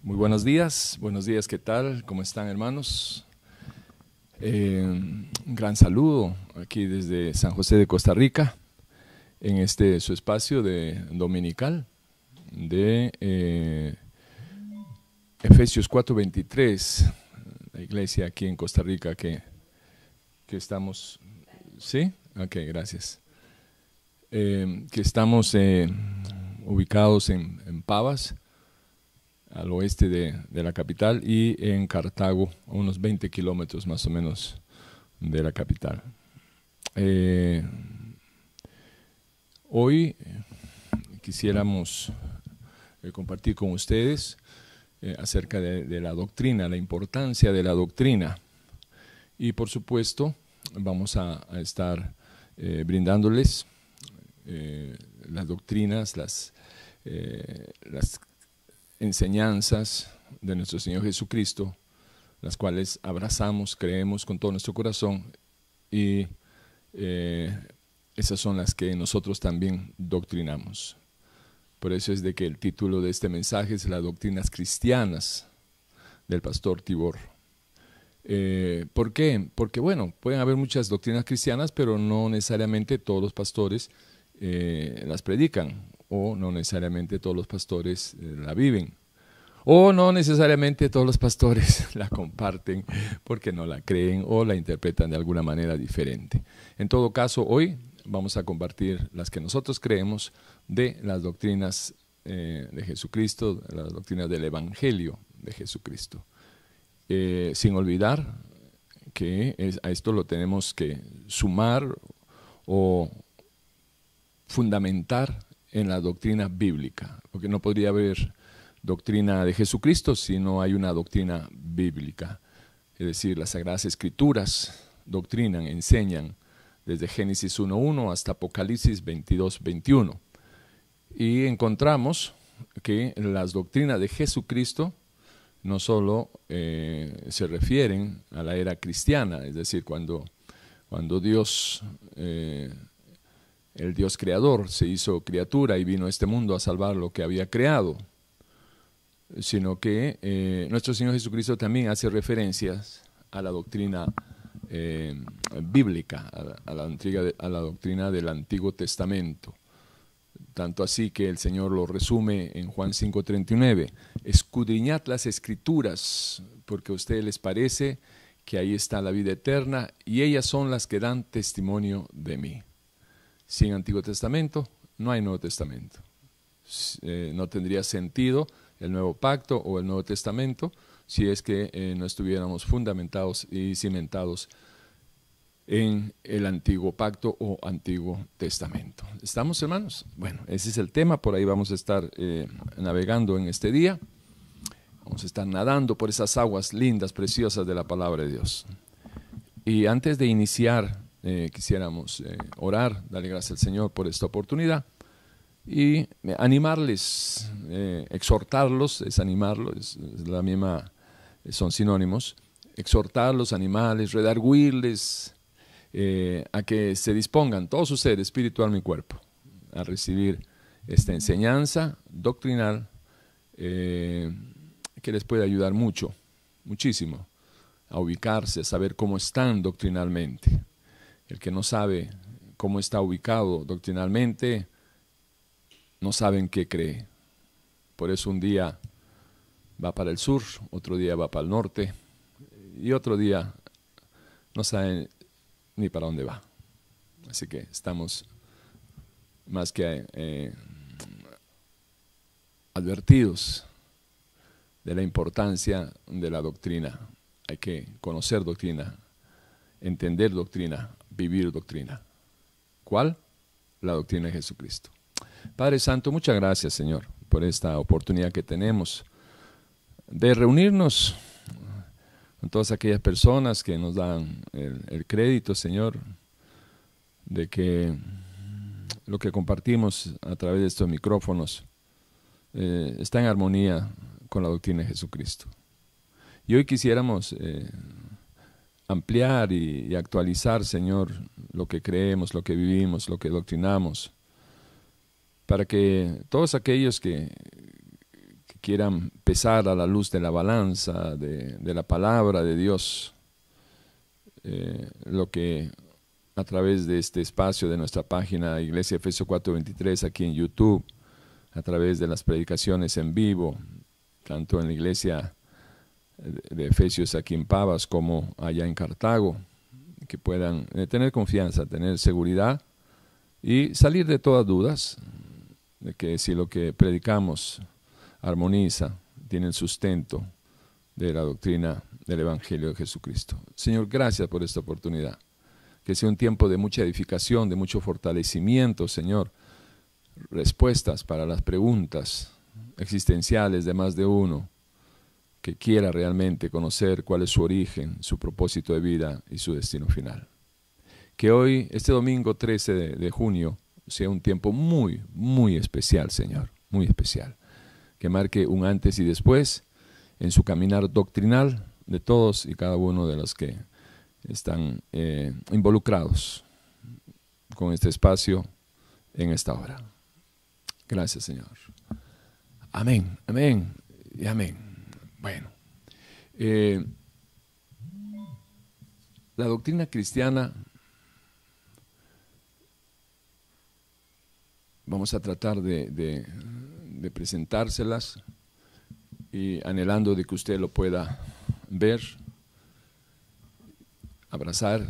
Muy buenos días, buenos días, ¿qué tal? ¿Cómo están hermanos? Eh, un gran saludo aquí desde San José de Costa Rica, en este su espacio de dominical de eh, Efesios 4:23, la iglesia aquí en Costa Rica que, que estamos, ¿sí? Ok, gracias. Eh, que estamos ubicados en, en Pavas al oeste de, la capital, y en Cartago, a unos 20 kilómetros más o menos de la capital. Eh, hoy eh, quisiéramos eh, compartir con ustedes acerca de, la doctrina, la importancia de la doctrina. Y por supuesto, vamos a, estar brindándoles las doctrinas, las, las enseñanzas de nuestro Señor Jesucristo, las cuales abrazamos, creemos con todo nuestro corazón y eh, esas son las que nosotros también doctrinamos. Por eso es de que el título de este mensaje es Las doctrinas cristianas del pastor Tibor. Eh, ¿Por qué? Porque bueno, pueden haber muchas doctrinas cristianas, pero no necesariamente todos los pastores eh, las predican o no necesariamente todos los pastores eh, la viven. O no necesariamente todos los pastores la comparten porque no la creen o la interpretan de alguna manera diferente. En todo caso, hoy vamos a compartir las que nosotros creemos de las doctrinas eh, de Jesucristo, las doctrinas del Evangelio de Jesucristo. Eh, sin olvidar que a esto lo tenemos que sumar o fundamentar en la doctrina bíblica, porque no podría haber doctrina de Jesucristo si no hay una doctrina bíblica. Es decir, las Sagradas Escrituras doctrinan, enseñan desde Génesis 1.1 hasta Apocalipsis 22.21. Y encontramos que las doctrinas de Jesucristo no solo eh, se refieren a la era cristiana, es decir, cuando, cuando Dios eh, el Dios creador se hizo criatura y vino a este mundo a salvar lo que había creado, sino que eh, nuestro Señor Jesucristo también hace referencias a la doctrina eh, bíblica, a la, doctrina del Antiguo Testamento. Tanto así que el Señor lo resume en Juan 5:39, escudriñad las escrituras, porque a ustedes les parece que ahí está la vida eterna, y ellas son las que dan testimonio de mí. Sin Antiguo Testamento no hay Nuevo Testamento. Eh, no tendría sentido el Nuevo Pacto o el Nuevo Testamento si es que eh, no estuviéramos fundamentados y cimentados en el Antiguo Pacto o Antiguo Testamento. ¿Estamos, hermanos? Bueno, ese es el tema, por ahí vamos a estar eh, navegando en este día. Vamos a estar nadando por esas aguas lindas, preciosas de la palabra de Dios. Y antes de iniciar eh, quisiéramos eh, orar, darle gracias al Señor por esta oportunidad y eh, animarles, exhortarlos, es animarlos, es, la misma, son sinónimos, exhortarlos, animarles, redarguirles a que se dispongan todo su ser, espiritual y cuerpo, a recibir esta enseñanza doctrinal que les puede ayudar mucho, muchísimo, a ubicarse, a saber cómo están doctrinalmente el que no sabe cómo está ubicado doctrinalmente, no sabe en qué cree. Por eso un día va para el sur, otro día va para el norte y otro día no sabe ni para dónde va. Así que estamos más que eh, advertidos de la importancia de la doctrina. Hay que conocer doctrina, entender doctrina, vivir doctrina. ¿Cuál? La doctrina de Jesucristo. Padre Santo, muchas gracias, Señor, por esta oportunidad que tenemos de reunirnos con todas aquellas personas que nos dan el, crédito, Señor, de que lo que compartimos a través de estos micrófonos eh, está en armonía con la doctrina de Jesucristo. Y hoy quisiéramos eh, ampliar y, actualizar, Señor, lo que creemos, lo que vivimos, lo que doctrinamos, para que todos aquellos que, quieran pesar a la luz de la balanza, de, la palabra de Dios, eh, lo que a través de este espacio de nuestra página Iglesia Efesio 423 aquí en YouTube, a través de las predicaciones en vivo, tanto en la iglesia de Efesios aquí en Pavas como allá en Cartago, que puedan eh, tener confianza, tener seguridad y salir de todas dudas de que si lo que predicamos armoniza, tiene el sustento de la doctrina del Evangelio de Jesucristo. Señor, gracias por esta oportunidad. Que sea un tiempo de mucha edificación, de mucho fortalecimiento, Señor. Respuestas para las preguntas existenciales de más de uno que quiera realmente conocer cuál es su origen, su propósito de vida y su destino final. Que hoy, este domingo 13 de, junio, sea un tiempo muy, muy especial, Señor, muy especial. Que marque un antes y después en su caminar doctrinal de todos y cada uno de los que están eh, involucrados con este espacio en esta hora. Gracias, Señor. Amén, amén y amén. Bueno, eh, la doctrina cristiana, vamos a tratar de, presentárselas y anhelando de que usted lo pueda ver, abrazar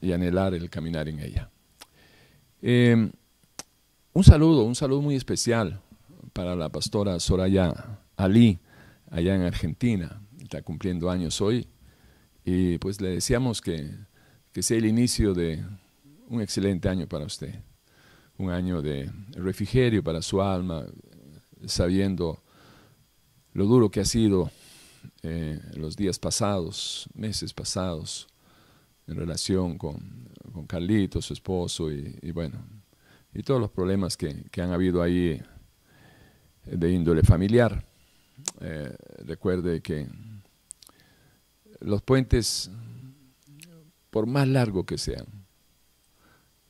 y anhelar el caminar en ella. Eh, un saludo, un saludo muy especial para la pastora Soraya Ali, allá en Argentina. Está cumpliendo años hoy y pues le deseamos que, que sea el inicio de un excelente año para usted. Un año de refrigerio para su alma, sabiendo lo duro que ha sido eh, los días pasados, meses pasados, en relación con, con Carlito, su esposo, y, bueno, y todos los problemas que, que, han habido ahí de índole familiar. Eh, recuerde que los puentes, por más largo que sean,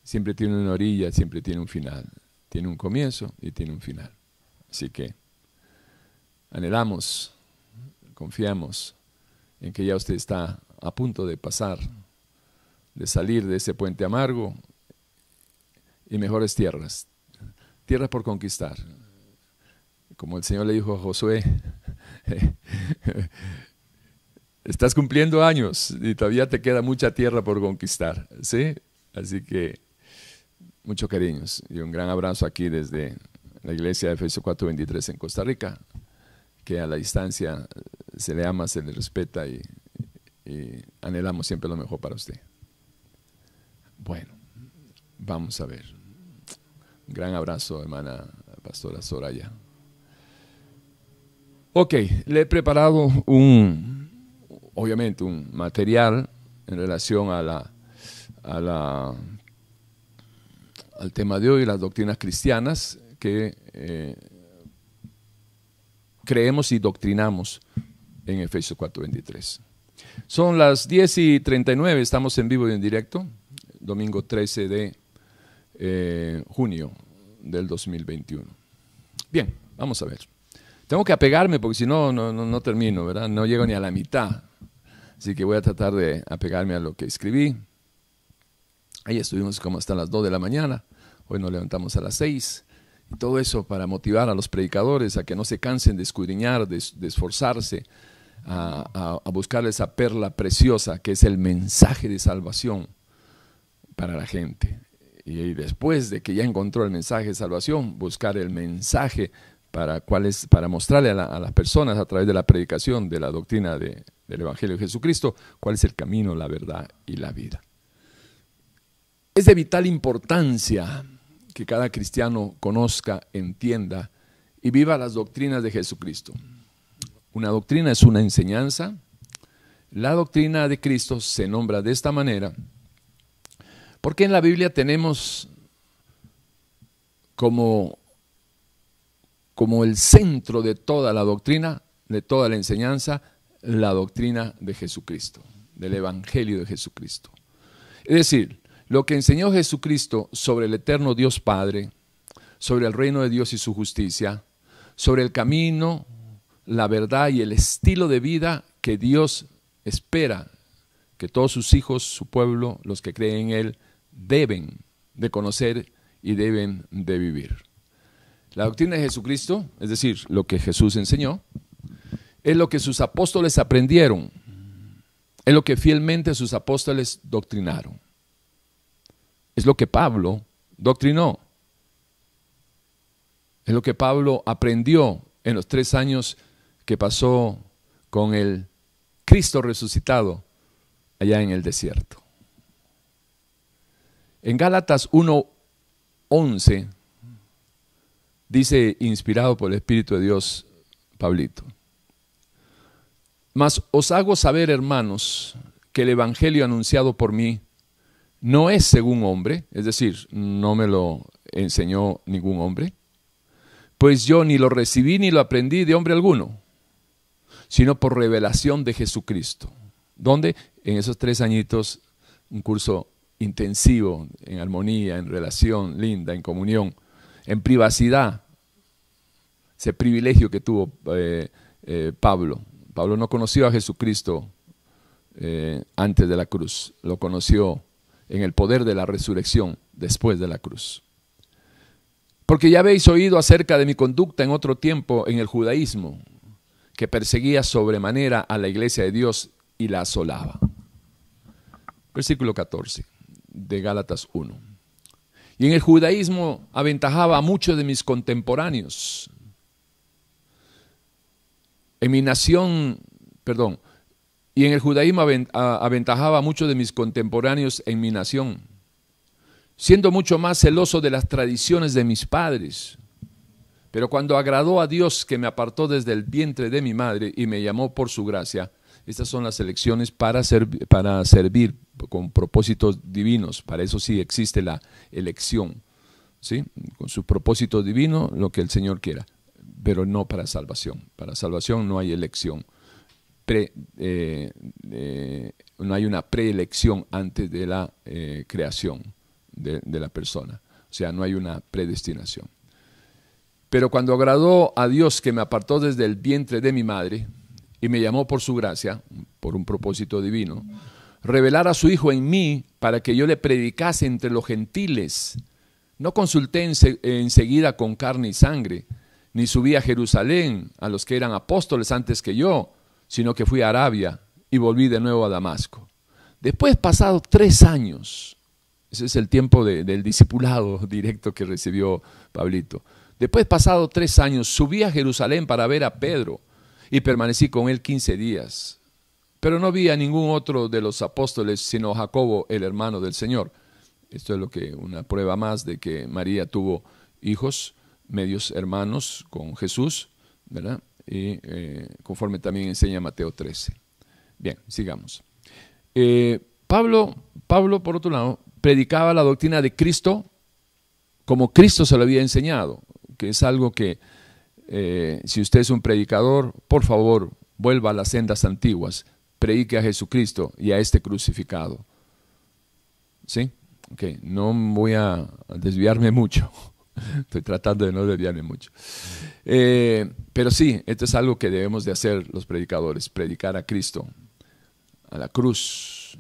siempre tienen una orilla, siempre tienen un final. Tiene un comienzo y tiene un final. Así que anhelamos, confiamos en que ya usted está a punto de pasar, de salir de ese puente amargo y mejores tierras, tierras por conquistar. Como el Señor le dijo a Josué, estás cumpliendo años y todavía te queda mucha tierra por conquistar, ¿sí? Así que muchos cariños y un gran abrazo aquí desde la iglesia de Efesios 423 en Costa Rica que a la distancia se le ama, se le respeta y, anhelamos siempre lo mejor para usted. Bueno, vamos a ver. Un gran abrazo, hermana pastora Soraya. Ok, le he preparado un, obviamente, un material en relación a la, a la, al tema de hoy, las doctrinas cristianas, que eh, creemos y doctrinamos en Efesios 4:23. Son las 10 y 39, estamos en vivo y en directo, domingo 13 de eh, junio del 2021. Bien, vamos a ver. Tengo que apegarme porque si no, no, no, termino, ¿verdad? No llego ni a la mitad. Así que voy a tratar de apegarme a lo que escribí. Ahí estuvimos como hasta las 2 de la mañana. Hoy nos levantamos a las 6 todo eso para motivar a los predicadores a que no se cansen de escudriñar, de, esforzarse, a, buscar esa perla preciosa que es el mensaje de salvación para la gente. Y, después de que ya encontró el mensaje de salvación, buscar el mensaje para, para mostrarle a, las personas a través de la predicación de la doctrina del Evangelio de Jesucristo cuál es el camino, la verdad y la vida. Es de vital importancia que cada cristiano conozca, entienda y viva las doctrinas de Jesucristo. Una doctrina es una enseñanza. La doctrina de Cristo se nombra de esta manera porque en la Biblia tenemos como, como el centro de toda la doctrina, de toda la enseñanza, la doctrina de Jesucristo, del Evangelio de Jesucristo. Es decir, lo que enseñó Jesucristo sobre el eterno Dios Padre, sobre el reino de Dios y su justicia, sobre el camino, la verdad y el estilo de vida que Dios espera que todos sus hijos, su pueblo, los que creen en Él, deben de conocer y deben de vivir. La doctrina de Jesucristo, es decir, lo que Jesús enseñó, es lo que sus apóstoles aprendieron, es lo que fielmente sus apóstoles doctrinaron, es lo que Pablo doctrinó, es lo que Pablo aprendió en los tres años que pasó con el Cristo resucitado allá en el desierto. En Gálatas 1.11 dice, inspirado por el Espíritu de Dios, Pablito, mas os hago saber, hermanos, que el Evangelio anunciado por mí no es según hombre, es decir, no me lo enseñó ningún hombre, pues yo ni lo recibí ni lo aprendí de hombre alguno, sino por revelación de Jesucristo. ¿Dónde? En esos tres añitos, un curso intensivo, en armonía, en relación linda, en comunión, en privacidad, ese privilegio que tuvo eh, eh, Pablo. Pablo no conoció a Jesucristo eh, antes de la cruz, lo conoció en el poder de la resurrección después de la cruz. Porque ya habéis oído acerca de mi conducta en otro tiempo en el judaísmo, que perseguía sobremanera a la iglesia de Dios y la asolaba. Versículo 14 de Gálatas 1. Y en el judaísmo aventajaba a muchos de mis contemporáneos. En mi nación, perdón, y en el judaísmo aventajaba a muchos de mis contemporáneos en mi nación siendo mucho más celoso de las tradiciones de mis padres. Pero cuando agradó a Dios que me apartó desde el vientre de mi madre y me llamó por su gracia, estas son las elecciones para, para servir con propósitos divinos. Para eso sí existe la elección. ¿sí? Con su propósito divino, lo que el Señor quiera. Pero no para salvación. Para salvación no hay elección. Eh, eh, no hay una preelección antes de la eh, creación de, la persona. O sea, no hay una predestinación. Pero cuando agradó a Dios que me apartó desde el vientre de mi madre y me llamó por su gracia, por un propósito divino, revelar a su Hijo en mí para que yo le predicase entre los gentiles. No consulté enseguida con carne y sangre, ni subí a Jerusalén a los que eran apóstoles antes que yo, sino que fui a Arabia y volví de nuevo a Damasco. Después, pasados tres años, ese es el tiempo del discipulado directo que recibió Pablito. Después, pasado tres años, subí a Jerusalén para ver a Pedro y permanecí con él quince días. Pero no vi a ningún otro de los apóstoles sino Jacobo, el hermano del Señor. Esto es lo que una prueba más de que María tuvo hijos, medios hermanos con Jesús, ¿verdad? Y eh, conforme también enseña Mateo 13. Bien, sigamos. Eh, Pablo, Pablo, por otro lado, predicaba la doctrina de Cristo como Cristo se lo había enseñado, que es algo que eh, si usted es un predicador, por favor, vuelva a las sendas antiguas, predique a Jesucristo y a este crucificado. ¿Sí? Ok, no voy a desviarme mucho. Estoy tratando de no desviarme mucho. Eh, pero sí, esto es algo que debemos de hacer los predicadores, predicar a Cristo, a la cruz,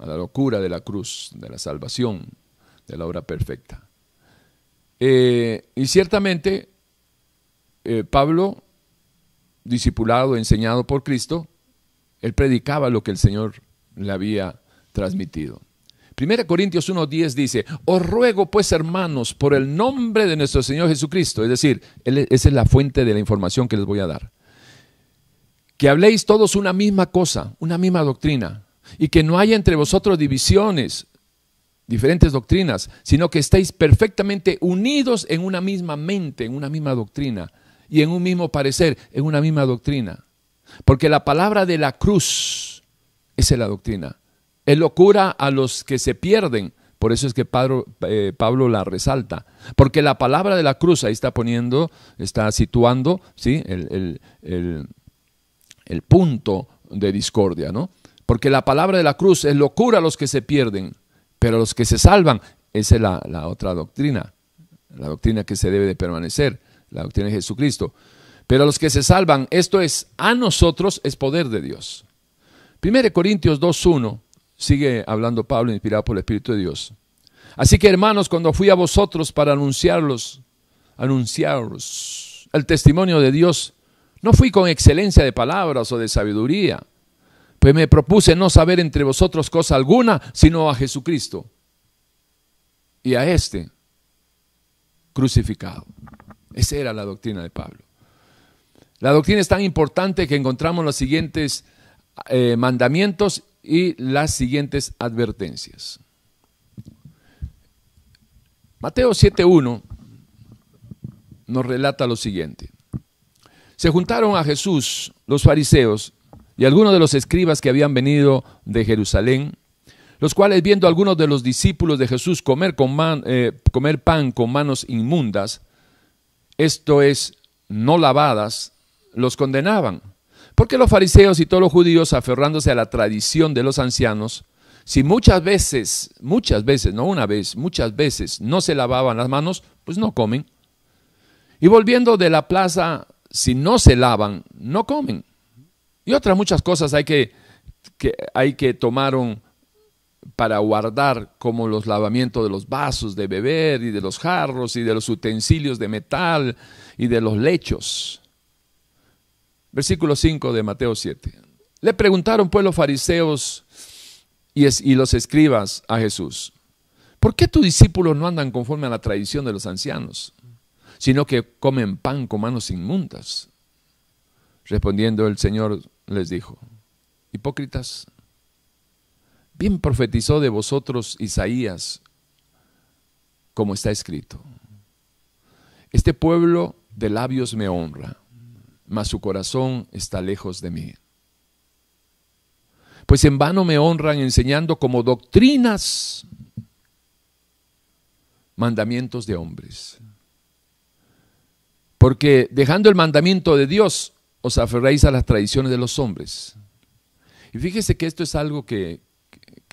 a la locura de la cruz, de la salvación, de la obra perfecta. Eh, y ciertamente eh, Pablo, discipulado, enseñado por Cristo, él predicaba lo que el Señor le había transmitido. 1 Corintios 1.10 dice, os ruego pues hermanos por el nombre de nuestro Señor Jesucristo, es decir, esa es la fuente de la información que les voy a dar, que habléis todos una misma cosa, una misma doctrina, y que no haya entre vosotros divisiones, diferentes doctrinas, sino que estéis perfectamente unidos en una misma mente, en una misma doctrina y en un mismo parecer, en una misma doctrina. Porque la palabra de la cruz, es la doctrina. Es locura a los que se pierden. Por eso es que Pablo, eh, Pablo la resalta. Porque la palabra de la cruz, ahí está poniendo, está situando ¿sí? el, el punto de discordia, ¿no? Porque la palabra de la cruz es locura a los que se pierden, pero a los que se salvan, esa es la, otra doctrina, la doctrina que se debe de permanecer, la doctrina de Jesucristo. Pero a los que se salvan, esto es, a nosotros es poder de Dios. 1 Corintios 2.1, sigue hablando Pablo, inspirado por el Espíritu de Dios. Así que hermanos, cuando fui a vosotros para anunciarlos, anunciaros el testimonio de Dios, no fui con excelencia de palabras o de sabiduría, pues me propuse no saber entre vosotros cosa alguna, sino a Jesucristo y a este crucificado. Esa era la doctrina de Pablo. La doctrina es tan importante que encontramos los siguientes eh, mandamientos y las siguientes advertencias. Mateo 7.1 nos relata lo siguiente. Se juntaron a Jesús los fariseos y algunos de los escribas que habían venido de Jerusalén, los cuales viendo a algunos de los discípulos de Jesús comer, con eh, comer pan con manos inmundas, esto es, no lavadas, los condenaban. Porque los fariseos y todos los judíos, aferrándose a la tradición de los ancianos, si muchas veces, muchas veces, no una vez, muchas veces no se lavaban las manos, pues no comen. Y volviendo de la plaza, si no se lavan, no comen. Y otras muchas cosas hay que, que, hay que tomar para guardar, como los lavamientos de los vasos de beber y de los jarros y de los utensilios de metal y de los lechos. Versículo 5 de Mateo 7. Le preguntaron pues los fariseos y, y los escribas a Jesús, ¿por qué tus discípulos no andan conforme a la tradición de los ancianos, sino que comen pan con manos inmundas? Respondiendo el Señor les dijo, hipócritas, bien profetizó de vosotros Isaías, como está escrito. Este pueblo de labios me honra mas su corazón está lejos de mí. Pues en vano me honran enseñando como doctrinas mandamientos de hombres. Porque dejando el mandamiento de Dios, os aferráis a las tradiciones de los hombres. Y fíjese que esto es algo que,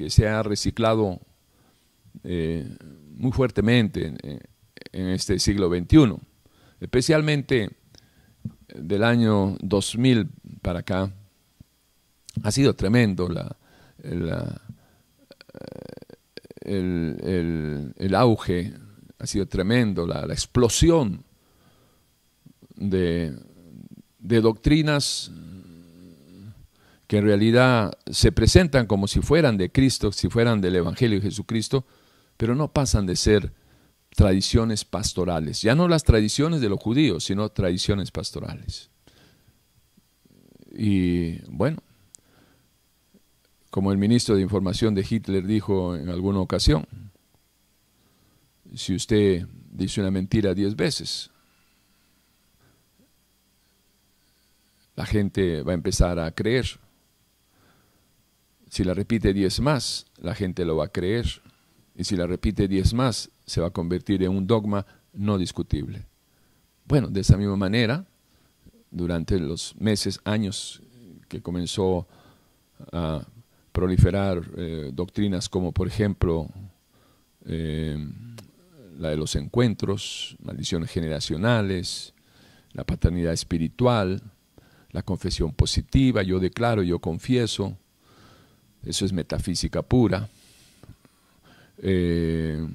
se ha reciclado eh, muy fuertemente en, en este siglo XXI, especialmente del año 2000 para acá. Ha sido tremendo la, el, auge, ha sido tremendo la, explosión de, de doctrinas que en realidad se presentan como si fueran de Cristo, si fueran del Evangelio de Jesucristo, pero no pasan de ser tradiciones pastorales. Ya no las tradiciones de los judíos, sino tradiciones pastorales. Y bueno, como el ministro de Información de Hitler dijo en alguna ocasión, si usted dice una mentira diez veces, la gente va a empezar a creer. Si la repite diez más, la gente lo va a creer. Y si la repite diez más, se va a convertir en un dogma no discutible. Bueno, de esa misma manera, durante los meses, años que comenzó a proliferar eh, doctrinas como, por ejemplo, eh, la de los encuentros, maldiciones generacionales, la paternidad espiritual, la confesión positiva, yo declaro, yo confieso, eso es metafísica pura. Eh,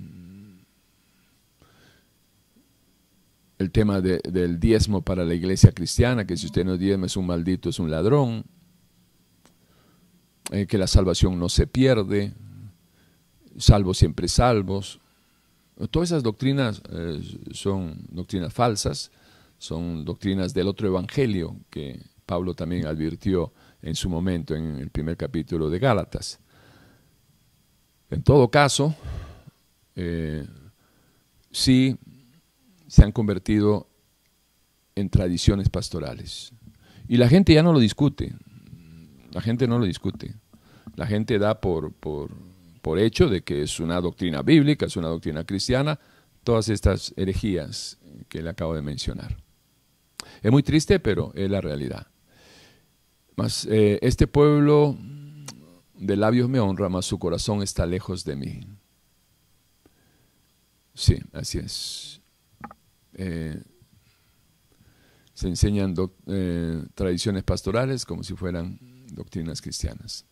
el tema del diezmo para la iglesia cristiana, que si usted no diezma es un maldito, es un ladrón, eh, que la salvación no se pierde, salvo siempre salvos. Todas esas doctrinas eh, son doctrinas falsas, son doctrinas del otro evangelio que Pablo también advirtió en su momento en el primer capítulo de Gálatas. En todo caso, eh, sí se han convertido en tradiciones pastorales. Y la gente ya no lo discute, la gente no lo discute. La gente da por, por, por hecho de que es una doctrina bíblica, es una doctrina cristiana, todas estas herejías que le acabo de mencionar. Es muy triste, pero es la realidad. Eh, este pueblo de labios me honra, mas su corazón está lejos de mí. Sí, así es. Eh, se enseñan eh, tradiciones pastorales como si fueran doctrinas cristianas.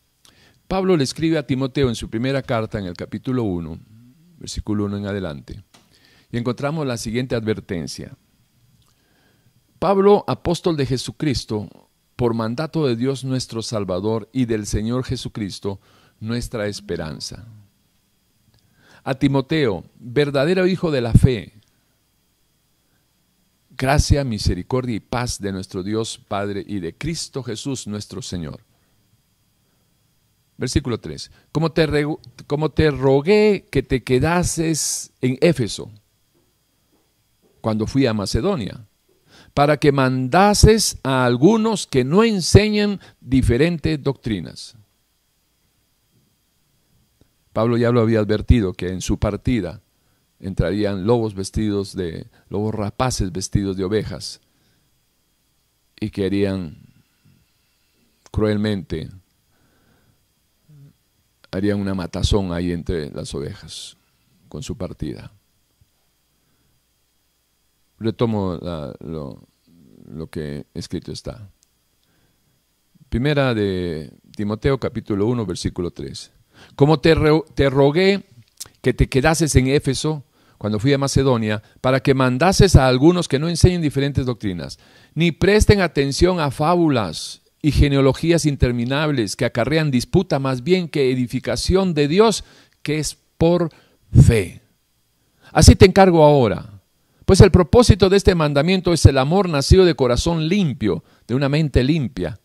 Pablo le escribe a Timoteo en su primera carta, en el capítulo 1, versículo 1 en adelante, y encontramos la siguiente advertencia. Pablo, apóstol de Jesucristo, por mandato de Dios nuestro Salvador y del Señor Jesucristo, nuestra esperanza. A Timoteo, verdadero hijo de la fe, gracia, misericordia y paz de nuestro Dios Padre y de Cristo Jesús nuestro Señor. Versículo 3. Como te, como te rogué que te quedases en Éfeso cuando fui a Macedonia, para que mandases a algunos que no enseñen diferentes doctrinas. Pablo ya lo había advertido que en su partida entrarían lobos vestidos de, lobos rapaces vestidos de ovejas y que harían cruelmente, harían una matazón ahí entre las ovejas con su partida. Retomo lo, que escrito está. Primera de Timoteo capítulo 1 versículo 3. Como te rogué que te quedases en Éfeso cuando fui a Macedonia, para que mandases a algunos que no enseñen diferentes doctrinas, ni presten atención a fábulas y genealogías interminables que acarrean disputa más bien que edificación de Dios, que es por fe. Así te encargo ahora, pues el propósito de este mandamiento es el amor nacido de corazón limpio, de una mente limpia,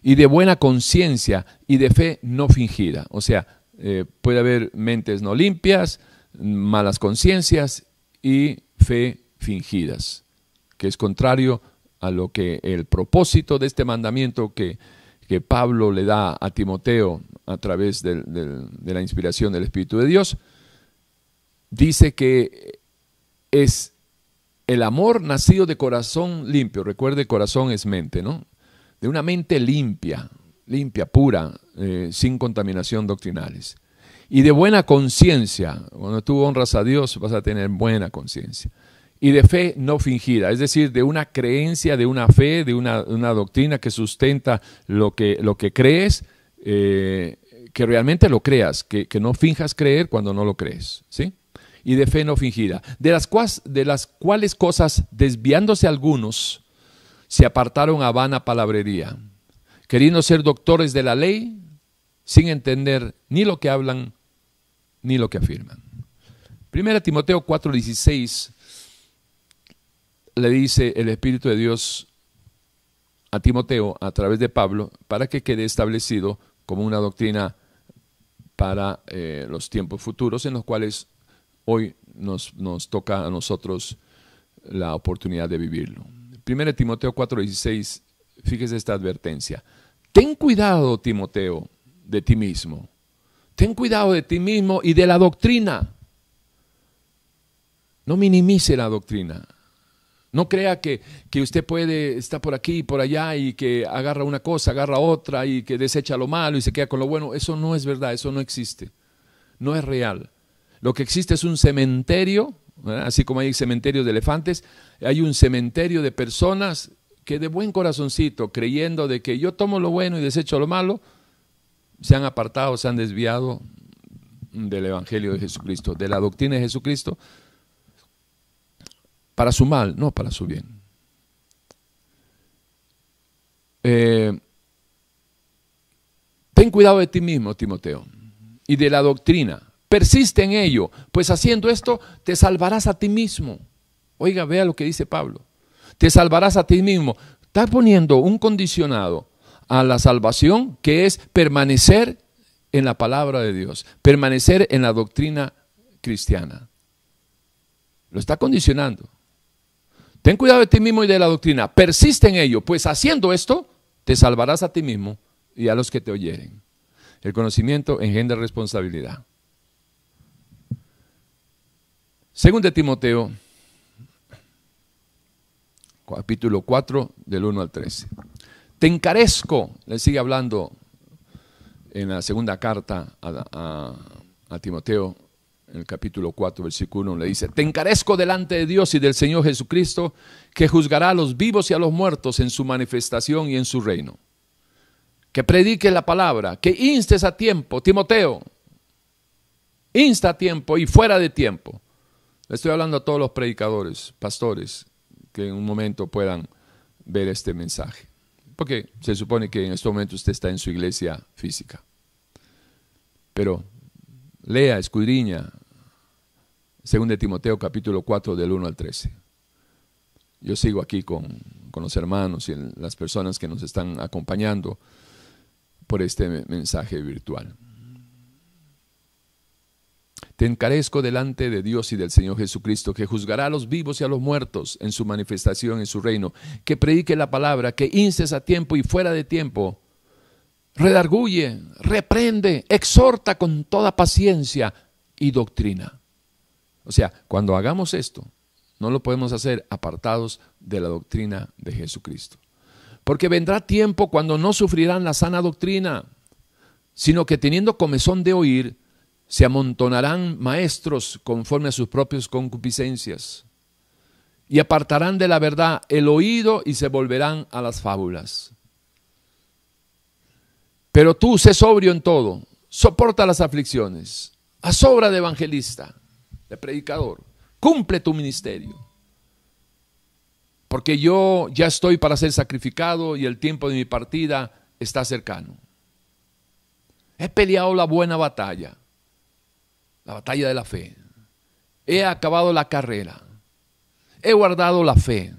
y de buena conciencia y de fe no fingida. O sea, eh, puede haber mentes no limpias, malas conciencias y fe fingidas, que es contrario a lo que el propósito de este mandamiento que, que Pablo le da a Timoteo a través de, de la inspiración del Espíritu de Dios, dice que es el amor nacido de corazón limpio. Recuerde, corazón es mente, ¿no? De una mente limpia, limpia, pura, eh, sin contaminación doctrinales y de buena conciencia. Cuando tú honras a Dios vas a tener buena conciencia. Y de fe no fingida, es decir, de una creencia, de una fe, de una, doctrina que sustenta lo que, lo que crees, eh, que realmente lo creas, que, no finjas creer cuando no lo crees. ¿sí? Y de fe no fingida, de las, de las cuales cosas, desviándose algunos, se apartaron a vana palabrería, queriendo ser doctores de la ley, sin entender ni lo que hablan ni lo que afirman. Primera Timoteo 4:16 le dice el Espíritu de Dios a Timoteo a través de Pablo para que quede establecido como una doctrina para eh, los tiempos futuros en los cuales hoy nos, nos, toca a nosotros la oportunidad de vivirlo. Primera Timoteo 4:16, fíjese esta advertencia. Ten cuidado, Timoteo, de ti mismo Ten cuidado de ti mismo y de la doctrina. No minimice la doctrina. No crea que, usted puede estar por aquí y por allá y que agarra una cosa, agarra otra y que desecha lo malo y se queda con lo bueno. Eso no es verdad, eso no existe. No es real. Lo que existe es un cementerio, así como hay cementerios de elefantes, hay un cementerio de personas que de buen corazoncito, creyendo de que yo tomo lo bueno y desecho lo malo, se han apartado, se han desviado del Evangelio de Jesucristo, de la doctrina de Jesucristo, para su mal, no para su bien. Eh, ten cuidado de ti mismo, Timoteo, y de la doctrina. Persiste en ello, pues haciendo esto te salvarás a ti mismo. Oiga, vea lo que dice Pablo. Te salvarás a ti mismo. Está poniendo un condicionado a la salvación, que es permanecer en la palabra de Dios, permanecer en la doctrina cristiana. Lo está condicionando. Ten cuidado de ti mismo y de la doctrina. Persiste en ello, pues haciendo esto te salvarás a ti mismo y a los que te oyeren. El conocimiento engendra responsabilidad. Según de Timoteo, capítulo 4, del 1 al 13. Te encarezco, le sigue hablando en la segunda carta a, Timoteo, en el capítulo 4, versículo 1, le dice, te encarezco delante de Dios y del Señor Jesucristo, que juzgará a los vivos y a los muertos en su manifestación y en su reino. Que predique la palabra, que instes a tiempo, Timoteo, insta a tiempo y fuera de tiempo. Le estoy hablando a todos los predicadores, pastores, que en un momento puedan ver este mensaje. Porque se supone que en este momento usted está en su iglesia física. Pero lea, escudriña, según de Timoteo capítulo 4 del 1 al 13. Yo sigo aquí con, con los hermanos y las personas que nos están acompañando por este mensaje virtual. Te encarezco delante de Dios y del Señor Jesucristo, que juzgará a los vivos y a los muertos en su manifestación en su reino, que predique la palabra, que instes a tiempo y fuera de tiempo, redarguye, reprende, exhorta con toda paciencia y doctrina. O sea, cuando hagamos esto, no lo podemos hacer apartados de la doctrina de Jesucristo. Porque vendrá tiempo cuando no sufrirán la sana doctrina, sino que teniendo comezón de oír, se amontonarán maestros conforme a sus propias concupiscencias, y apartarán de la verdad el oído y se volverán a las fábulas. Pero tú sé sobrio en todo, soporta las aflicciones, a sobra de evangelista de predicador. Cumple tu ministerio. Porque yo ya estoy para ser sacrificado y el tiempo de mi partida está cercano. He peleado la buena batalla, la batalla de la fe. He acabado la carrera. He guardado la fe.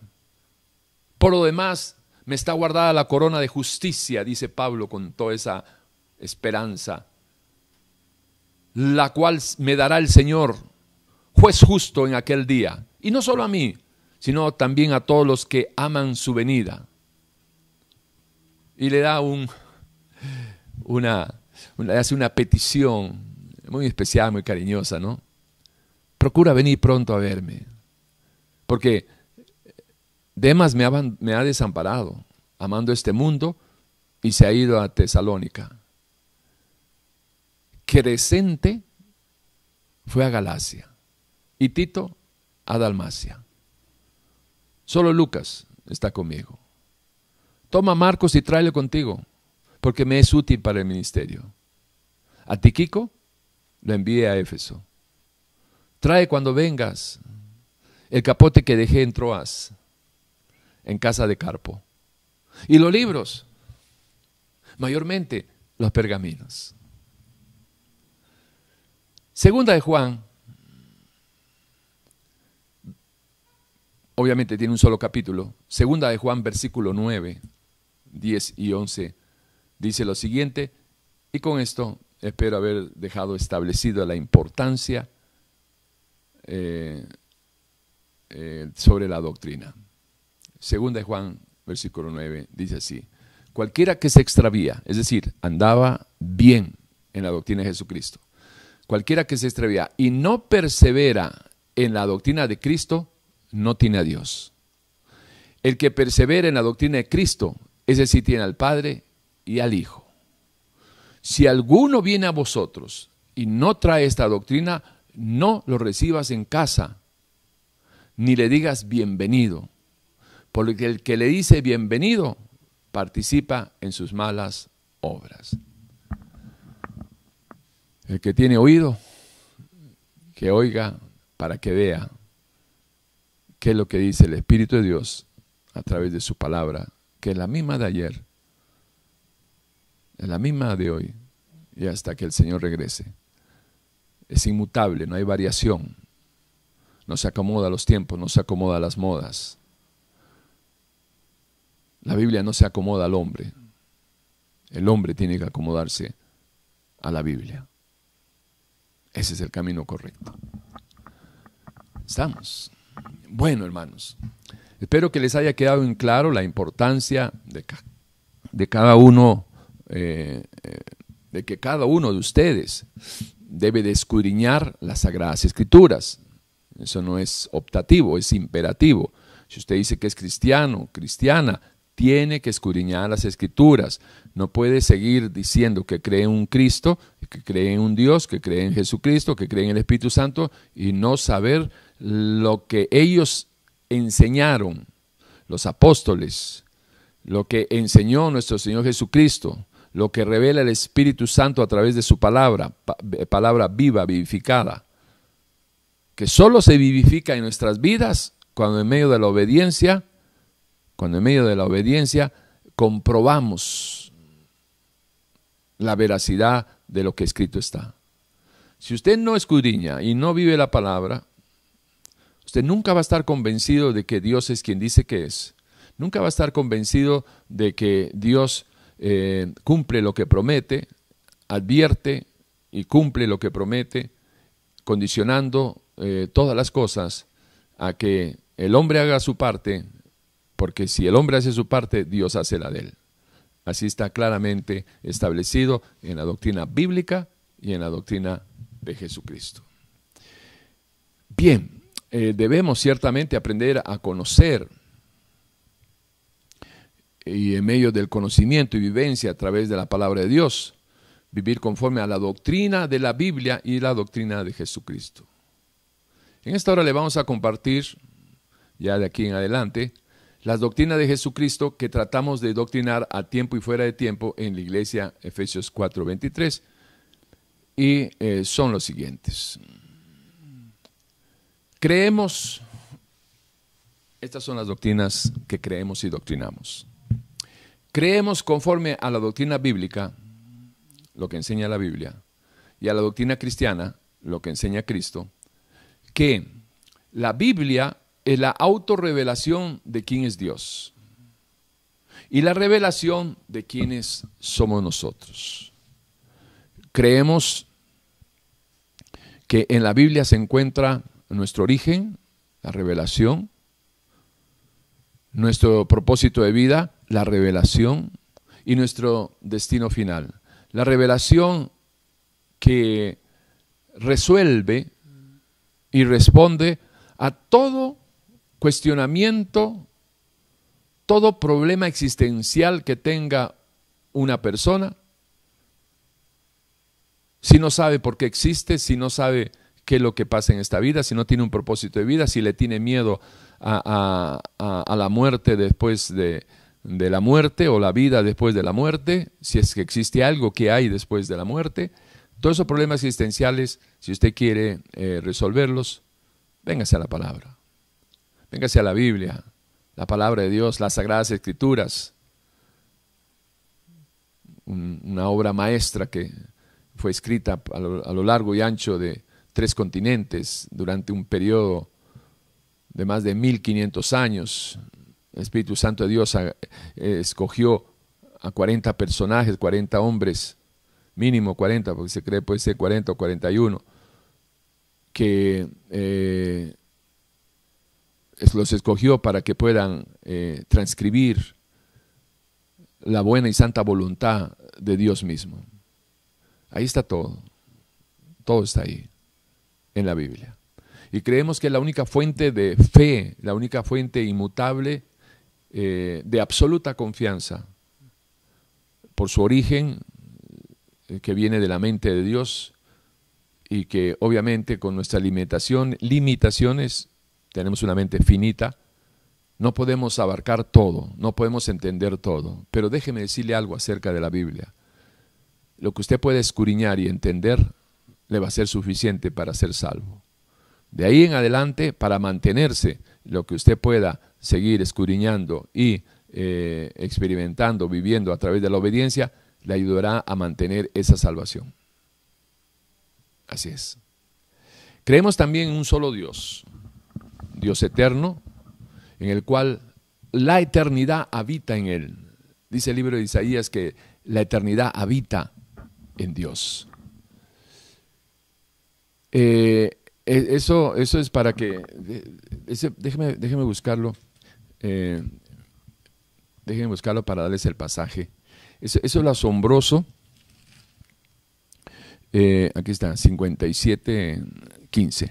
Por lo demás, me está guardada la corona de justicia, dice Pablo con toda esa esperanza, la cual me dará el Señor juez justo en aquel día. Y no solo a mí, sino también a todos los que aman su venida. Y le da un, una, le hace una petición muy especial, muy cariñosa, ¿no? Procura venir pronto a verme. Porque Demas me ha, me ha desamparado, amando este mundo, y se ha ido a Tesalónica. Crescente fue a Galacia y Tito a Dalmacia. Solo Lucas está conmigo. Toma Marcos y tráelo contigo, porque me es útil para el ministerio. A Tiquico lo envíe a Éfeso. Trae cuando vengas el capote que dejé en Troas, en casa de Carpo. Y los libros, mayormente los pergaminos. Segunda de Juan obviamente tiene un solo capítulo. Segunda de Juan, versículo 9, 10 y 11, dice lo siguiente, y con esto espero haber dejado establecida la importancia eh, eh, sobre la doctrina. Segunda de Juan, versículo 9, dice así, cualquiera que se extravía, es decir, andaba bien en la doctrina de Jesucristo, cualquiera que se extravía y no persevera en la doctrina de Cristo, no tiene a Dios. El que persevera en la doctrina de Cristo, ese sí tiene al Padre y al Hijo. Si alguno viene a vosotros y no trae esta doctrina, no lo recibas en casa, ni le digas bienvenido, porque el que le dice bienvenido participa en sus malas obras. El que tiene oído, que oiga para que vea qué es lo que dice el Espíritu de Dios a través de su palabra, que es la misma de ayer, es la misma de hoy y hasta que el Señor regrese. Es inmutable, no hay variación, no se acomoda a los tiempos, no se acomoda a las modas. La Biblia no se acomoda al hombre, el hombre tiene que acomodarse a la Biblia. Ese es el camino correcto. Estamos. Bueno, hermanos, espero que les haya quedado en claro la importancia de, de cada uno, eh, eh, de que cada uno de ustedes debe de escudriñar las Sagradas Escrituras. Eso no es optativo, es imperativo. Si usted dice que es cristiano, cristiana, tiene que escudriñar las escrituras. No puede seguir diciendo que cree en un Cristo, que cree en un Dios, que cree en Jesucristo, que cree en el Espíritu Santo y no saber lo que ellos enseñaron, los apóstoles, lo que enseñó nuestro Señor Jesucristo, lo que revela el Espíritu Santo a través de su palabra, palabra viva, vivificada, que solo se vivifica en nuestras vidas cuando en medio de la obediencia, cuando en medio de la obediencia comprobamos la veracidad de lo que escrito está. Si usted no escudriña y no vive la palabra, usted nunca va a estar convencido de que Dios es quien dice que es. Nunca va a estar convencido de que Dios eh, cumple lo que promete, advierte y cumple lo que promete, condicionando eh, todas las cosas a que el hombre haga su parte, porque si el hombre hace su parte, Dios hace la de él. Así está claramente establecido en la doctrina bíblica y en la doctrina de Jesucristo. Bien, eh, debemos ciertamente aprender a conocer y en medio del conocimiento y vivencia a través de la palabra de Dios, vivir conforme a la doctrina de la Biblia y la doctrina de Jesucristo. En esta hora le vamos a compartir, ya de aquí en adelante, las doctrinas de Jesucristo que tratamos de doctrinar a tiempo y fuera de tiempo en la iglesia Efesios 4:23 y eh, son los siguientes. Creemos, estas son las doctrinas que creemos y doctrinamos. Creemos conforme a la doctrina bíblica, lo que enseña la Biblia, y a la doctrina cristiana, lo que enseña Cristo, que la Biblia es la autorrevelación de quién es Dios y la revelación de quiénes somos nosotros. Creemos que en la Biblia se encuentra nuestro origen, la revelación, nuestro propósito de vida, la revelación y nuestro destino final. La revelación que resuelve y responde a todo cuestionamiento, todo problema existencial que tenga una persona, si no sabe por qué existe, si no sabe qué es lo que pasa en esta vida, si no tiene un propósito de vida, si le tiene miedo a, la muerte después de, la muerte o la vida después de la muerte, si es que existe algo que hay después de la muerte. Todos esos problemas existenciales, si usted quiere eh, resolverlos, véngase a la palabra, véngase a la Biblia, la palabra de Dios, las sagradas escrituras, una obra maestra que fue escrita a lo largo y ancho de tres continentes durante un periodo de más de 1500 años. El Espíritu Santo de Dios eh, escogió a 40 personajes, 40 hombres, mínimo 40, porque se cree puede ser 40 o 41, que eh, los escogió para que puedan eh, transcribir la buena y santa voluntad de Dios mismo. Ahí está todo, todo está ahí en la Biblia. Y creemos que la única fuente de fe, la única fuente inmutable eh, de absoluta confianza, por su origen, eh, que viene de la mente de Dios, y que obviamente con nuestra limitación, limitaciones, tenemos una mente finita, no podemos abarcar todo, no podemos entender todo. Pero déjeme decirle algo acerca de la Biblia. Lo que usted puede escudriñar y entender le va a ser suficiente para ser salvo. De ahí en adelante, para mantenerse, lo que usted pueda seguir escudriñando y eh, experimentando, viviendo a través de la obediencia, le ayudará a mantener esa salvación. Así es. Creemos también en un solo Dios, Dios eterno, en el cual la eternidad habita en él. Dice el libro de Isaías que la eternidad habita en Dios. Eh, eso, eso es para que, déjeme, déjeme buscarlo, eh, déjeme buscarlo para darles el pasaje. Eso, es lo asombroso. Eh, aquí está, 57, 15.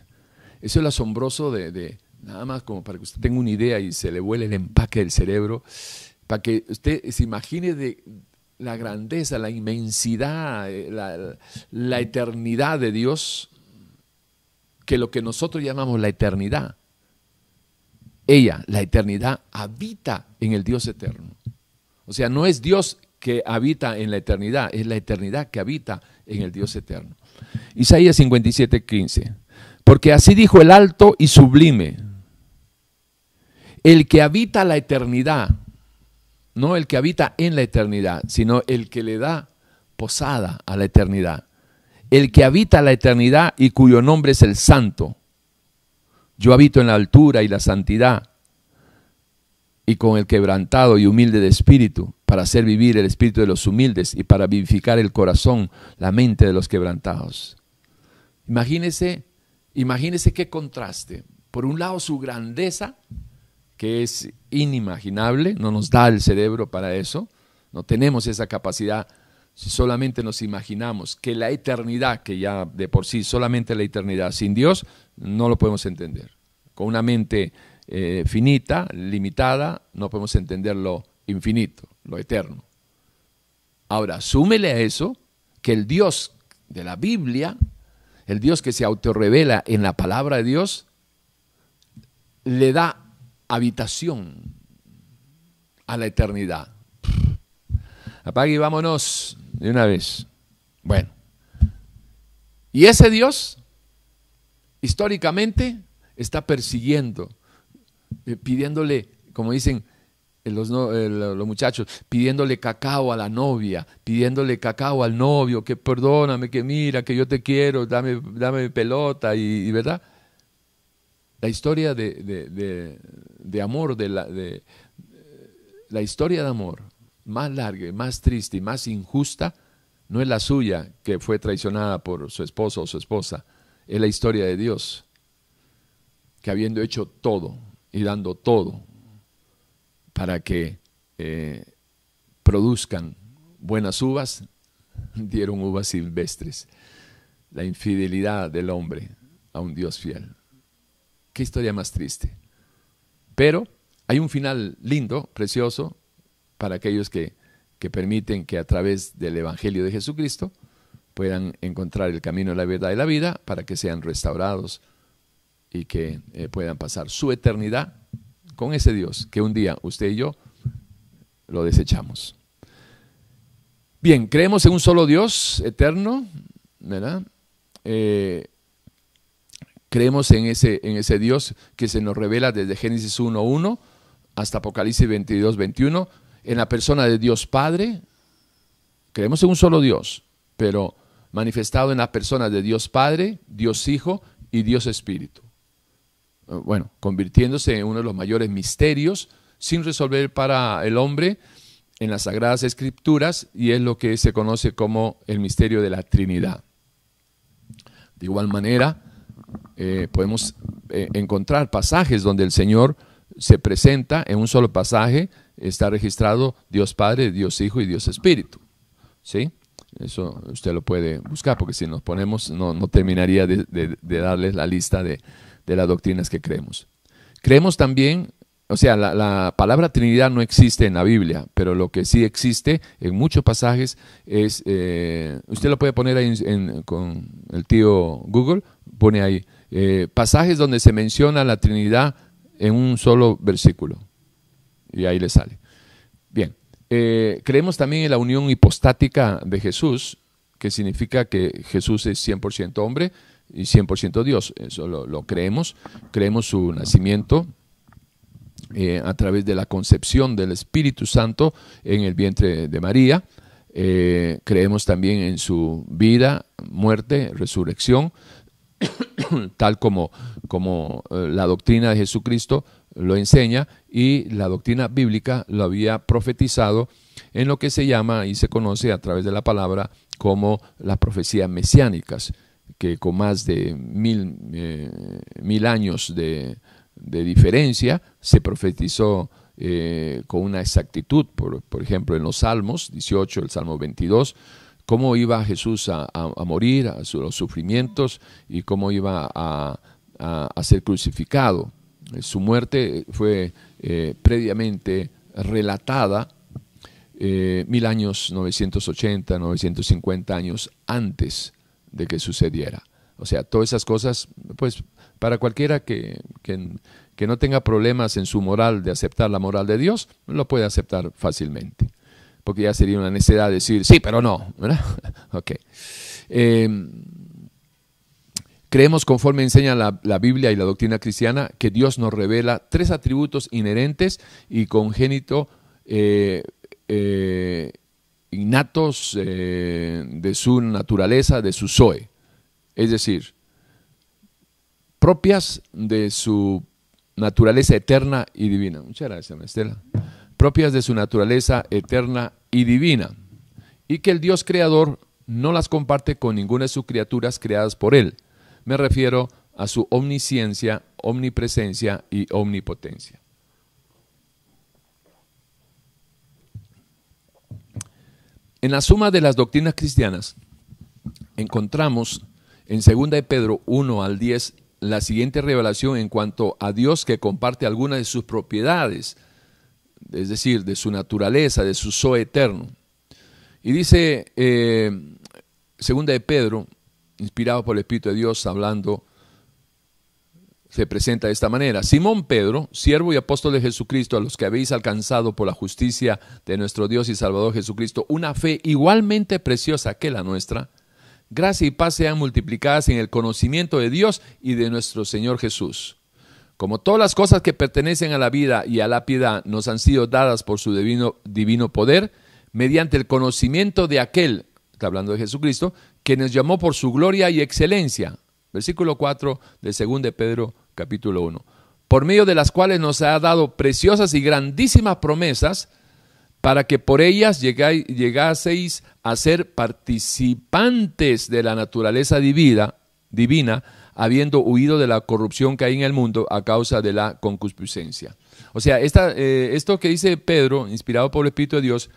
Eso es lo asombroso de, nada más como para que usted tenga una idea y se le vuele el empaque del cerebro. para que usted se imagine de la grandeza, la inmensidad, eh, la, eternidad de Dios, que lo que nosotros llamamos la eternidad, ella, la eternidad, habita en el Dios eterno. O sea, no es Dios que habita en la eternidad, es la eternidad que habita en el Dios eterno. Isaías 57, 15. Porque así dijo el alto y sublime, el que habita la eternidad, no el que habita en la eternidad, sino el que le da posada a la eternidad. El que habita la eternidad y cuyo nombre es el santo. Yo habito en la altura y la santidad y con el quebrantado y humilde de espíritu, para hacer vivir el espíritu de los humildes y para vivificar el corazón, la mente de los quebrantados. Imagínese, imagínese qué contraste. Por un lado su grandeza, que es inimaginable, no nos da el cerebro para eso, no tenemos esa capacidad si solamente nos imaginamos que la eternidad, que ya de por sí solamente la eternidad sin Dios, no lo podemos entender. Con una mente eh, finita, limitada, no podemos entender lo infinito, lo eterno. Ahora, súmele a eso que el Dios de la Biblia, el Dios que se autorrevela en la palabra de Dios, le da habitación a la eternidad. Apague y vámonos de una vez. Bueno, y ese Dios, históricamente, está persiguiendo, eh, pidiéndole, como dicen eh, los, eh, los, muchachos, pidiéndole cacao a la novia, pidiéndole cacao al novio, que perdóname, que mira, que yo te quiero, dame, dame pelota, y, verdad. La historia de, de amor, de la, de, la historia de amor más larga, más triste y más injusta, no es la suya, que fue traicionada por su esposo o su esposa, es la historia de Dios, que habiendo hecho todo y dando todo para que eh, produzcan buenas uvas, dieron uvas silvestres. La infidelidad del hombre a un Dios fiel. Qué historia más triste. Pero hay un final lindo, precioso, para aquellos que, permiten que a través del Evangelio de Jesucristo puedan encontrar el camino de la verdad y la vida para que sean restaurados y que eh, puedan pasar su eternidad con ese Dios que un día usted y yo lo desechamos. Bien, creemos en un solo Dios eterno, ¿verdad? Eh, Creemos en ese, en ese Dios que se nos revela desde Génesis 1.1 hasta Apocalipsis 22.21, en la persona de Dios Padre. Creemos en un solo Dios, pero manifestado en la persona de Dios Padre, Dios Hijo y Dios Espíritu. Bueno, convirtiéndose en uno de los mayores misterios sin resolver para el hombre en las Sagradas Escrituras y es lo que se conoce como el misterio de la Trinidad. De igual manera, eh, podemos eh, encontrar pasajes donde el Señor se presenta en un solo pasaje, está registrado Dios Padre, Dios Hijo y Dios Espíritu. ¿Sí? Eso usted lo puede buscar, porque si nos ponemos, no, terminaría de, darles la lista de, las doctrinas que creemos. Creemos también, o sea, la, palabra Trinidad no existe en la Biblia, pero lo que sí existe en muchos pasajes es, eh, usted lo puede poner ahí con el tío Google, pone ahí, eh, pasajes donde se menciona la Trinidad en un solo versículo. Y ahí le sale. Bien, eh, creemos también en la unión hipostática de Jesús, que significa que Jesús es 100% hombre y 100% Dios. Eso lo, creemos. Creemos su nacimiento eh, a través de la concepción del Espíritu Santo en el vientre de María. creemos también en su vida, muerte, resurrección. tal como, como eh, la doctrina de Jesucristo lo enseña y la doctrina bíblica lo había profetizado en lo que se llama y se conoce a través de la palabra como las profecías mesiánicas, que con más de mil, eh, mil años de, diferencia se profetizó eh, con una exactitud, por, por, ejemplo en los Salmos 18, el Salmo 22, cómo iba Jesús a, morir, a los sufrimientos y cómo iba a, ser crucificado. Su muerte fue eh, previamente relatada eh, mil años, 980, 950 años antes de que sucediera. O sea, todas esas cosas, pues para cualquiera que, que, no tenga problemas en su moral de aceptar la moral de Dios, lo puede aceptar fácilmente. Porque ya sería una necesidad decir, sí, pero no. ok. Em, creemos, conforme enseña la, Biblia y la doctrina cristiana, que Dios nos revela tres atributos inherentes y congénito eh, eh, innatos eh, de su naturaleza, de su Zoe. Es decir, propias de su naturaleza eterna y divina. Muchas gracias, Estela. Propias de su naturaleza eterna y divina. Y que el Dios creador no las comparte con ninguna de sus criaturas creadas por Él. Me refiero a su omnisciencia, omnipresencia y omnipotencia. En la suma de las doctrinas cristianas encontramos en 2 de Pedro 1 al 10 la siguiente revelación en cuanto a Dios que comparte algunas de sus propiedades, es decir, de su naturaleza, de su so eterno. Y dice eh, segunda de Pedro, inspirado por el Espíritu de Dios, hablando se presenta de esta manera. Simón Pedro, siervo y apóstol de Jesucristo, a los que habéis alcanzado por la justicia de nuestro Dios y Salvador Jesucristo una fe igualmente preciosa que la nuestra, gracia y paz sean multiplicadas en el conocimiento de Dios y de nuestro Señor Jesús. Como todas las cosas que pertenecen a la vida y a la piedad nos han sido dadas por su divino, divino poder, mediante el conocimiento de aquel, está hablando de Jesucristo, que nos llamó por su gloria y excelencia Versículo 4 de 2 de Pedro capítulo 1. Por medio de las cuales nos ha dado preciosas y grandísimas promesas para que por ellas llegaseis a ser participantes de la naturaleza divina, divina, habiendo huido de la corrupción que hay en el mundo a causa de la concupiscencia. O sea, eh, esto que dice Pedro, inspirado por el Espíritu de Dios,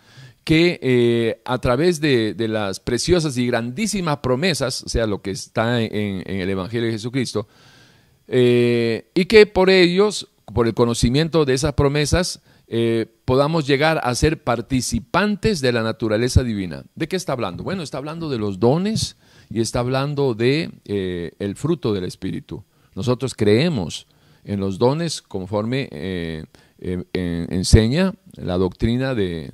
que eh, a través de, las preciosas y grandísimas promesas, o sea, lo que está en, el Evangelio de Jesucristo, eh, y que por ellos, por el conocimiento de esas promesas, eh, podamos llegar a ser participantes de la naturaleza divina. ¿De qué está hablando? Bueno, está hablando de los dones y está hablando de el fruto del Espíritu. Nosotros creemos en los dones conforme enseña la doctrina de,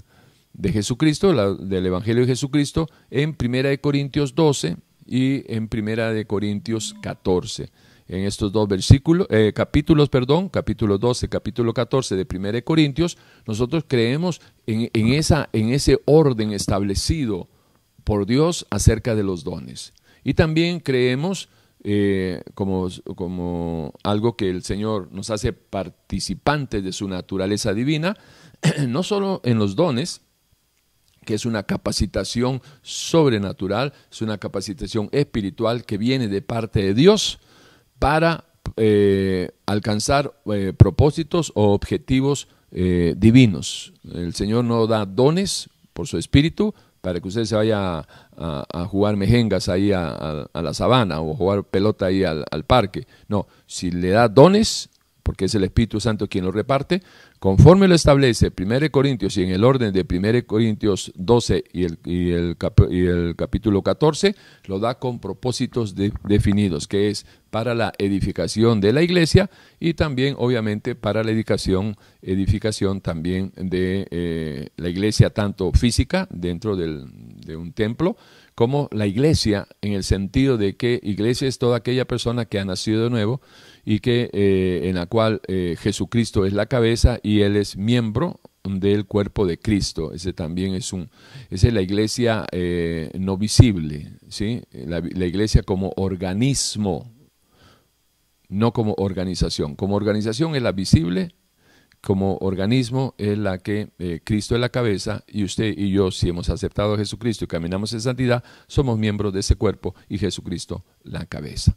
de Jesucristo, del Evangelio de Jesucristo, en Primera de Corintios 12 y en Primera de Corintios 14. En estos dos versículos, eh, capítulos, perdón, capítulo 12, capítulo 14 de Primera de Corintios, nosotros creemos en, esa, en ese orden establecido por Dios acerca de los dones. Y también creemos eh, como, como algo que el Señor nos hace participantes de su naturaleza divina, no solo en los dones, que es una capacitación sobrenatural, es una capacitación espiritual que viene de parte de Dios para eh, alcanzar eh, propósitos o objetivos eh, divinos. El Señor no da dones por su espíritu para que usted se vaya a, jugar mejengas ahí a, la sabana o jugar pelota ahí al, al parque. No, si le da dones, porque es el Espíritu Santo quien lo reparte, conforme lo establece 1 Corintios y en el orden de 1 Corintios 12 y el, y el, capítulo 14, lo da con propósitos definidos, que es para la edificación de la iglesia y también obviamente para la edificación, edificación también de eh, la iglesia tanto física dentro de un templo como la iglesia en el sentido de que iglesia es toda aquella persona que ha nacido de nuevo y que eh, en la cual eh, Jesucristo es la cabeza y él es miembro del cuerpo de Cristo. Ese también es un, esa es la iglesia eh, no visible, ¿sí? La, iglesia como organismo, no como organización. Como organización es la visible, como organismo es la que Cristo es la cabeza y usted y yo, si hemos aceptado a Jesucristo y caminamos en santidad, somos miembros de ese cuerpo y Jesucristo la cabeza.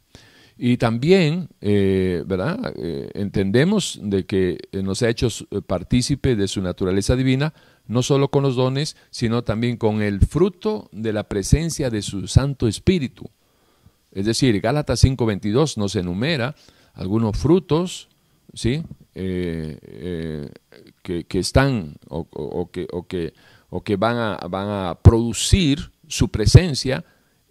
Y también, eh, ¿verdad? Eh, entendemos de que eh, nos ha hecho partícipe de su naturaleza divina, no solo con los dones, sino también con el fruto de la presencia de su Santo Espíritu. Es decir, Gálatas 5:22 nos enumera algunos frutos, ¿sí? que, están o, que, o, que, o que van, a, van a producir su presencia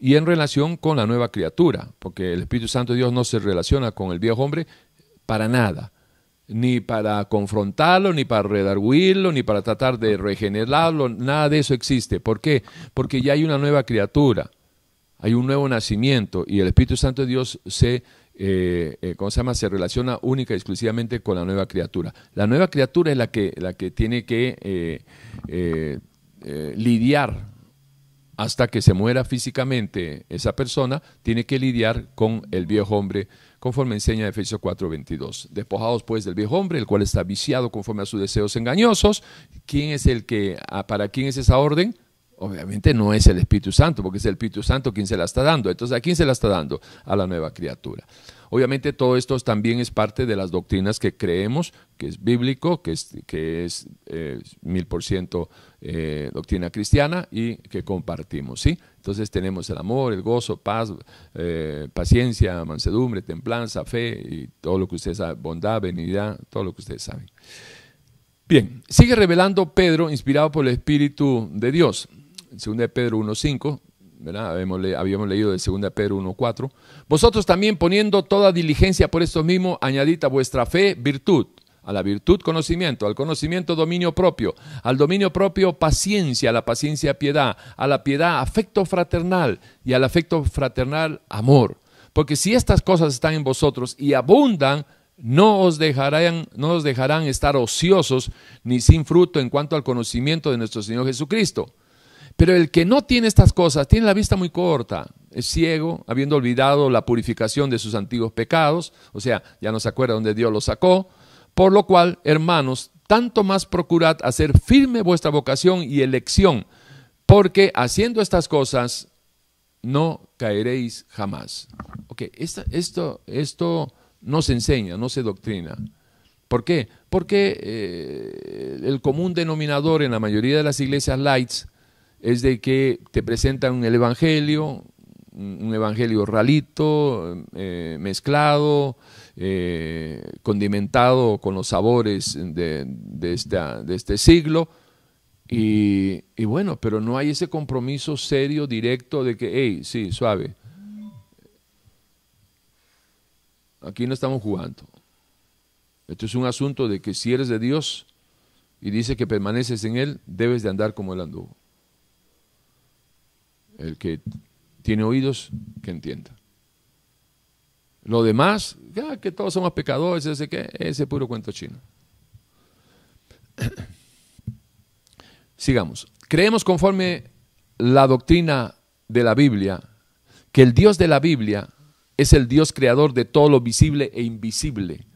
y en relación con la nueva criatura, porque el Espíritu Santo de Dios no se relaciona con el viejo hombre para nada, ni para confrontarlo, ni para redarguirlo, ni para tratar de regenerarlo, nada de eso existe. ¿Por qué? Porque ya hay una nueva criatura, hay un nuevo nacimiento y el Espíritu Santo de Dios se eh, eh, ¿cómo se llama? Se relaciona única y exclusivamente con la nueva criatura. La nueva criatura es la que, la que tiene que eh, lidiar hasta que se muera físicamente esa persona, tiene que lidiar con el viejo hombre, conforme enseña Efesios 4:22. Despojados pues del viejo hombre, el cual está viciado conforme a sus deseos engañosos. ¿Quién es el que, ah, para quién es esa orden? Obviamente no es el Espíritu Santo, porque es el Espíritu Santo quien se la está dando. Entonces, ¿a quién se la está dando? A la nueva criatura. Obviamente todo esto también es parte de las doctrinas que creemos, que es bíblico, que es, que es eh, mil por ciento eh, doctrina cristiana y que compartimos. ¿sí? Entonces tenemos el amor, el gozo, paz, eh, paciencia, mansedumbre, templanza, fe y todo lo que ustedes saben, bondad, benignidad, todo lo que ustedes saben. Bien, sigue revelando Pedro, inspirado por el Espíritu de Dios. 2 Pedro 1.5, Habíamos, habíamos, leído de 2 Pedro 1.4. Vosotros también poniendo toda diligencia por esto mismo, añadid a vuestra fe virtud, a la virtud conocimiento, al conocimiento dominio propio, al dominio propio paciencia, a la paciencia piedad, a la piedad afecto fraternal y al afecto fraternal amor. Porque si estas cosas están en vosotros y abundan, no os dejarán, no os dejarán estar ociosos ni sin fruto en cuanto al conocimiento de nuestro Señor Jesucristo. Pero el que no tiene estas cosas tiene la vista muy corta, es ciego, habiendo olvidado la purificación de sus antiguos pecados, o sea, ya no se acuerda dónde Dios lo sacó, por lo cual, hermanos, tanto más procurad hacer firme vuestra vocación y elección, porque haciendo estas cosas no caeréis jamás. Ok, esto, esto no se enseña, no se doctrina. ¿Por qué? Porque eh, el común denominador en la mayoría de las iglesias lights es de que te presentan el Evangelio, un Evangelio ralito, eh, mezclado, eh, condimentado con los sabores de, este siglo. Y, y, bueno, pero no hay ese compromiso serio, directo de que, hey, sí, suave. Aquí no estamos jugando. Esto es un asunto de que si eres de Dios y dice que permaneces en Él, debes de andar como Él anduvo. El que tiene oídos, que entienda. Lo demás, que todos somos pecadores, ese, que, ese puro cuento chino. Sigamos. Creemos conforme la doctrina de la Biblia que el Dios de la Biblia es el Dios creador de todo lo visible e invisible,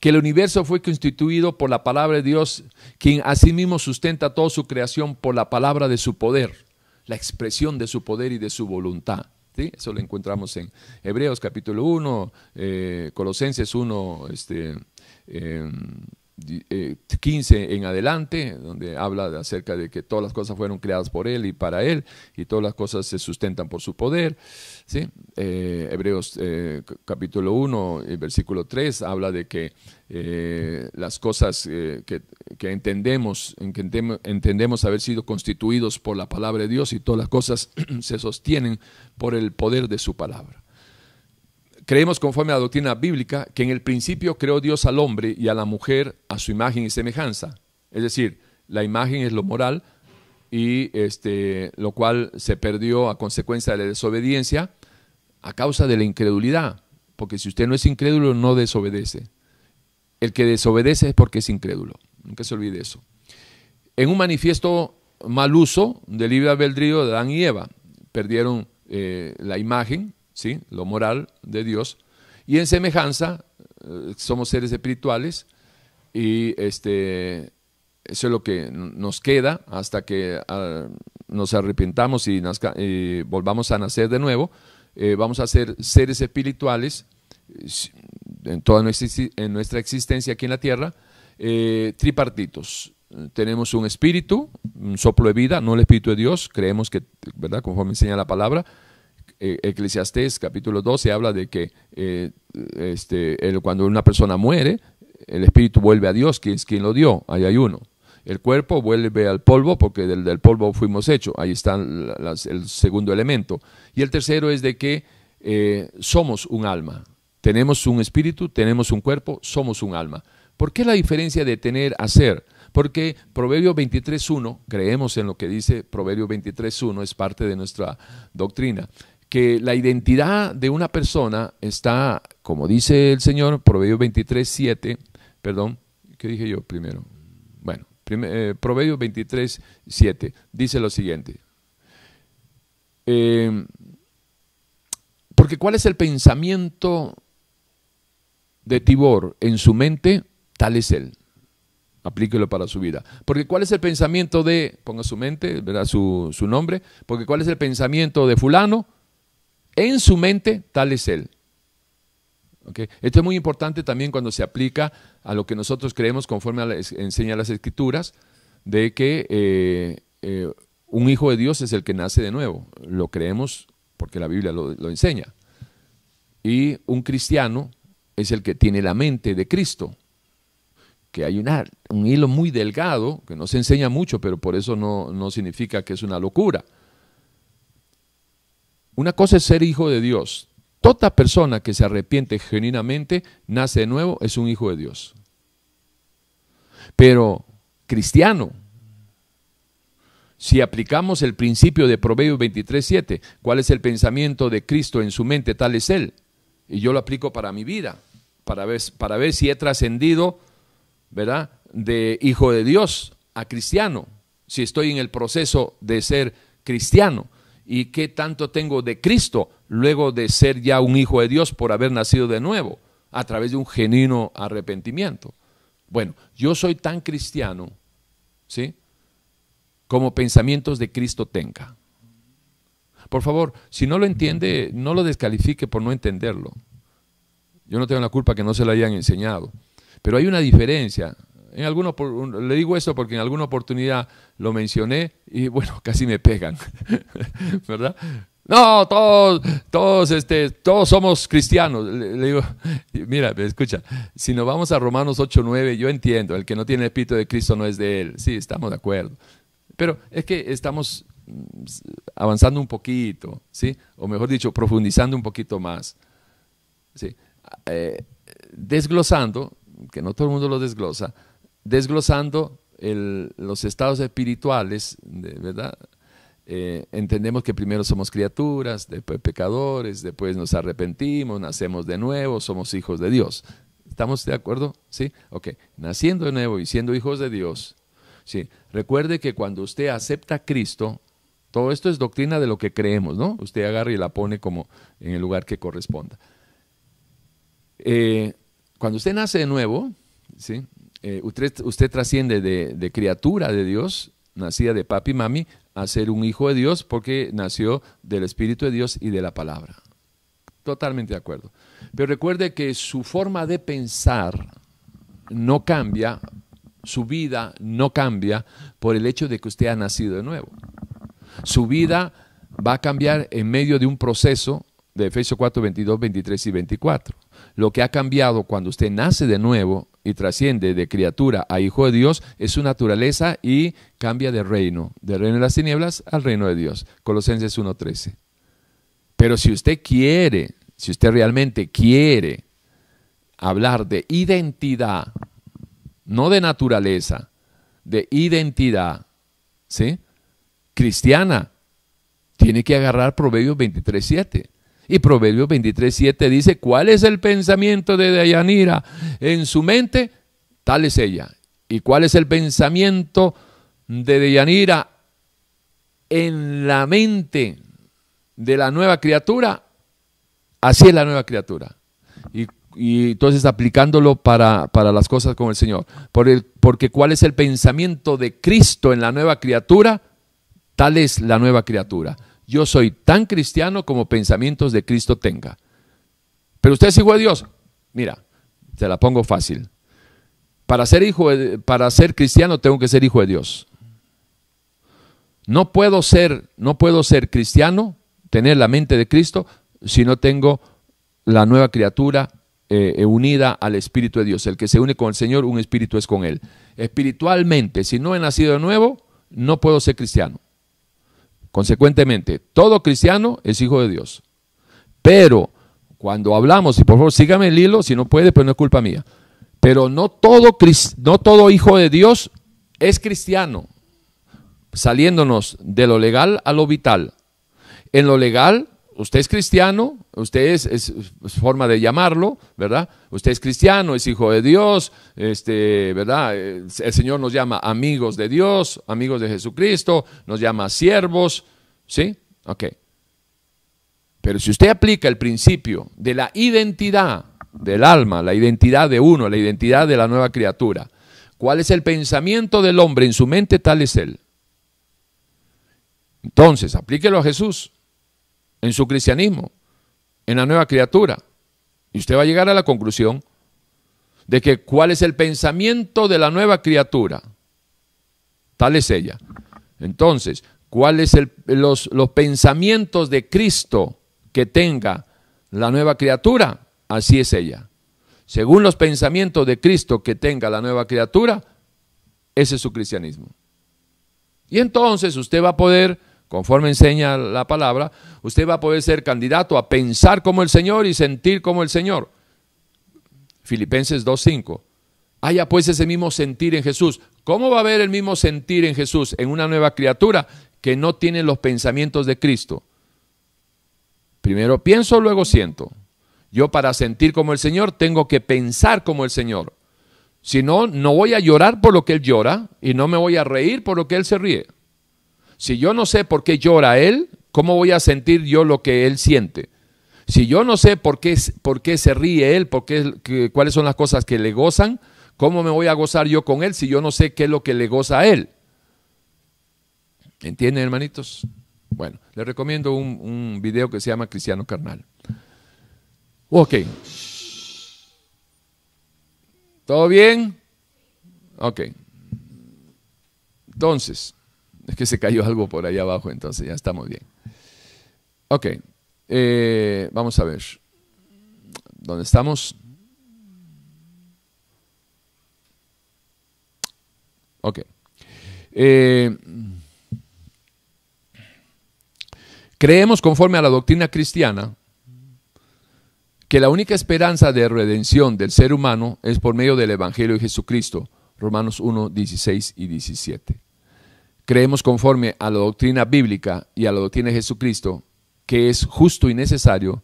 que el universo fue constituido por la palabra de Dios, quien asimismo sustenta toda su creación por la palabra de su poder la expresión de su poder y de su voluntad. ¿sí? Eso lo encontramos en Hebreos capítulo 1, eh, Colosenses 1, este, 15 eh, en adelante, donde habla acerca de que todas las cosas fueron creadas por Él y para Él, y todas las cosas se sustentan por su poder. ¿sí? Eh, Hebreos eh, capítulo 1, versículo 3, habla de que las cosas que, entendemos, en que entendemos haber sido constituidos por la palabra de Dios y todas las cosas se sostienen por el poder de su palabra. Creemos conforme a la doctrina bíblica que en el principio creó Dios al hombre y a la mujer a su imagen y semejanza. Es decir, la imagen es lo moral y este, lo cual se perdió a consecuencia de la desobediencia a causa de la incredulidad. Porque si usted no es incrédulo, no desobedece. El que desobedece es porque es incrédulo. Nunca se olvide eso. En un manifiesto mal uso del libre albedrío de Adán y Eva, perdieron eh, la imagen ¿sí? lo moral de Dios, y en semejanza eh, somos seres espirituales y este, eso es lo que nos queda hasta que ah, nos arrepintamos y, volvamos a nacer de nuevo. Eh, vamos a ser seres espirituales en toda nuestra, existencia aquí en la tierra, eh, tripartitos. Tenemos un espíritu, un soplo de vida, no el espíritu de Dios, creemos que, ¿verdad? Conforme enseña la palabra, eh, Eclesiastés capítulo 12 habla de que eh, este, cuando una persona muere, el espíritu vuelve a Dios, que es quien lo dio, ahí hay uno. El cuerpo vuelve al polvo porque del, del polvo fuimos hechos, ahí está el segundo elemento. Y el tercero es de que eh, somos un alma, tenemos un espíritu, tenemos un cuerpo, somos un alma. ¿Por qué la diferencia de tener a ser? Porque Proverbio 23.1, creemos en lo que dice Proverbio 23.1, es parte de nuestra doctrina, que la identidad de una persona está, como dice el Señor, Proverbio 23.7, perdón, ¿qué dije yo primero? Bueno, eh, Proverbio 23.7 dice lo siguiente. Eh, porque ¿cuál es el pensamiento de Tibor en su mente? Tal es él. Aplíquelo para su vida. Porque ¿cuál es el pensamiento de, ponga su mente, verá su, su nombre, porque ¿cuál es el pensamiento de fulano? En su mente, tal es él. Esto es muy importante también cuando se aplica a lo que nosotros creemos conforme a enseña las escrituras, de que eh, eh, un hijo de Dios es el que nace de nuevo. Lo creemos porque la Biblia lo, enseña. Y un cristiano es el que tiene la mente de Cristo que hay un hilo muy delgado, que no se enseña mucho, pero por eso no, no significa que es una locura. Una cosa es ser hijo de Dios. Toda persona que se arrepiente genuinamente, nace de nuevo, es un hijo de Dios. Pero cristiano, si aplicamos el principio de Proverbios 23.7, ¿cuál es el pensamiento de Cristo en su mente? Tal es Él. Y yo lo aplico para mi vida, para ver, para ver si he trascendido ¿verdad? De hijo de Dios a cristiano, si estoy en el proceso de ser cristiano y qué tanto tengo de Cristo luego de ser ya un hijo de Dios por haber nacido de nuevo a través de un genuino arrepentimiento. Bueno, yo soy tan cristiano, ¿sí? Como pensamientos de Cristo tenga. Por favor, si no lo entiende, no lo descalifique por no entenderlo. Yo no tengo la culpa que no se lo hayan enseñado. Pero hay una diferencia. En alguna, le digo esto porque en alguna oportunidad lo mencioné y bueno, casi me pegan, ¿verdad? No, todos, todos, este, todos somos cristianos. Le, digo, mira, escucha, si nos vamos a Romanos 8, 9, yo entiendo, el que no tiene el Espíritu de Cristo no es de él. Sí, estamos de acuerdo. Pero es que estamos mm, avanzando un poquito, ¿sí? O mejor dicho, profundizando un poquito más. ¿sí? Eh, desglosando que no todo el mundo lo desglosa, desglosando los estados espirituales, ¿verdad? Eh, entendemos que primero somos criaturas, después pecadores, después nos arrepentimos, nacemos de nuevo, somos hijos de Dios. ¿Estamos de acuerdo? Sí. Ok. Naciendo de nuevo y siendo hijos de Dios. Sí. Recuerde que cuando usted acepta a Cristo, todo esto es doctrina de lo que creemos, ¿no? Usted agarra y la pone como en el lugar que corresponda. Eh, cuando usted nace de nuevo, ¿sí? Eh, usted, trasciende de, criatura de Dios, nacida de papi y mami, a ser un hijo de Dios porque nació del Espíritu de Dios y de la palabra. Totalmente de acuerdo. Pero recuerde que su forma de pensar no cambia, su vida no cambia por el hecho de que usted ha nacido de nuevo. Su vida va a cambiar en medio de un proceso de Efesios 4, 22, 23 y 24. Lo que ha cambiado cuando usted nace de nuevo y trasciende de criatura a hijo de Dios es su naturaleza y cambia de reino, del reino de las tinieblas al reino de Dios. Colosenses 1.13. Pero si usted quiere, si usted realmente quiere hablar de identidad, no de naturaleza, de identidad, ¿sí? Cristiana, tiene que agarrar Proverbios 23.7. Y Proverbios 23, dice, ¿cuál es el pensamiento de Dayanira en su mente? Tal es ella. ¿Y cuál es el pensamiento de Dayanira en la mente de la nueva criatura? Así es la nueva criatura. Y, entonces aplicándolo para, las cosas con el Señor. Por el, porque cuál es el pensamiento de Cristo en la nueva criatura? Tal es la nueva criatura yo soy tan cristiano como pensamientos de Cristo tenga. Pero usted es hijo de Dios. Mira, te la pongo fácil. Para ser, hijo para ser cristiano tengo que ser hijo de Dios. No puedo ser, no puedo ser cristiano, tener la mente de Cristo, si no tengo la nueva criatura eh, unida al Espíritu de Dios. El que se une con el Señor, un espíritu es con Él. Espiritualmente, si no he nacido de nuevo, no puedo ser cristiano. Consecuentemente, todo cristiano es hijo de Dios. Pero cuando hablamos, y por favor sígame el hilo, si no puede, pues no es culpa mía. Pero no todo, no todo hijo de Dios es cristiano, saliéndonos de lo legal a lo vital. En lo legal, usted es cristiano, usted es, forma de llamarlo, ¿verdad? Usted es cristiano, es hijo de Dios, este, ¿verdad? El Señor nos llama amigos de Dios, amigos de Jesucristo, nos llama siervos, ¿sí? Ok. Pero si usted aplica el principio de la identidad del alma, la identidad de uno, la identidad de la nueva criatura, ¿cuál es el pensamiento del hombre en su mente? Tal es él. Entonces, aplíquelo a Jesús en su cristianismo, en la nueva criatura. Y usted va a llegar a la conclusión de que cuál es el pensamiento de la nueva criatura. Tal es ella. Entonces, cuáles los, los pensamientos de Cristo que tenga la nueva criatura, así es ella. Según los pensamientos de Cristo que tenga la nueva criatura, ese es su cristianismo. Y entonces usted va a poder, conforme enseña la palabra, usted va a poder ser candidato a pensar como el Señor y sentir como el Señor. Filipenses 2.5. Haya pues ese mismo sentir en Jesús. ¿Cómo va a haber el mismo sentir en Jesús en una nueva criatura que no tiene los pensamientos de Cristo? Primero pienso, luego siento. Yo para sentir como el Señor tengo que pensar como el Señor. Si no, no voy a llorar por lo que Él llora y no me voy a reír por lo que Él se ríe. Si yo no sé por qué llora Él, ¿cómo voy a sentir yo lo que Él siente? Si yo no sé por qué, por qué se ríe Él, por qué, cuáles son las cosas que le gozan, ¿cómo me voy a gozar yo con Él si yo no sé qué es lo que le goza a Él? ¿Entienden, hermanitos? Bueno, les recomiendo un, video que se llama Cristiano Carnal. Ok. ¿Todo bien? Ok. Entonces, es que se cayó algo por ahí abajo, entonces ya estamos bien. Ok. Eh, vamos a ver. ¿Dónde estamos? Ok. Eh, Creemos, conforme a la doctrina cristiana, que la única esperanza de redención del ser humano es por medio del Evangelio de Jesucristo, Romanos 1, 16 y 17. Creemos, conforme a la doctrina bíblica y a la doctrina de Jesucristo, que es justo y necesario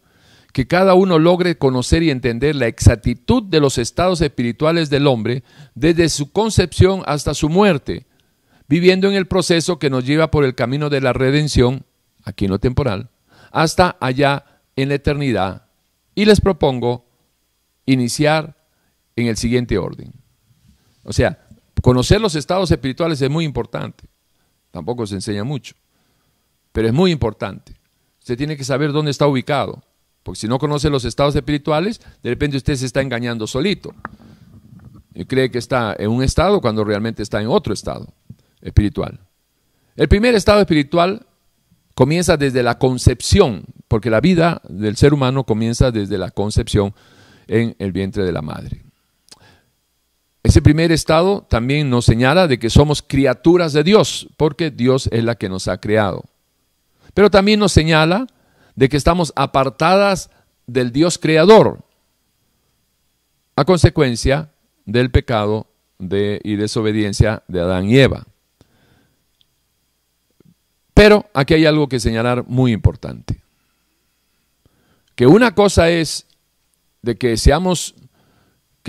que cada uno logre conocer y entender la exactitud de los estados espirituales del hombre desde su concepción hasta su muerte, viviendo en el proceso que nos lleva por el camino de la redención aquí en lo temporal, hasta allá en la eternidad. Y les propongo iniciar en el siguiente orden. O sea, conocer los estados espirituales es muy importante. Tampoco se enseña mucho, pero es muy importante. Usted tiene que saber dónde está ubicado, porque si no conoce los estados espirituales, de repente usted se está engañando solito. Y cree que está en un estado cuando realmente está en otro estado espiritual. El primer estado espiritual comienza desde la concepción, porque la vida del ser humano comienza desde la concepción en el vientre de la madre. Ese primer estado también nos señala de que somos criaturas de Dios, porque Dios es la que nos ha creado. Pero también nos señala de que estamos apartadas del Dios creador, a consecuencia del pecado de, y desobediencia de Adán y Eva. Pero aquí hay algo que señalar muy importante. Que una cosa es de que seamos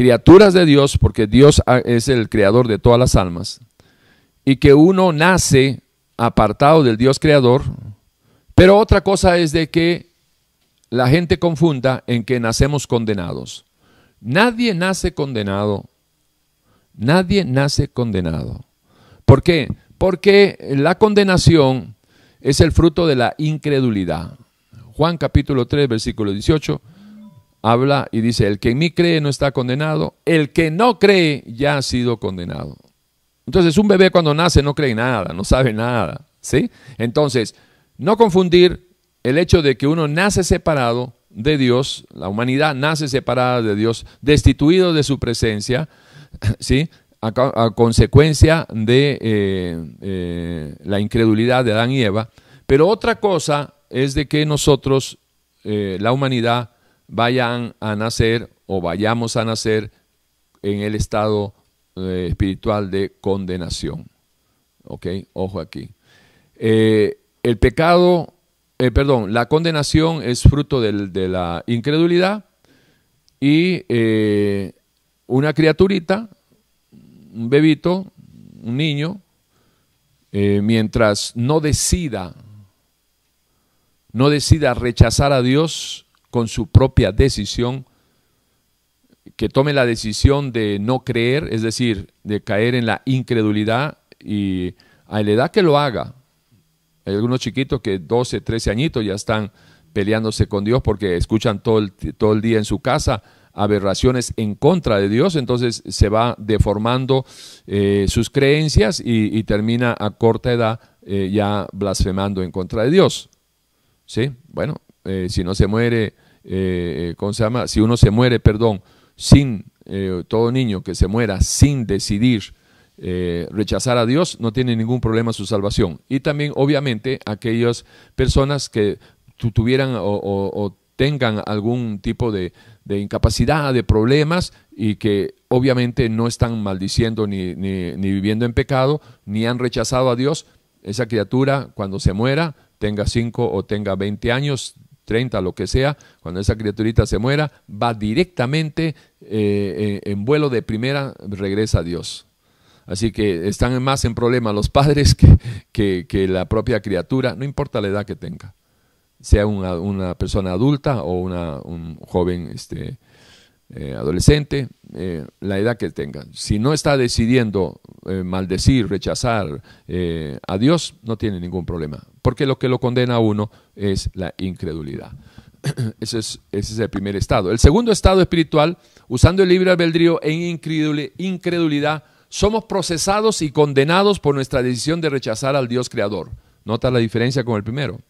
criaturas de Dios, porque Dios es el creador de todas las almas, y que uno nace apartado del Dios creador, pero otra cosa es de que la gente confunda en que nacemos condenados. Nadie nace condenado. Nadie nace condenado. ¿Por qué? Porque la condenación es el fruto de la incredulidad. Juan capítulo 3, versículo 18, habla y dice, el que en mí cree no está condenado, el que no cree ya ha sido condenado. Entonces, un bebé cuando nace no cree nada, no sabe nada, ¿sí? Entonces, no confundir el hecho de que uno nace separado de Dios, la humanidad nace separada de Dios, destituido de su presencia, ¿sí? a, consecuencia de eh, eh, la incredulidad de Adán y Eva. Pero otra cosa es de que nosotros, eh, la humanidad, vayan a nacer o vayamos a nacer en el estado espiritual de condenación. ¿Ok? Ojo aquí. el pecado, perdón, la condenación es fruto de la incredulidad y una criaturita un bebito, un niño, eh, mientras no decida, no decida rechazar a Dios con su propia decisión, que tome la decisión de no creer, es decir, de caer en la incredulidad y a la edad que lo haga. Hay algunos chiquitos que 12, 13 añitos ya están peleándose con Dios porque escuchan todo el, todo el día en su casa aberraciones en contra de Dios, entonces se va deformando eh, sus creencias y, termina a corta edad eh, ya blasfemando en contra de Dios. ¿Sí? Bueno, eh, si no se muere, ¿cómo se llama? Si uno se muere, perdón, sin, todo niño que se muera sin decidir rechazar a Dios, no tiene ningún problema su salvación. Y también, obviamente, aquellas personas que tuvieran o tengan algún tipo de, de incapacidad, de problemas y que obviamente no están maldiciendo ni, ni, viviendo en pecado, ni han rechazado a Dios, esa criatura cuando se muera, tenga 5 o tenga 20 años, 30, lo que sea, cuando esa criaturita se muera, va directamente eh, en vuelo de primera, regresa a Dios. Así que están más en problema los padres que, que la propia criatura, no importa la edad que tenga sea una, persona adulta o una, un joven este, eh, adolescente, eh, la edad que tenga. Si no está decidiendo eh, maldecir, rechazar a Dios, no tiene ningún problema, porque lo que lo condena a uno es la incredulidad. Ese es, el primer estado. El segundo estado espiritual, usando el libre albedrío en incredulidad, somos procesados y condenados por nuestra decisión de rechazar al Dios creador. ¿Nota la diferencia con el primero?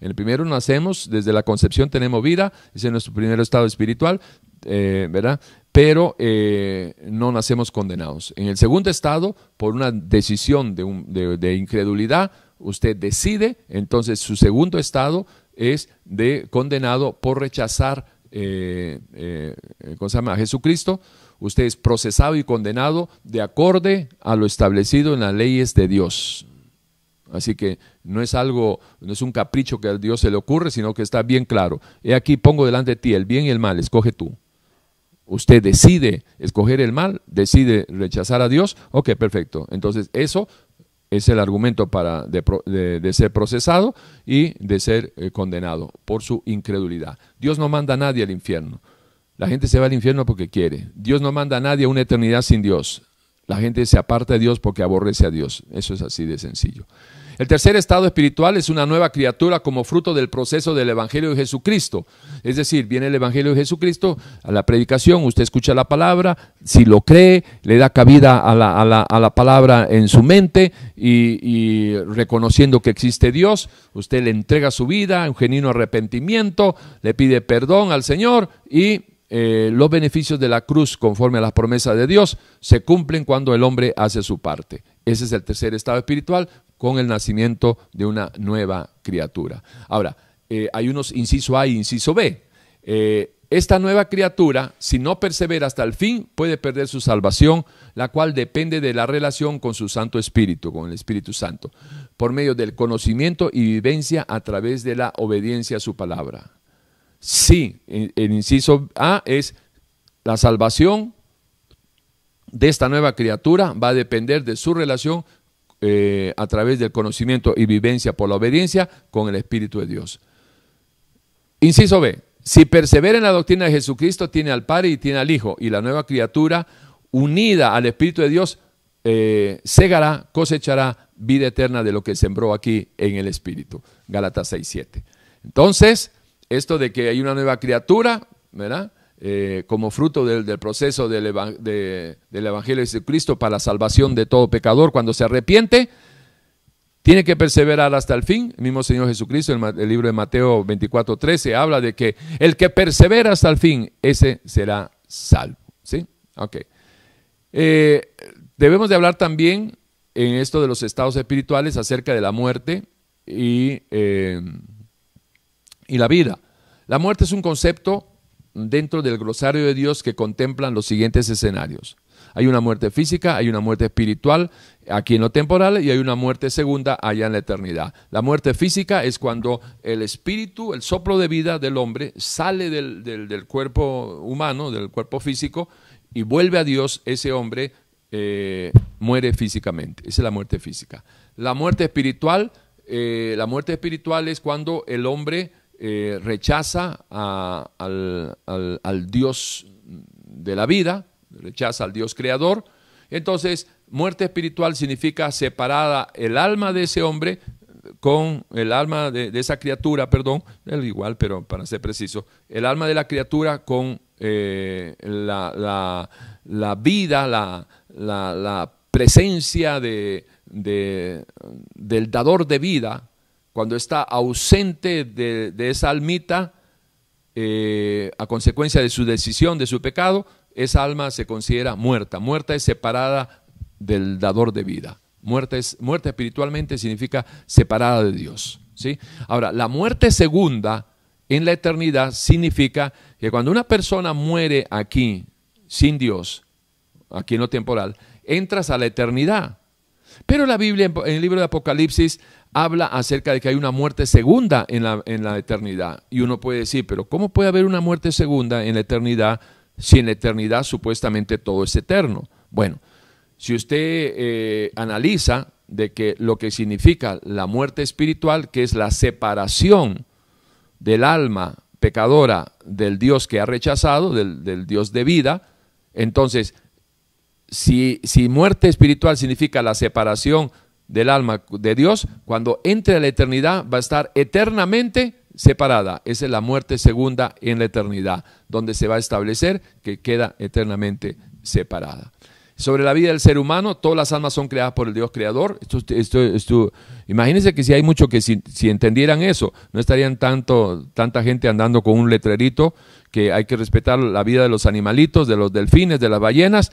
En el primero nacemos, desde la concepción tenemos vida, ese es nuestro primer estado espiritual, eh, ¿verdad? Pero eh, no nacemos condenados. En el segundo estado, por una decisión de, incredulidad, usted decide, entonces su segundo estado es de condenado por rechazar eh, llama? a Jesucristo. Usted es procesado y condenado de acorde a lo establecido en las leyes de Dios. Así que no es algo, no es un capricho que a Dios se le ocurre, sino que está bien claro. He aquí pongo delante de ti el bien y el mal, escoge tú. Usted decide escoger el mal, decide rechazar a Dios, ok, perfecto. Entonces eso es el argumento para de, ser procesado y de ser eh, condenado por su incredulidad. Dios no manda a nadie al infierno. La gente se va al infierno porque quiere. Dios no manda a nadie a una eternidad sin Dios. La gente se aparta de Dios porque aborrece a Dios. Eso es así de sencillo. El tercer estado espiritual es una nueva criatura como fruto del proceso del Evangelio de Jesucristo. Es decir, viene el Evangelio de Jesucristo a la predicación, usted escucha la palabra, si lo cree, le da cabida a la, palabra en su mente y, reconociendo que existe Dios, usted le entrega su vida, un genuino arrepentimiento, le pide perdón al Señor y eh, los beneficios de la cruz, conforme a las promesas de Dios, se cumplen cuando el hombre hace su parte. Ese es el tercer estado espiritual, con el nacimiento de una nueva criatura. Ahora, eh, hay unos inciso A y inciso B. Eh, esta nueva criatura, si no persevera hasta el fin, puede perder su salvación, la cual depende de la relación con su Santo Espíritu, con el Espíritu Santo, por medio del conocimiento y vivencia a través de la obediencia a su palabra. Sí, el inciso A es la salvación de esta nueva criatura va a depender de su relación eh, a través del conocimiento y vivencia por la obediencia con el Espíritu de Dios. Inciso B. Si persevera en la doctrina de Jesucristo, tiene al Padre y tiene al Hijo, y la nueva criatura, unida al Espíritu de Dios, eh, segará, cosechará vida eterna de lo que sembró aquí en el Espíritu. Gálatas 6.7. Entonces, esto de que hay una nueva criatura, ¿verdad? Eh, como fruto del, proceso del, Evangelio de Jesucristo para la salvación de todo pecador cuando se arrepiente, Tiene que perseverar hasta el fin. El mismo Señor Jesucristo, en el libro de Mateo 24, 13, habla de que el que persevera hasta el fin, ese será salvo. ¿Sí? Ok. Eh, debemos de hablar también en esto de los estados espirituales acerca de la muerte y, eh, y la vida. La muerte es un concepto dentro del glosario de Dios que contemplan los siguientes escenarios. Hay una muerte física, hay una muerte espiritual aquí en lo temporal y hay una muerte segunda allá en la eternidad. La muerte física es cuando el espíritu, el soplo de vida del hombre sale del, cuerpo humano, del cuerpo físico y vuelve a Dios, ese hombre eh, muere físicamente. Esa es la muerte física. La muerte espiritual, eh, la muerte espiritual es cuando el hombre eh, rechaza al, al Dios de la vida, rechaza al Dios creador. Entonces, muerte espiritual significa separada el alma de ese hombre con el alma de, esa criatura, perdón, es igual, pero para ser preciso, el alma de la criatura con eh, la, vida, la, presencia de, del dador de vida, cuando está ausente de, esa almita, eh, a consecuencia de su decisión, de su pecado, esa alma se considera muerta. Muerta es separada del dador de vida. Muerta, es, muerta espiritualmente significa separada de Dios. ¿sí? Ahora, la muerte segunda en la eternidad significa que cuando una persona muere aquí sin Dios, aquí en lo temporal, entras a la eternidad. Pero la Biblia, en el libro de Apocalipsis, habla acerca de que hay una muerte segunda en la, en la eternidad. Y uno puede decir, pero ¿cómo puede haber una muerte segunda en la eternidad si en la eternidad supuestamente todo es eterno? Bueno, si usted eh, analiza de que lo que significa la muerte espiritual, que es la separación del alma pecadora del Dios que ha rechazado, del, Dios de vida, entonces, si, si muerte espiritual significa la separación del alma de Dios, cuando entre a la eternidad va a estar eternamente separada. Esa es la muerte segunda en la eternidad, donde se va a establecer que queda eternamente separada. Sobre la vida del ser humano, todas las almas son creadas por el Dios creador. Esto, imagínense que si hay mucho que si, entendieran eso, no estarían tanto, tanta gente andando con un letrerito que hay que respetar la vida de los animalitos, de los delfines, de las ballenas,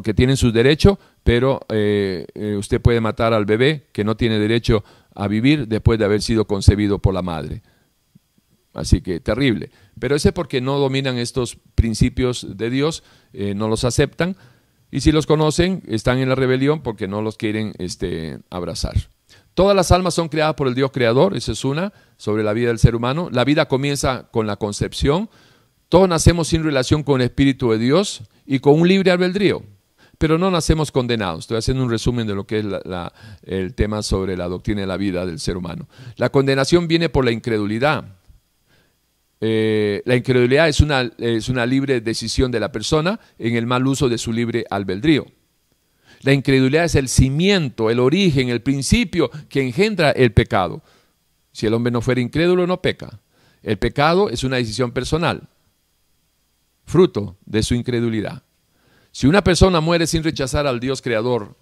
porque tienen su derecho, pero eh, eh, usted puede matar al bebé que no tiene derecho a vivir después de haber sido concebido por la madre. Así que terrible. Pero ese es porque no dominan estos principios de Dios, eh, no los aceptan, y si los conocen, están en la rebelión porque no los quieren este, abrazar. Todas las almas son creadas por el Dios creador, esa es una, sobre la vida del ser humano. La vida comienza con la concepción. Todos nacemos sin relación con el Espíritu de Dios y con un libre albedrío, pero no nacemos condenados. Estoy haciendo un resumen de lo que es el tema sobre la doctrina de la vida del ser humano. La condenación viene por la incredulidad. Eh, la incredulidad es una, es una libre decisión de la persona en el mal uso de su libre albedrío. La incredulidad es el cimiento, el origen, el principio que engendra el pecado. Si el hombre no fuera incrédulo, no peca. El pecado es una decisión personal, fruto de su incredulidad. Si una persona muere sin rechazar al Dios creador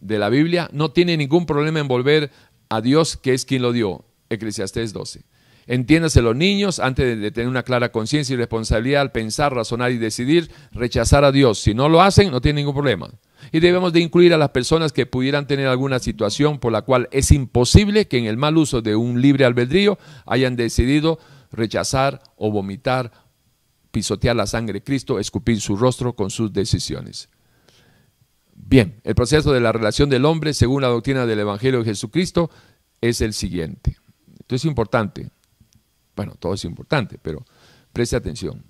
de la Biblia, no tiene ningún problema en volver a Dios que es quien lo dio. Eclesiastés 12. Entiéndase los niños, antes de tener una clara conciencia y responsabilidad al pensar, razonar y decidir, rechazar a Dios. Si no lo hacen, no tienen ningún problema. Y debemos de incluir a las personas que pudieran tener alguna situación por la cual es imposible que en el mal uso de un libre albedrío hayan decidido rechazar o vomitar, pisotear la sangre de Cristo, escupir su rostro con sus decisiones. Bien, el proceso de la relación del hombre según la doctrina del Evangelio de Jesucristo es el siguiente. Esto es importante. Bueno, todo es importante, pero preste atención.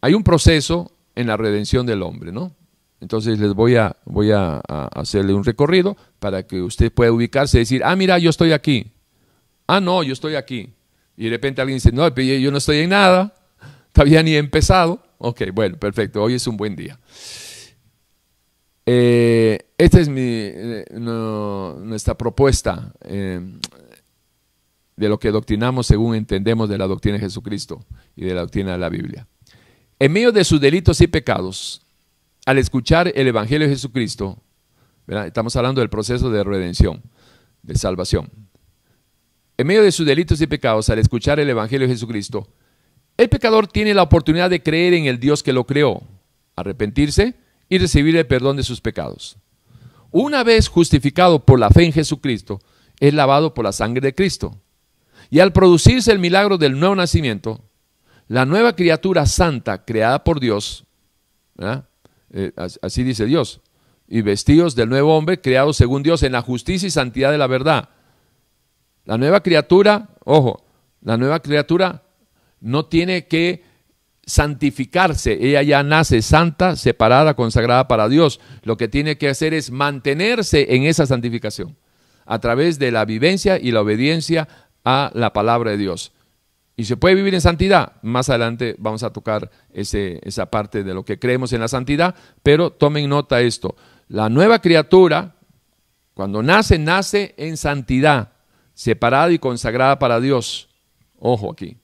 Hay un proceso en la redención del hombre, ¿no? Entonces les voy a, voy a, hacerle un recorrido para que usted pueda ubicarse y decir, ah, mira, yo estoy aquí. Ah, no, yo estoy aquí. Y de repente alguien dice, no, yo no estoy en nada, todavía ni empezado. Ok, bueno, perfecto, hoy es un buen día. Eh, esta es mi, eh, nuestra propuesta. Eh, de lo que doctrinamos según entendemos de la doctrina de Jesucristo y de la doctrina de la Biblia. En medio de sus delitos y pecados, al escuchar el Evangelio de Jesucristo, estamos hablando del proceso de redención, de salvación. En medio de sus delitos y pecados, al escuchar el Evangelio de Jesucristo, el pecador tiene la oportunidad de creer en el Dios que lo creó, arrepentirse y recibir el perdón de sus pecados. Una vez justificado por la fe en Jesucristo, es lavado por la sangre de Cristo. Y al producirse el milagro del nuevo nacimiento, la nueva criatura santa creada por Dios, eh, así dice Dios, y vestidos del nuevo hombre creado según Dios en la justicia y santidad de la verdad. La nueva criatura, ojo, la nueva criatura no tiene que santificarse, ella ya nace santa, separada, consagrada para Dios. Lo que tiene que hacer es mantenerse en esa santificación a través de la vivencia y la obediencia a la palabra de Dios. Y se puede vivir en santidad. Más adelante vamos a tocar ese, esa parte de lo que creemos en la santidad, pero tomen nota esto. La nueva criatura, cuando nace, nace en santidad, separada y consagrada para Dios. Ojo aquí,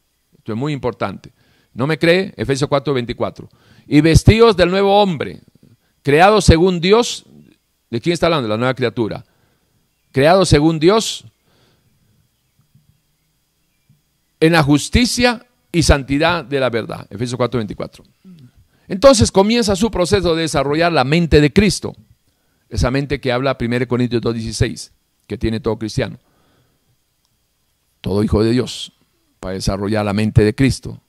esto es muy importante. ¿No me cree? Efesios 4, 24. Y vestidos del nuevo hombre, creado según Dios. ¿De quién está hablando? La nueva criatura. Creado según Dios en la justicia y santidad de la verdad. Efesios 4, 24. Entonces comienza su proceso de desarrollar la mente de Cristo. Esa mente que habla 1 Corintios 2.16, que tiene todo cristiano. Todo hijo de Dios, para desarrollar la mente de Cristo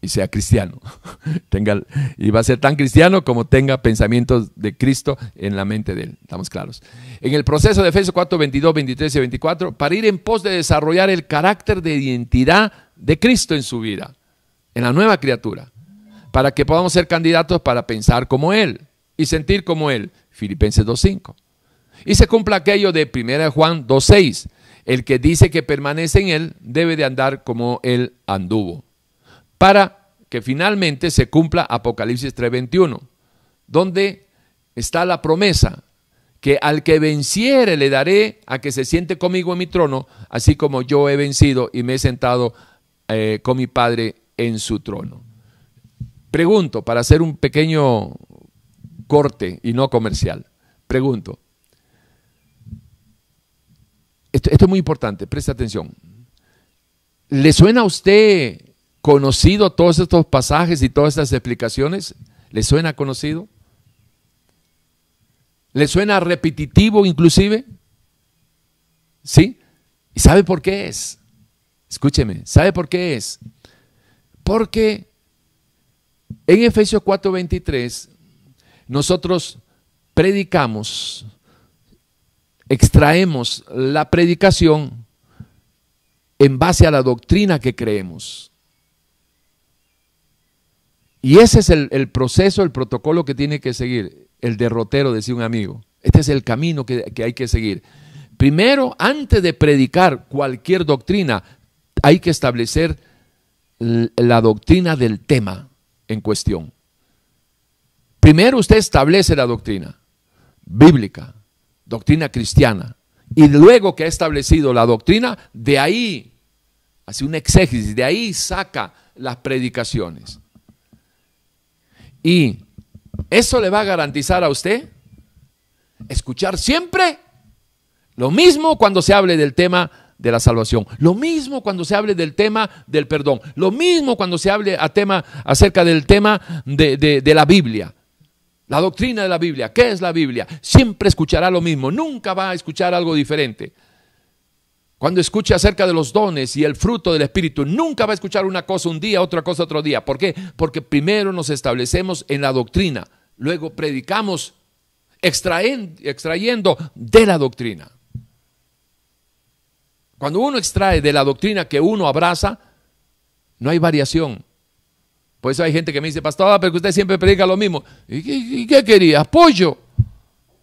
y sea cristiano. tenga, y va a ser tan cristiano como tenga pensamientos de Cristo en la mente de él. Estamos claros. En el proceso de Efesios 4, 22, 23 y 24, para ir en pos de desarrollar el carácter de identidad de Cristo en su vida, en la nueva criatura, para que podamos ser candidatos para pensar como Él y sentir como Él. Filipenses 2.5. Y se cumpla aquello de 1 Juan 2.6. El que dice que permanece en Él debe de andar como Él anduvo para que finalmente se cumpla Apocalipsis 3:21, donde está la promesa que al que venciere le daré a que se siente conmigo en mi trono, así como yo he vencido y me he sentado eh, con mi Padre en su trono. Pregunto, para hacer un pequeño corte y no comercial, pregunto, esto, es muy importante, presta atención. ¿Le suena a usted conocido todos estos pasajes y todas estas explicaciones? ¿Le suena conocido? ¿Le suena repetitivo inclusive? ¿Sí? ¿Y sabe por qué es? Escúcheme, ¿sabe por qué es? Porque en Efesios 4:23 nosotros predicamos, extraemos la predicación en base a la doctrina que creemos. Y ese es el, proceso, el protocolo que tiene que seguir el derrotero, decía un amigo. Este es el camino que, que hay que seguir. Primero, antes de predicar cualquier doctrina, hay que establecer la doctrina del tema en cuestión. Primero usted establece la doctrina bíblica, doctrina cristiana, y luego que ha establecido la doctrina, de ahí hace un exégesis, de ahí saca las predicaciones. Y eso le va a garantizar a usted escuchar siempre lo mismo cuando se hable del tema de la salvación, lo mismo cuando se hable del tema del perdón, lo mismo cuando se hable a tema, acerca del tema de, de la Biblia. La doctrina de la Biblia, ¿qué es la Biblia? Siempre escuchará lo mismo, nunca va a escuchar algo diferente. Cuando escuche acerca de los dones y el fruto del Espíritu, nunca va a escuchar una cosa un día, otra cosa otro día. ¿Por qué? Porque primero nos establecemos en la doctrina, luego predicamos extrayendo de la doctrina. Cuando uno extrae de la doctrina que uno abraza, no hay variación. Por eso hay gente que me dice, pastor, pero usted siempre predica lo mismo. ¿Y qué, y qué quería? ¿Apoyo?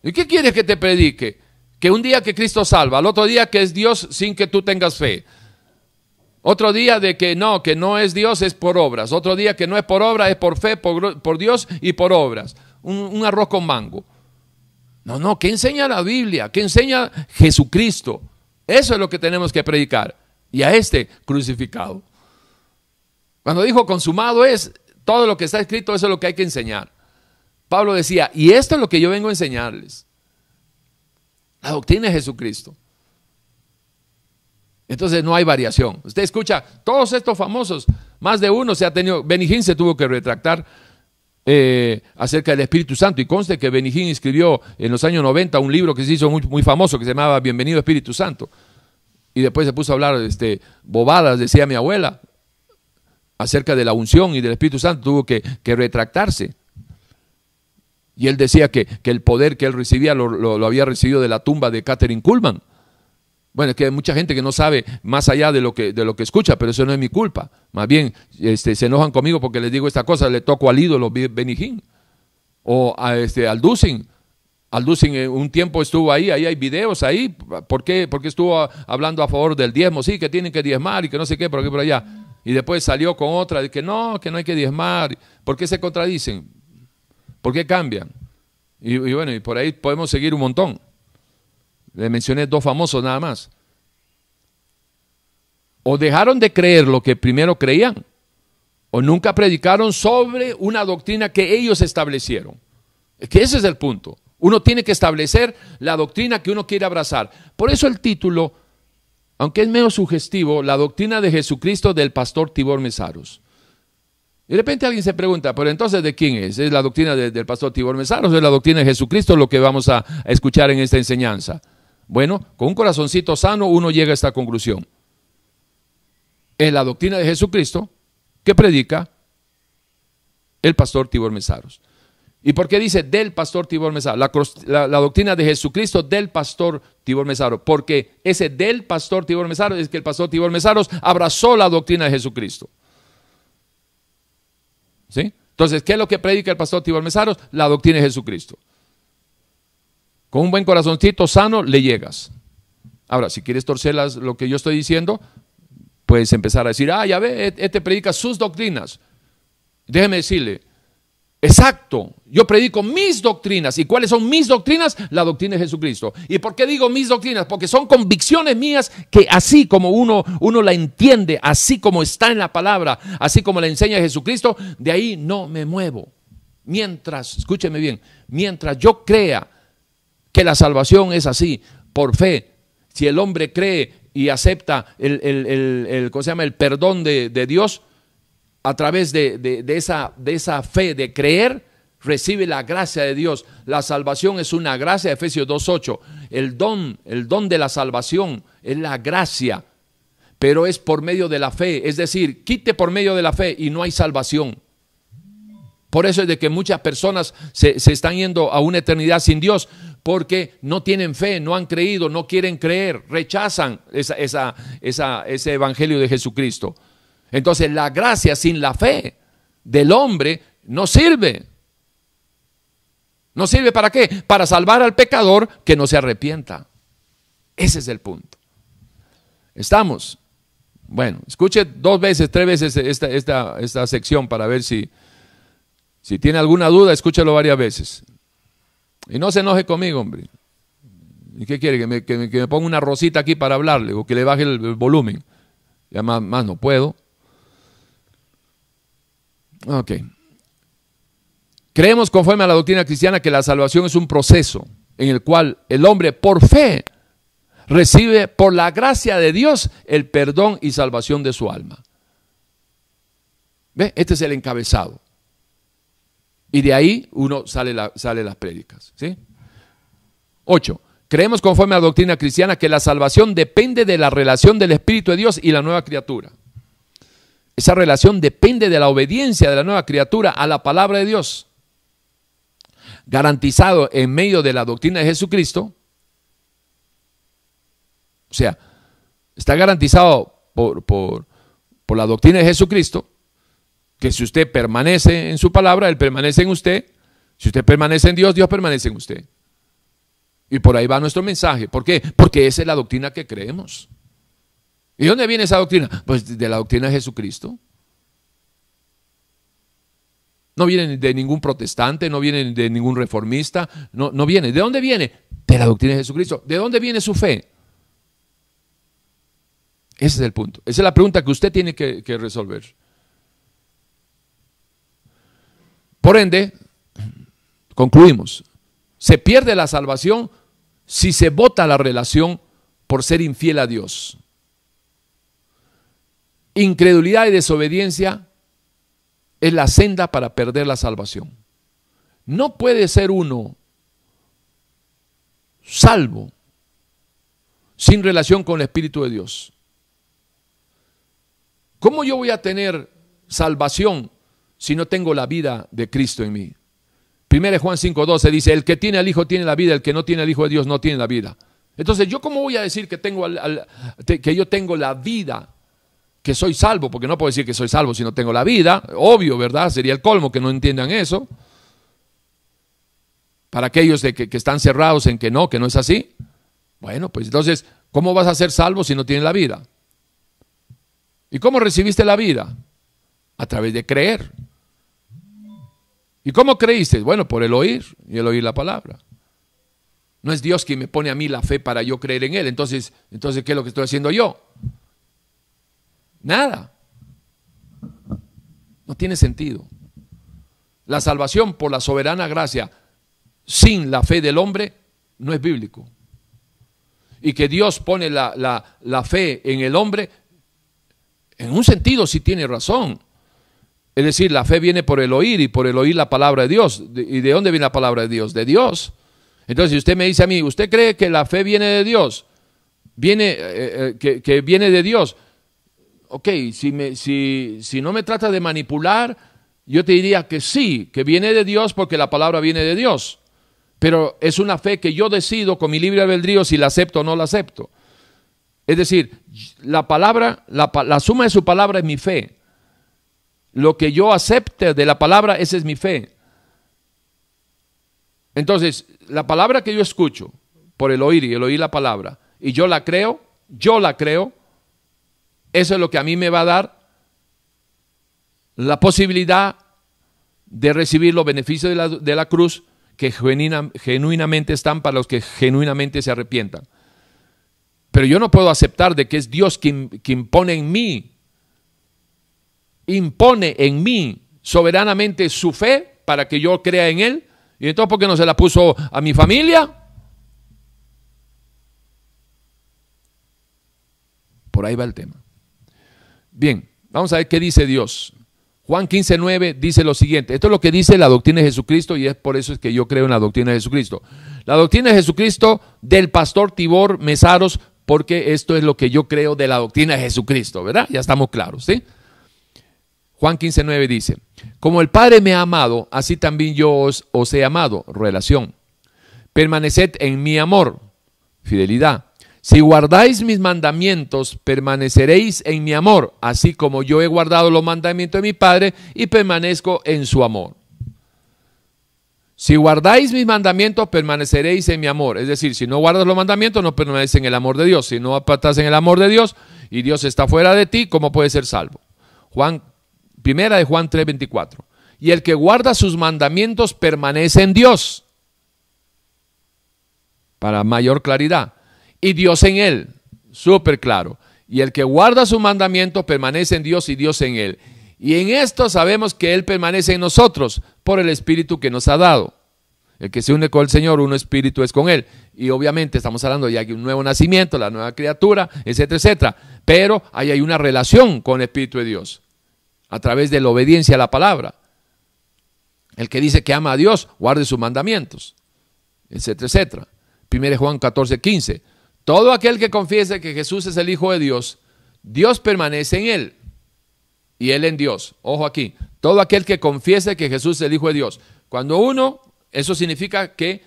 ¿Y qué quieres que te predique? Que un día que Cristo salva, al otro día que es Dios sin que tú tengas fe. Otro día de que no, que no es Dios, es por obras. Otro día que no es por obra, es por fe, por, Dios y por obras. Un, arroz con mango. No, no, ¿qué enseña la Biblia? ¿Qué enseña Jesucristo? Eso es lo que tenemos que predicar. Y a este crucificado. Cuando dijo consumado es todo lo que está escrito, eso es lo que hay que enseñar. Pablo decía, y esto es lo que yo vengo a enseñarles. La doctrina de Jesucristo. Entonces no hay variación. Usted escucha, todos estos famosos, más de uno se ha tenido, Benigín se tuvo que retractar eh, acerca del Espíritu Santo. Y conste que Benigín escribió en los años 90 un libro que se hizo muy, muy famoso que se llamaba Bienvenido Espíritu Santo. Y después se puso a hablar este, bobadas, decía mi abuela, acerca de la unción y del Espíritu Santo. Tuvo que, retractarse. Y él decía que, el poder que él recibía lo, había recibido de la tumba de Catherine Kuhlman. Bueno, es que hay mucha gente que no sabe más allá de lo que, de lo que escucha, pero eso no es mi culpa. Más bien, este, se enojan conmigo porque les digo esta cosa, le toco al ídolo Benigín o a este, al Dusin. Al Dusin eh, un tiempo estuvo ahí, ahí hay videos ahí. ¿Por qué? Porque estuvo hablando a favor del diezmo, sí, que tienen que diezmar y que no sé qué, por aquí por allá. Y después salió con otra de que no, que no hay que diezmar. ¿Por qué se contradicen? ¿Por qué cambian? y bueno, y por ahí podemos seguir un montón. Le mencioné dos famosos nada más. O dejaron de creer lo que primero creían, o nunca predicaron sobre una doctrina que ellos establecieron. Es que ese es el punto. Uno tiene que establecer la doctrina que uno quiere abrazar. Por eso el título, aunque es menos sugestivo, la doctrina de Jesucristo del pastor Tibor Mesaros. De repente alguien se pregunta, pero entonces ¿de quién es? ¿Es la doctrina del pastor Tibor Mesaros o es la doctrina de Jesucristo lo que vamos a escuchar en esta enseñanza? Bueno, con un corazoncito sano uno llega a esta conclusión. Es la doctrina de Jesucristo que predica el pastor Tibor Mesaros. ¿Y por qué dice del pastor Tibor Mesaros? La, doctrina de Jesucristo del pastor Tibor Mesaros. Porque ese del pastor Tibor Mesaros es que el pastor Tibor Mesaros abrazó la doctrina de Jesucristo. ¿Sí? Entonces, ¿qué es lo que predica el pastor Tibor Mesaros? La doctrina de Jesucristo. Con un buen corazoncito sano le llegas. Ahora, si quieres torcer lo que yo estoy diciendo, puedes empezar a decir, ah, ya ve, e-, este predica sus doctrinas. Déjeme decirle, exacto, yo predico mis doctrinas. ¿Y cuáles son mis doctrinas? La doctrina de Jesucristo. ¿Y por qué digo mis doctrinas? Porque son convicciones mías que así como uno, uno la entiende, así como está en la palabra, así como la enseña Jesucristo, de ahí no me muevo. Mientras, escúcheme bien, mientras yo crea que la salvación es así, por fe. Si el hombre cree y acepta el, el, se llama? el perdón de, Dios a través de, esa, de esa fe, de creer, recibe la gracia de Dios. La salvación es una gracia, Efesios 2.8. El don, el don de la salvación es la gracia, pero es por medio de la fe. Es decir, quite por medio de la fe y no hay salvación. Por eso es de que muchas personas se, se están yendo a una eternidad sin Dios, porque no tienen fe, no han creído, no quieren creer, rechazan esa, ese evangelio de Jesucristo. Entonces la gracia sin la fe del hombre no sirve. ¿No sirve para qué? Para salvar al pecador que no se arrepienta. Ese es el punto. ¿Estamos? Bueno, escuche dos veces, tres veces esta, esta, esta sección para ver si, si tiene alguna duda, escúchalo varias veces. Y no se enoje conmigo, hombre. ¿Y qué quiere? ¿Que me, que ponga una rosita aquí para hablarle o que le baje el, volumen. Ya más, más no puedo. Ok. Creemos conforme a la doctrina cristiana que la salvación es un proceso en el cual el hombre por fe recibe por la gracia de Dios el perdón y salvación de su alma. ¿Ve? Este es el encabezado. Y de ahí uno sale, sale las prédicas. ¿sí? Ocho. Creemos conforme a la doctrina cristiana que la salvación depende de la relación del Espíritu de Dios y la nueva criatura. Esa relación depende de la obediencia de la nueva criatura a la palabra de Dios. Garantizado en medio de la doctrina de Jesucristo. O sea, está garantizado por, por, por la doctrina de Jesucristo que si usted permanece en su palabra, Él permanece en usted. Si usted permanece en Dios, Dios permanece en usted. Y por ahí va nuestro mensaje. ¿Por qué? Porque esa es la doctrina que creemos. ¿Y dónde viene esa doctrina? Pues de la doctrina de Jesucristo. No viene de ningún protestante, no viene de ningún reformista, no, no viene. ¿De dónde viene? De la doctrina de Jesucristo. ¿De dónde viene su fe? Ese es el punto. Esa es la pregunta que usted tiene que, que resolver. Por ende, concluimos, se pierde la salvación si se vota la relación por ser infiel a Dios. Incredulidad y desobediencia es la senda para perder la salvación. No puede ser uno salvo sin relación con el Espíritu de Dios. ¿Cómo yo voy a tener salvación si no tengo la vida de Cristo en mí? 1 Juan 5.12 dice, el que tiene al Hijo tiene la vida, el que no tiene al Hijo de Dios no tiene la vida. Entonces, ¿yo cómo voy a decir que, tengo que yo tengo la vida, que soy salvo? Porque no puedo decir que soy salvo si no tengo la vida. Obvio, ¿verdad? Sería el colmo que no entiendan eso. Para aquellos de que, que están cerrados en que no, que no es así. Bueno, pues entonces, ¿cómo vas a ser salvo si no tienes la vida? ¿Y cómo recibiste la vida? A través de creer. ¿Y cómo creíste? Bueno, por el oír y el oír la palabra. No es Dios quien me pone a mí la fe para yo creer en Él. Entonces, entonces ¿qué es lo que estoy haciendo yo? Nada. No tiene sentido. La salvación por la soberana gracia sin la fe del hombre no es bíblico. Y que Dios pone la, la, la fe en el hombre, en un sentido sí tiene razón. Es decir, la fe viene por el oír y por el oír la palabra de Dios. ¿Y de dónde viene la palabra de Dios? De Dios. Entonces, si usted me dice a mí, ¿usted cree que la fe viene de Dios? Viene, eh, eh, que, viene de Dios. Ok, si, me, si, si no me trata de manipular, yo te diría que sí, que viene de Dios porque la palabra viene de Dios. Pero es una fe que yo decido con mi libre albedrío si la acepto o no la acepto. Es decir, la palabra, la, la suma de su palabra es mi fe lo que yo acepte de la palabra, esa es mi fe. Entonces, la palabra que yo escucho por el oír y el oír la palabra, y yo la creo, yo la creo, eso es lo que a mí me va a dar la posibilidad de recibir los beneficios de la, de la cruz que genuinamente están para los que genuinamente se arrepientan. Pero yo no puedo aceptar de que es Dios quien, quien pone en mí impone en mí soberanamente su fe para que yo crea en Él. ¿Y entonces por qué no se la puso a mi familia? Por ahí va el tema. Bien, vamos a ver qué dice Dios. Juan 15, 9 dice lo siguiente. Esto es lo que dice la doctrina de Jesucristo y es por eso es que yo creo en la doctrina de Jesucristo. La doctrina de Jesucristo del pastor Tibor Mesaros, porque esto es lo que yo creo de la doctrina de Jesucristo, ¿verdad? Ya estamos claros, ¿sí? Juan 15, 9 dice, como el Padre me ha amado, así también yo os, os he amado, relación. Permaneced en mi amor, fidelidad. Si guardáis mis mandamientos, permaneceréis en mi amor, así como yo he guardado los mandamientos de mi Padre y permanezco en su amor. Si guardáis mis mandamientos, permaneceréis en mi amor. Es decir, si no guardas los mandamientos, no permaneces en el amor de Dios. Si no apartas en el amor de Dios y Dios está fuera de ti, ¿cómo puedes ser salvo? Juan Primera de Juan 3:24. Y el que guarda sus mandamientos permanece en Dios. Para mayor claridad. Y Dios en él. Súper claro. Y el que guarda sus mandamientos permanece en Dios y Dios en él. Y en esto sabemos que Él permanece en nosotros por el Espíritu que nos ha dado. El que se une con el Señor, un espíritu es con Él. Y obviamente estamos hablando de un nuevo nacimiento, la nueva criatura, etcétera, etcétera. Pero ahí hay una relación con el Espíritu de Dios a través de la obediencia a la palabra. El que dice que ama a Dios, guarde sus mandamientos, etcétera, etcétera. 1 Juan 14, 15. Todo aquel que confiese que Jesús es el Hijo de Dios, Dios permanece en él y él en Dios. Ojo aquí, todo aquel que confiese que Jesús es el Hijo de Dios. Cuando uno, eso significa que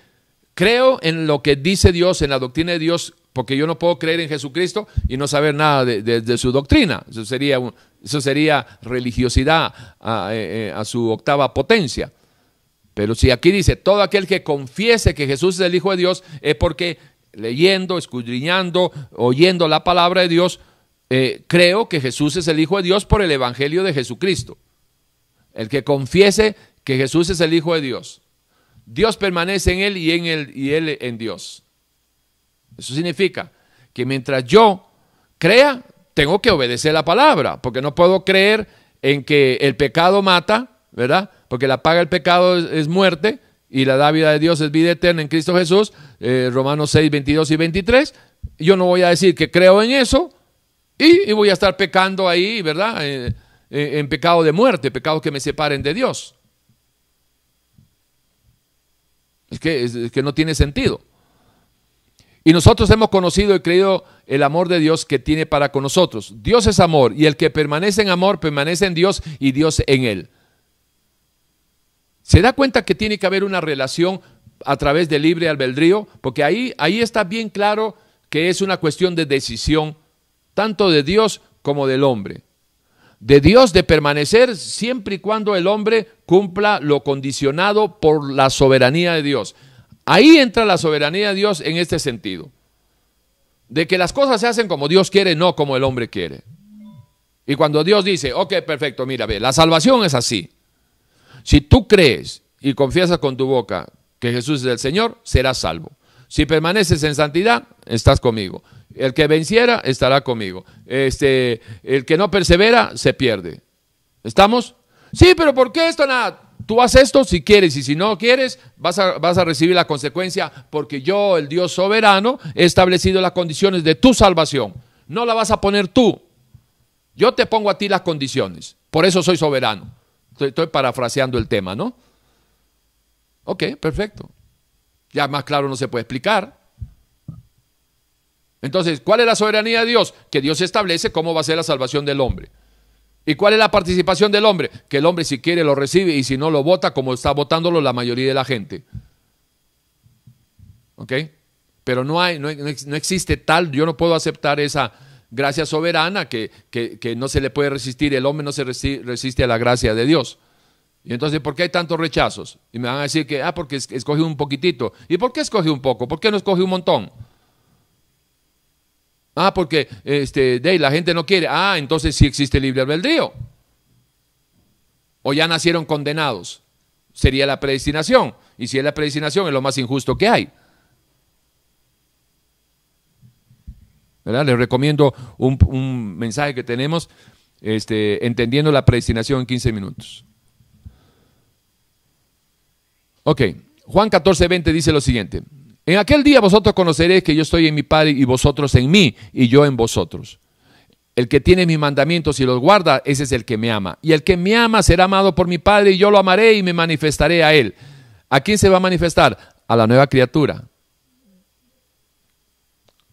creo en lo que dice Dios, en la doctrina de Dios, porque yo no puedo creer en Jesucristo y no saber nada de, su doctrina. Eso sería, eso sería religiosidad eh, eh, a, su octava potencia. Pero si aquí dice, todo aquel que confiese que Jesús es el Hijo de Dios, es porque leyendo, escudriñando, oyendo la palabra de Dios, eh, creo que Jesús es el Hijo de Dios por el Evangelio de Jesucristo. El que confiese que Jesús es el Hijo de Dios. Dios permanece en él y, en él, y él en Dios. Eso significa que mientras yo crea, tengo que obedecer la palabra, porque no puedo creer en que el pecado mata, ¿verdad? Porque la paga del pecado es, muerte y la dávida de Dios es vida eterna en Cristo Jesús, eh, Romanos 6, 22 y 23. Yo no voy a decir que creo en eso Y, voy a estar pecando ahí, ¿verdad? Eh, eh, en pecado de muerte, pecados que me separen de Dios. Es que, es que no tiene sentido. Y nosotros hemos conocido y creído el amor de Dios que tiene para con nosotros. Dios es amor y el que permanece en amor permanece en Dios y Dios en él. ¿Se da cuenta que tiene que haber una relación a través del libre albedrío? Porque ahí, ahí está bien claro que es una cuestión de decisión, tanto de Dios como del hombre. De Dios de permanecer siempre y cuando el hombre cumpla lo condicionado por la soberanía de Dios. Ahí entra la soberanía de Dios en este sentido. De que las cosas se hacen como Dios quiere, no como el hombre quiere. Y cuando Dios dice, ok, perfecto, mira, ve, la salvación es así. Si tú crees y confiesas con tu boca que Jesús es el Señor, serás salvo. Si permaneces en santidad, estás conmigo. El que venciera estará conmigo. Este, el que no persevera se pierde. ¿Estamos? Sí, pero ¿por qué esto nada? Tú haces esto si quieres y si no quieres, vas a, vas a recibir la consecuencia porque yo, el Dios soberano, he establecido las condiciones de tu salvación. No la vas a poner tú. Yo te pongo a ti las condiciones. Por eso soy soberano. Estoy, parafraseando el tema, ¿no? Ok, perfecto. Ya más claro no se puede explicar. Entonces, ¿cuál es la soberanía de Dios? Que Dios establece cómo va a ser la salvación del hombre. ¿Y cuál es la participación del hombre? Que el hombre si quiere lo recibe y si no lo vota como está votándolo la mayoría de la gente. ¿Ok? Pero no, hay, no, existe tal, yo no puedo aceptar esa gracia soberana que, que, no se le puede resistir, el hombre no se resiste a la gracia de Dios. Y entonces, ¿por qué hay tantos rechazos? Y me van a decir que, ah, porque escogí un poquitito. ¿Y por qué escogí un poco? ¿Por qué no escogí un montón? Ah, porque este, de, la gente no quiere. Ah, entonces sí existe libre albedrío. O ya nacieron condenados. Sería la predestinación. Y si es la predestinación, es lo más injusto que hay. Les recomiendo un, mensaje que tenemos, este, entendiendo la predestinación en 15 minutos. Ok, Juan 14, 20 dice lo siguiente. En aquel día vosotros conoceréis que yo estoy en mi Padre y vosotros en mí y yo en vosotros. El que tiene mis mandamientos y los guarda, ese es el que me ama. Y el que me ama será amado por mi Padre y yo lo amaré y me manifestaré a él. ¿A quién se va a manifestar? A la nueva criatura.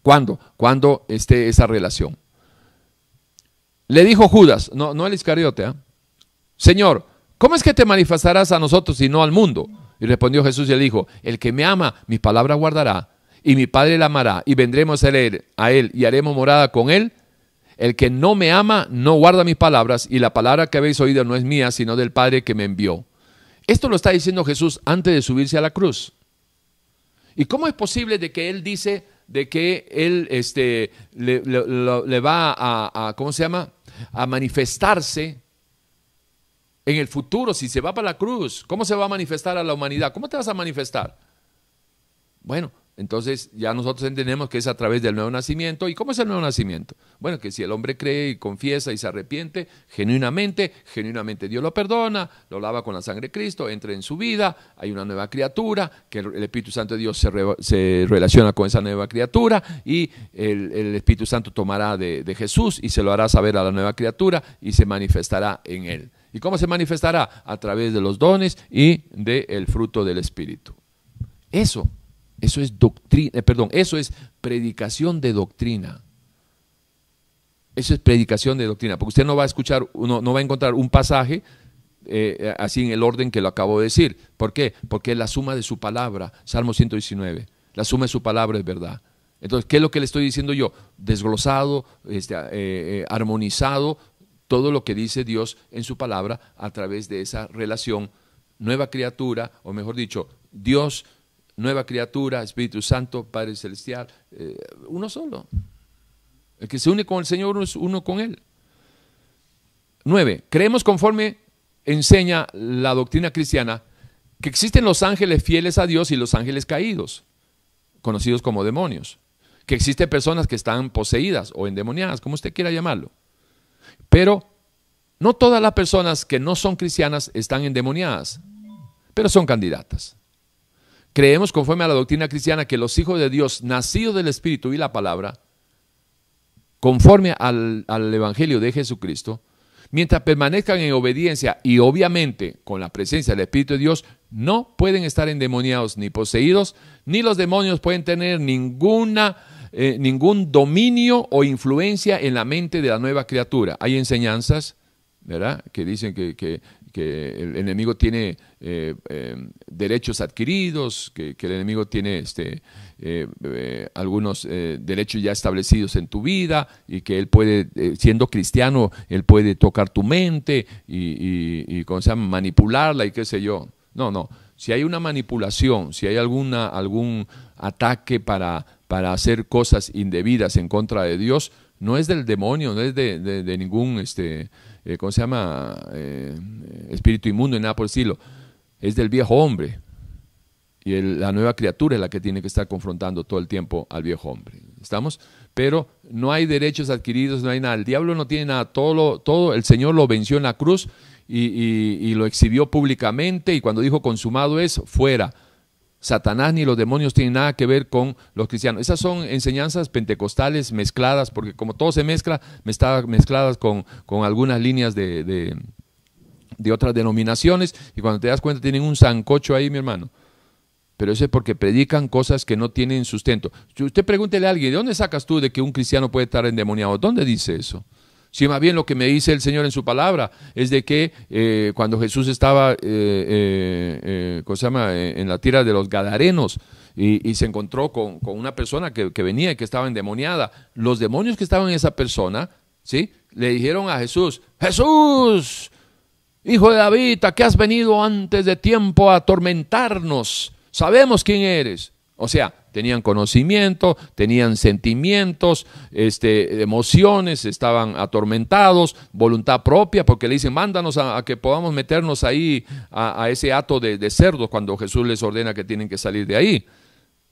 ¿Cuándo? Cuando esté esa relación. Le dijo Judas, no, no el Iscariote, ¿eh? Señor, ¿cómo es que te manifestarás a nosotros y no al mundo? Y respondió Jesús y le dijo, el que me ama, mi palabra guardará, y mi Padre la amará, y vendremos a él, a él y haremos morada con él. El que no me ama no guarda mis palabras, y la palabra que habéis oído no es mía, sino del Padre que me envió. Esto lo está diciendo Jesús antes de subirse a la cruz. ¿Y cómo es posible de que él dice de que él este, le, va a, a, ¿cómo se llama? A manifestarse en el futuro, si se va para la cruz, ¿cómo se va a manifestar a la humanidad? ¿Cómo te vas a manifestar? Bueno, entonces ya nosotros entendemos que es a través del nuevo nacimiento. ¿Y cómo es el nuevo nacimiento? Bueno, que si el hombre cree y confiesa y se arrepiente genuinamente, genuinamente Dios lo perdona, lo lava con la sangre de Cristo, entra en su vida, hay una nueva criatura, que el Espíritu Santo de Dios se, relaciona con esa nueva criatura y el, Espíritu Santo tomará de, de Jesús y se lo hará saber a la nueva criatura y se manifestará en él. ¿Y cómo se manifestará? A través de los dones y del fruto del Espíritu. Eso, eso es doctrina, eh, perdón, eso es predicación de doctrina. Eso es predicación de doctrina, porque usted no va a escuchar, no, no va a encontrar un pasaje eh, así en el orden que lo acabo de decir. ¿Por qué? Porque la suma de su palabra, Salmo 119. La suma de su palabra es verdad. Entonces, ¿qué es lo que le estoy diciendo yo? Desglosado, este, eh, armonizado todo lo que dice Dios en su palabra a través de esa relación nueva criatura, o mejor dicho, Dios, nueva criatura, Espíritu Santo, Padre Celestial, eh, uno solo. El que se une con el Señor es uno con Él. Nueve, creemos conforme enseña la doctrina cristiana que existen los ángeles fieles a Dios y los ángeles caídos, conocidos como demonios. Que existen personas que están poseídas o endemoniadas, como usted quiera llamarlo. Pero no todas las personas que no son cristianas están endemoniadas, pero son candidatas. Creemos, conforme a la doctrina cristiana, que los hijos de Dios, nacidos del Espíritu y la palabra, conforme al, Evangelio de Jesucristo, mientras permanezcan en obediencia y obviamente con la presencia del Espíritu de Dios, no pueden estar endemoniados ni poseídos, ni los demonios pueden tener ninguna, eh, ningún dominio o influencia en la mente de la nueva criatura. Hay enseñanzas, ¿verdad?, que dicen que, el enemigo tiene eh, eh, derechos adquiridos, que, el enemigo tiene este, algunos derechos ya establecidos en tu vida y que él puede, siendo cristiano, él puede tocar tu mente y, y, y manipularla y qué sé yo. No, no. Si hay una manipulación, si hay alguna, algún ataque para, para hacer cosas indebidas en contra de Dios, no es del demonio, no es de, ningún, este, eh, ¿cómo se llama? Eh, espíritu inmundo ni nada por el estilo. Es del viejo hombre. Y la nueva criatura es la que tiene que estar confrontando todo el tiempo al viejo hombre. ¿Estamos? Pero no hay derechos adquiridos, no hay nada. El diablo no tiene nada. Todo, todo el Señor lo venció en la cruz y, lo exhibió públicamente y cuando dijo consumado es, fuera. Satanás ni los demonios tienen nada que ver con los cristianos. Esas son enseñanzas pentecostales mezcladas, porque como todo se mezcla, me está mezcladas con, con algunas líneas de, de, otras denominaciones, y cuando te das cuenta tienen un zancocho ahí, mi hermano. Pero eso es porque predican cosas que no tienen sustento. usted pregúntele a alguien, ¿de dónde sacas tú de que un cristiano puede estar endemoniado? ¿Dónde dice eso? Si más bien lo que me dice el Señor en su palabra es de que eh, cuando Jesús estaba eh, eh, en la tierra de los Gadarenos y, se encontró con, una persona que, venía y que estaba endemoniada, los demonios que estaban en esa persona, ¿sí? le dijeron a Jesús, Jesús, hijo de David, ¿a qué has venido antes de tiempo a atormentarnos? Sabemos quién eres. O sea, tenían conocimiento, tenían sentimientos, este, emociones, estaban atormentados, voluntad propia, porque le dicen, mándanos a, que podamos meternos ahí a, ese hato de, de cerdos cuando Jesús les ordena que tienen que salir de ahí.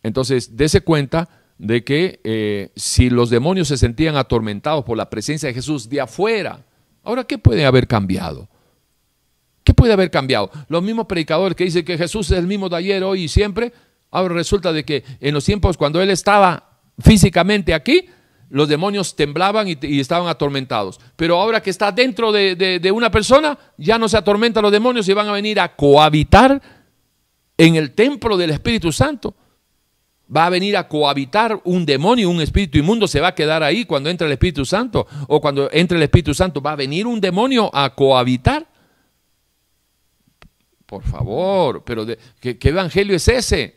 Entonces, dése cuenta de que eh, si los demonios se sentían atormentados por la presencia de Jesús de afuera, ahora, ¿qué puede haber cambiado? ¿Qué puede haber cambiado? Los mismos predicadores que dicen que Jesús es el mismo de ayer, hoy y siempre, Ahora resulta de que en los tiempos cuando él estaba físicamente aquí, los demonios temblaban y, estaban atormentados. Pero ahora que está dentro de, una persona, ya no se atormentan los demonios y van a venir a cohabitar en el templo del Espíritu Santo. Va a venir a cohabitar un demonio, un espíritu inmundo, se va a quedar ahí cuando entre el Espíritu Santo. O cuando entre el Espíritu Santo, va a venir un demonio a cohabitar. Por favor, pero ¿qué evangelio es ese?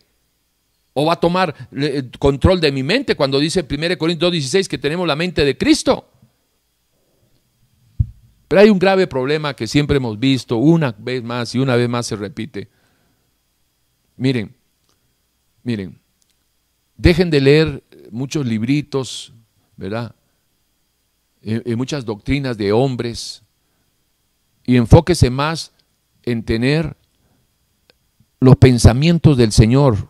¿O va a tomar eh, control de mi mente cuando dice 1 Corintios 2.16 que tenemos la mente de Cristo? Pero hay un grave problema que siempre hemos visto una vez más y una vez más se repite. Miren, miren, dejen de leer muchos libritos, ¿verdad? Y, muchas doctrinas de hombres y enfóquese más en tener los pensamientos del Señor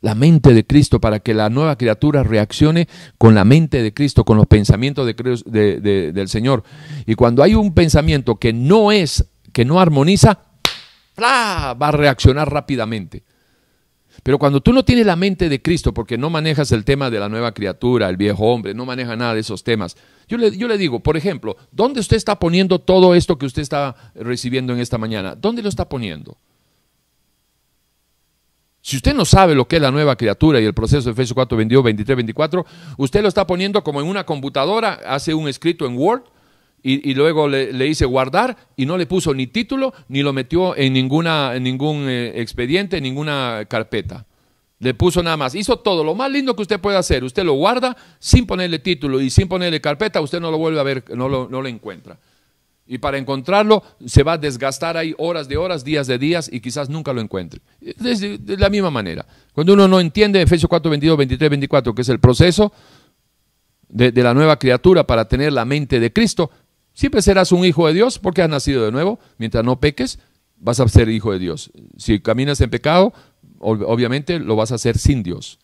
la mente de Cristo para que la nueva criatura reaccione con la mente de Cristo, con los pensamientos de, del Señor. Y cuando hay un pensamiento que no es, que no armoniza, va a reaccionar rápidamente. Pero cuando tú no tienes la mente de Cristo, porque no manejas el tema de la nueva criatura, el viejo hombre, no maneja nada de esos temas, yo le, yo le digo, por ejemplo, ¿dónde usted está poniendo todo esto que usted está recibiendo en esta mañana? ¿Dónde lo está poniendo? Si usted no sabe lo que es la nueva criatura y el proceso de Efesios 4, 22, 23, 24, usted lo está poniendo como en una computadora, hace un escrito en Word y, luego le, dice guardar y no le puso ni título ni lo metió en, ninguna, ningún eh, expediente, en ninguna carpeta. Le puso nada más. Hizo todo. Lo más lindo que usted puede hacer, usted lo guarda sin ponerle título y sin ponerle carpeta, usted no lo vuelve a ver, no lo, no lo encuentra. Y para encontrarlo se va a desgastar ahí horas de horas, días de días y quizás nunca lo encuentre. De, la misma manera. Cuando uno no entiende Efesios 4, 22, 23, 24, que es el proceso de, la nueva criatura para tener la mente de Cristo, siempre serás un hijo de Dios porque has nacido de nuevo. Mientras no peques, vas a ser hijo de Dios. Si caminas en pecado, obviamente lo vas a hacer sin Dios.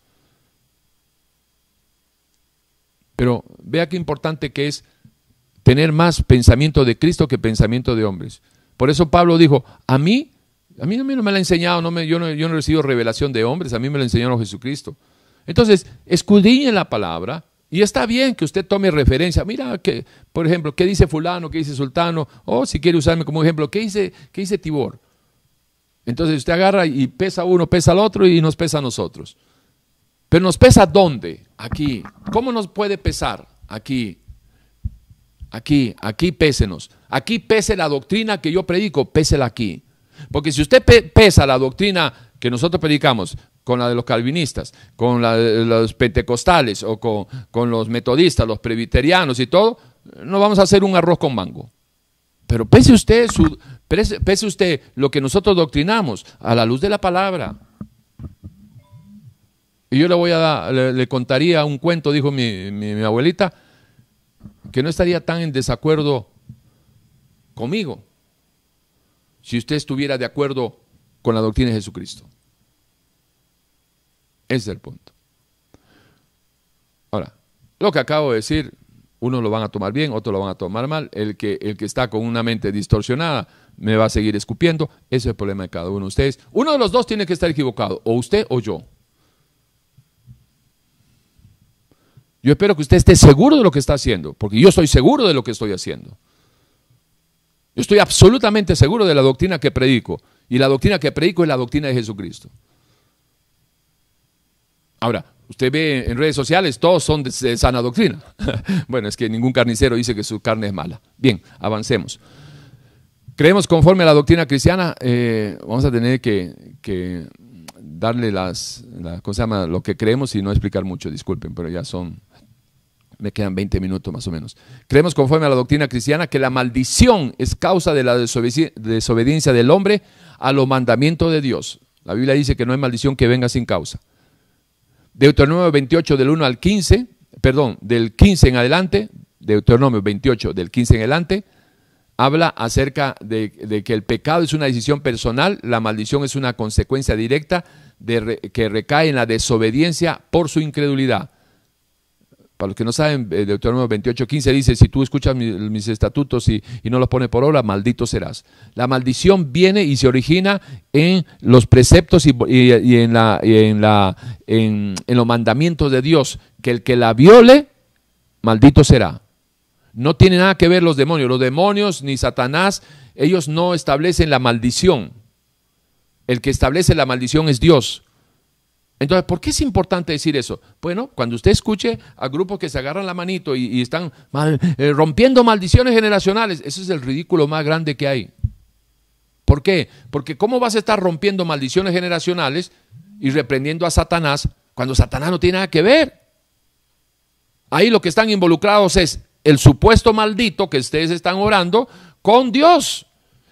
Pero vea qué importante que es tener más pensamiento de Cristo que pensamiento de hombres. Por eso Pablo dijo, a mí, a mí no me lo ha enseñado, no me, yo, no, yo no he recibido revelación de hombres, a mí me lo enseñaron Jesucristo. Entonces, escudriñen la palabra, Y está bien que usted tome referencia. Mira, que, por ejemplo, ¿qué dice fulano? ¿Qué dice sultano? O si quiere usarme como ejemplo, ¿qué dice, qué dice Tibor? Entonces usted agarra y pesa uno, pesa al otro y nos pesa a nosotros. Pero nos pesa dónde? Aquí. ¿Cómo nos puede pesar? Aquí. Aquí, aquí pésenos. Aquí pese la doctrina que yo predico, pésela aquí. Porque si usted pesa la doctrina que nosotros predicamos con la de los calvinistas, con la de los pentecostales o con, los metodistas, los presbiterianos y todo, no vamos a hacer un arroz con mango. Pero pese usted, su, pese, usted lo que nosotros doctrinamos a la luz de la palabra. Y yo le voy a dar, le, contaría un cuento, dijo mi, mi abuelita, que no estaría tan en desacuerdo conmigo si usted estuviera de acuerdo con la doctrina de Jesucristo. Ese es el punto. Ahora, lo que acabo de decir, unos lo van a tomar bien, otros lo van a tomar mal. El que, el que está con una mente distorsionada me va a seguir escupiendo. Ese es el problema de cada uno de ustedes. Uno de los dos tiene que estar equivocado, o usted o yo. Yo espero que usted esté seguro de lo que está haciendo, porque yo estoy seguro de lo que estoy haciendo. Yo estoy absolutamente seguro de la doctrina que predico, y la doctrina que predico es la doctrina de Jesucristo. Ahora, usted ve en redes sociales, todos son de, sana doctrina. bueno, es que ningún carnicero dice que su carne es mala. Bien, avancemos. Creemos conforme a la doctrina cristiana, eh, vamos a tener que, darle las, ¿cómo se llama? lo que creemos y no explicar mucho, disculpen, pero ya son, me quedan 20 minutos más o menos. Creemos conforme a la doctrina cristiana que la maldición es causa de la desobediencia del hombre a los mandamientos de Dios. La Biblia dice que no hay maldición que venga sin causa. Deuteronomio 28 del 1 al 15, perdón, del 15 en adelante, Deuteronomio 28 del 15 en adelante, habla acerca de, que el pecado es una decisión personal, la maldición es una consecuencia directa de que recae en la desobediencia por su incredulidad. Para los que no saben, eh, Deuteronomio 28.15 dice, si tú escuchas mis, estatutos y, no los pones por obra, maldito serás. La maldición viene y se origina en los preceptos y, en, la, en, en los mandamientos de Dios, que el que la viole, maldito será. No tiene nada que ver los demonios. Los demonios ni Satanás, ellos no establecen la maldición. El que establece la maldición es Dios. Entonces, ¿por qué es importante decir eso? Bueno, cuando usted escuche a grupos que se agarran la manito y, están eh, rompiendo maldiciones generacionales, ese es el ridículo más grande que hay. ¿Por qué? Porque ¿cómo vas a estar rompiendo maldiciones generacionales y reprendiendo a Satanás cuando Satanás no tiene nada que ver? Ahí lo que están involucrados es el supuesto maldito que ustedes están orando con Dios.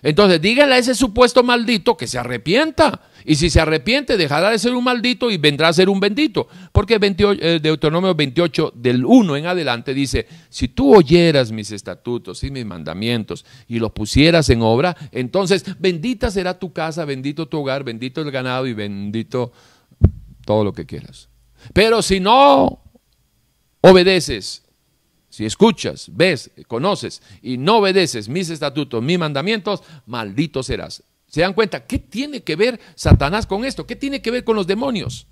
Entonces díganle a ese supuesto maldito que se arrepienta. Y si se arrepiente, dejará de ser un maldito y vendrá a ser un bendito. Porque eh, Deuteronomio 28, del 1 en adelante, dice, si tú oyeras mis estatutos y mis mandamientos y los pusieras en obra, entonces bendita será tu casa, bendito tu hogar, bendito el ganado y bendito todo lo que quieras. Pero si no obedeces si escuchas, ves, conoces y no obedeces mis estatutos, mis mandamientos, maldito serás. ¿Se dan cuenta? ¿Qué tiene que ver Satanás con esto? ¿Qué tiene que ver con los demonios?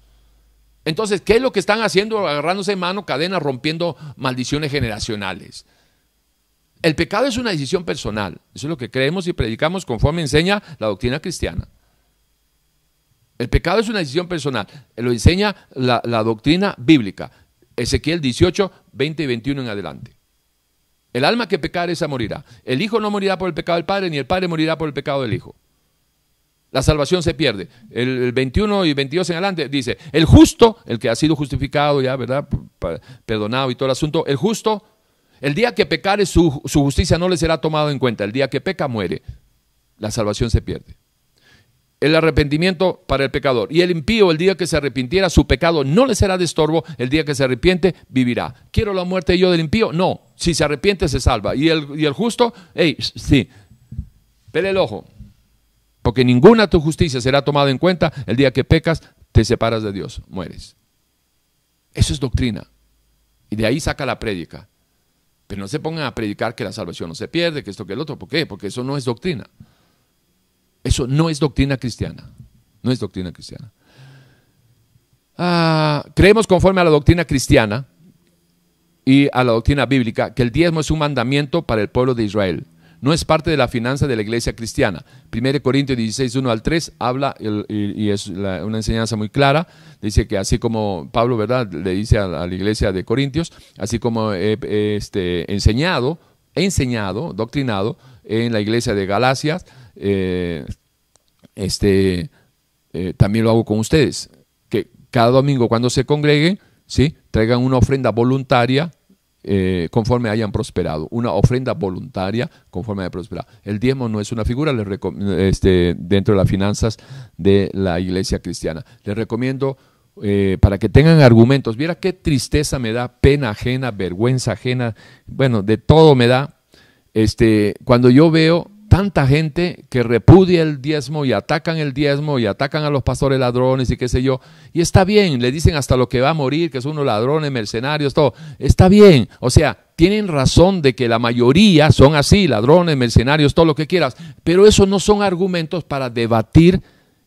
Entonces, ¿qué es lo que están haciendo? Agarrándose mano, cadena, rompiendo maldiciones generacionales. El pecado es una decisión personal. Eso es lo que creemos y predicamos conforme enseña la doctrina cristiana. El pecado es una decisión personal. Lo enseña la doctrina bíblica. Ezequiel 18, 20 y 21 en adelante. El alma que pecar esa morirá. El hijo no morirá por el pecado del padre, ni el padre morirá por el pecado del hijo. La salvación se pierde. El, 21 y 22 en adelante dice, el justo, el que ha sido justificado ya, ¿verdad? Perdonado y todo el asunto, el justo, el día que pecare su, su justicia no le será tomado en cuenta. El día que peca muere. La salvación se pierde el arrepentimiento para el pecador. Y el impío, el día que se arrepintiera, su pecado no le será de estorbo, el día que se arrepiente, vivirá. ¿Quiero la muerte yo del impío? No. Si se arrepiente, se salva. ¿Y el, y el justo? Hey, sí. Pele el ojo. Porque ninguna tu justicia será tomada en cuenta el día que pecas, te separas de Dios, mueres. Eso es doctrina. Y de ahí saca la prédica. Pero no se pongan a predicar que la salvación no se pierde, que esto, que el otro. ¿Por qué? Porque eso no es doctrina. Eso no es doctrina cristiana. No es doctrina cristiana. Ah, creemos conforme a la doctrina cristiana y a la doctrina bíblica que el diezmo es un mandamiento para el pueblo de Israel. No es parte de la finanza de la iglesia cristiana. 1 Corintios 16, 1 al 3 habla, y, es una enseñanza muy clara, dice que así como Pablo, ¿verdad?, le dice a, la iglesia de Corintios, así como he este, enseñado, enseñado, doctrinado en la iglesia de Galacias, eh, este, eh, también lo hago con ustedes, que cada domingo cuando se congreguen, ¿sí? traigan una ofrenda voluntaria eh, conforme hayan prosperado, una ofrenda voluntaria conforme hayan prosperado. El diezmo no es una figura este, dentro de las finanzas de la iglesia cristiana. Les recomiendo para que tengan argumentos. Viera qué tristeza me da, pena ajena, vergüenza ajena, bueno, de todo me da. Este, cuando yo veo tanta gente que repudia el diezmo y atacan el diezmo y atacan a los pastores ladrones y qué sé yo. Y está bien, le dicen hasta lo que va a morir, que son unos ladrones, mercenarios, todo. Está bien. O sea, tienen razón de que la mayoría son así, ladrones, mercenarios, todo lo que quieras. Pero eso no son argumentos para debatir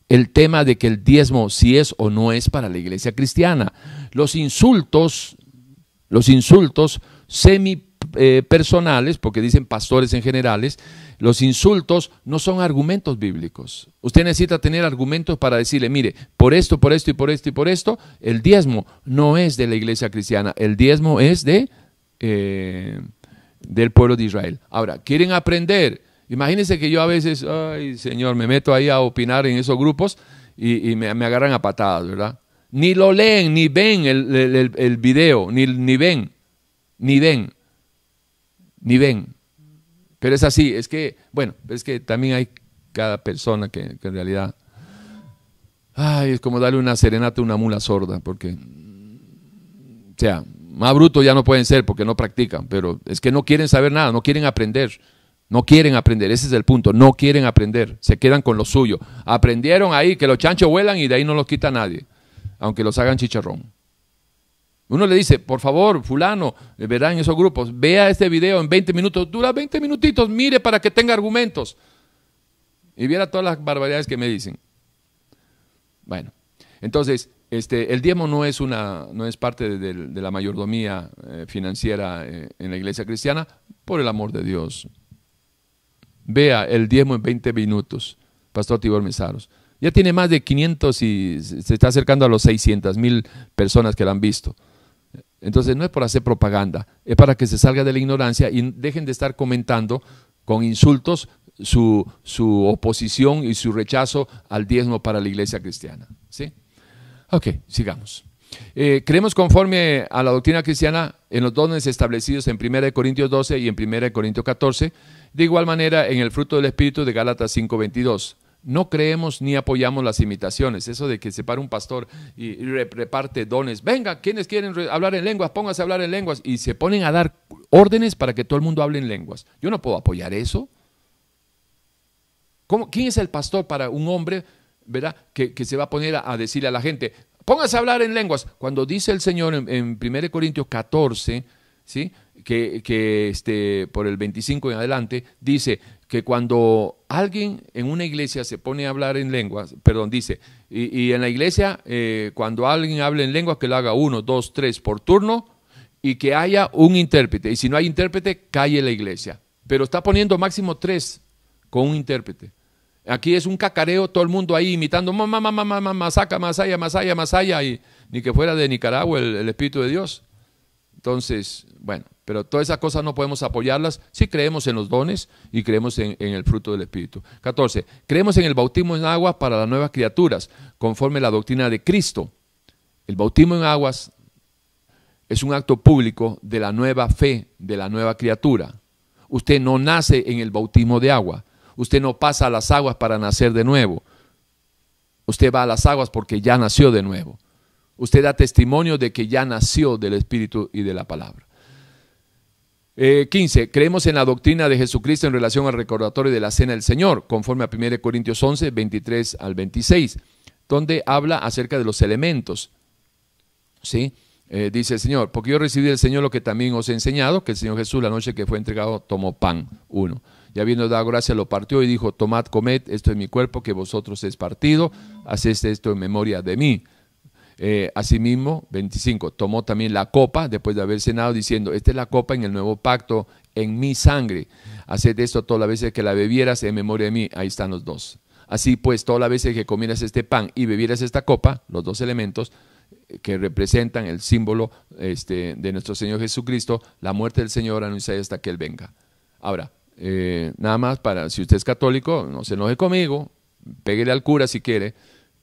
el tema de que el diezmo si es o no es para la iglesia cristiana. Los insultos, los insultos semi eh, porque dicen pastores en generales, los insultos no son argumentos bíblicos. Usted necesita tener argumentos para decirle, mire, por esto, por esto y por esto y por esto, el diezmo no es de la iglesia cristiana, el diezmo es de, eh, del pueblo de Israel. Ahora, ¿quieren aprender? Imagínense que yo a veces, ay Señor, me meto ahí a opinar en esos grupos y, me, agarran a patadas, ¿verdad? Ni lo leen, ni ven el, video, ni, ni ven, ni ven ni ven. Pero es así, es que, bueno, es que también hay cada persona que, en realidad, ay, es como darle una serenata a una mula sorda, porque, o sea, más brutos ya no pueden ser porque no practican, pero es que no quieren saber nada, no quieren aprender. No quieren aprender, ese es el punto, no quieren aprender, se quedan con lo suyo. Aprendieron ahí que los chanchos vuelan y de ahí no los quita nadie, aunque los hagan chicharrón. Uno le dice, por favor, fulano, eh, verá en esos grupos, vea este video en 20 minutos, dura 20 minutitos, mire para que tenga argumentos. Y viera todas las barbaridades que me dicen. Bueno, entonces, este, el diezmo no es, una, no es parte de, la mayordomía eh, financiera eh, en la iglesia cristiana, por el amor de Dios. Vea el diezmo en 20 minutos, Pastor Tibor Mesaros. Ya tiene más de 500 y se está acercando a los 600 mil personas que lo han visto. Entonces no es por hacer propaganda, es para que se salga de la ignorancia y dejen de estar comentando con insultos su, oposición y su rechazo al diezmo para la iglesia cristiana. ¿Sí? Ok, sigamos. Eh, creemos conforme a la doctrina cristiana en los dones establecidos en 1 Corintios 12 y en 1 Corintios 14, de igual manera en el fruto del Espíritu de Gálatas 5.22 no creemos ni apoyamos las imitaciones. Eso de que se para un pastor y reparte dones. Venga, quienes quieren hablar en lenguas, pónganse a hablar en lenguas. Y se ponen a dar órdenes para que todo el mundo hable en lenguas. Yo no puedo apoyar eso. ¿Quién es el pastor para un hombre, verdad, que, se va a poner a, decirle a la gente, pónganse a hablar en lenguas? Cuando dice el Señor en, en 1 Corintios 14, ¿sí? Que, este, por el 25 en adelante, dice, que cuando alguien en una iglesia se pone a hablar en lenguas, perdón, dice, y, en la iglesia, eh, cuando alguien hable en lenguas, que lo haga uno, dos, tres por turno y que haya un intérprete. Y si no hay intérprete, calle la iglesia. Pero está poniendo máximo tres con un intérprete. Aquí es un cacareo, todo el mundo ahí imitando, mamá, mamá, mamá, masaca, masaya, masaya, masaya, y ni que fuera de Nicaragua el Espíritu de Dios. Entonces, bueno, pero todas esas cosas no podemos apoyarlas si creemos en los dones y creemos en, el fruto del Espíritu. 14. Creemos en el bautismo en agua para las nuevas criaturas, conforme la doctrina de Cristo. El bautismo en aguas es un acto público de la nueva fe, de la nueva criatura. Usted no nace en el bautismo de agua. Usted no pasa a las aguas para nacer de nuevo. Usted va a las aguas porque ya nació de nuevo. Usted da testimonio de que ya nació del Espíritu y de la palabra. 15. Eh, creemos en la doctrina de Jesucristo en relación al recordatorio de la cena del Señor, conforme a 1 Corintios 11, 23 al 26, donde habla acerca de los elementos. ¿Sí? Eh, dice el Señor, porque yo recibí del Señor lo que también os he enseñado, que el Señor Jesús la noche que fue entregado tomó pan, uno. Y habiendo dado gracia lo partió y dijo, tomad, comed, esto es mi cuerpo que vosotros es partido, haced esto en memoria de mí. Eh, asimismo, 25, tomó también la copa después de haber cenado diciendo, esta es la copa en el nuevo pacto, en mi sangre. Haced esto todas las veces que la bebieras en memoria de mí. Ahí están los dos. Así pues, todas las veces que comieras este pan y bebieras esta copa, los dos elementos que representan el símbolo este, de nuestro Señor Jesucristo, la muerte del Señor anunciada hasta que Él venga. Ahora, eh, nada más para, si usted es católico, no se enoje conmigo, péguele al cura si quiere,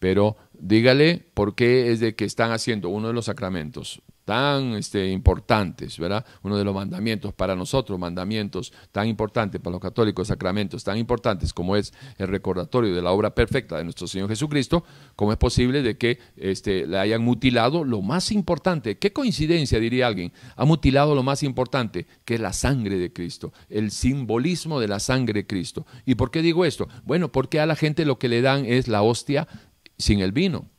pero dígale por qué es de que están haciendo uno de los sacramentos tan este, importantes, ¿verdad? Uno de los mandamientos para nosotros, mandamientos tan importantes para los católicos, sacramentos tan importantes como es el recordatorio de la obra perfecta de nuestro Señor Jesucristo, ¿cómo es posible de que este, le hayan mutilado lo más importante? ¿Qué coincidencia, diría alguien? Ha mutilado lo más importante, que es la sangre de Cristo, el simbolismo de la sangre de Cristo. ¿Y por qué digo esto? Bueno, porque a la gente lo que le dan es la hostia sin el vino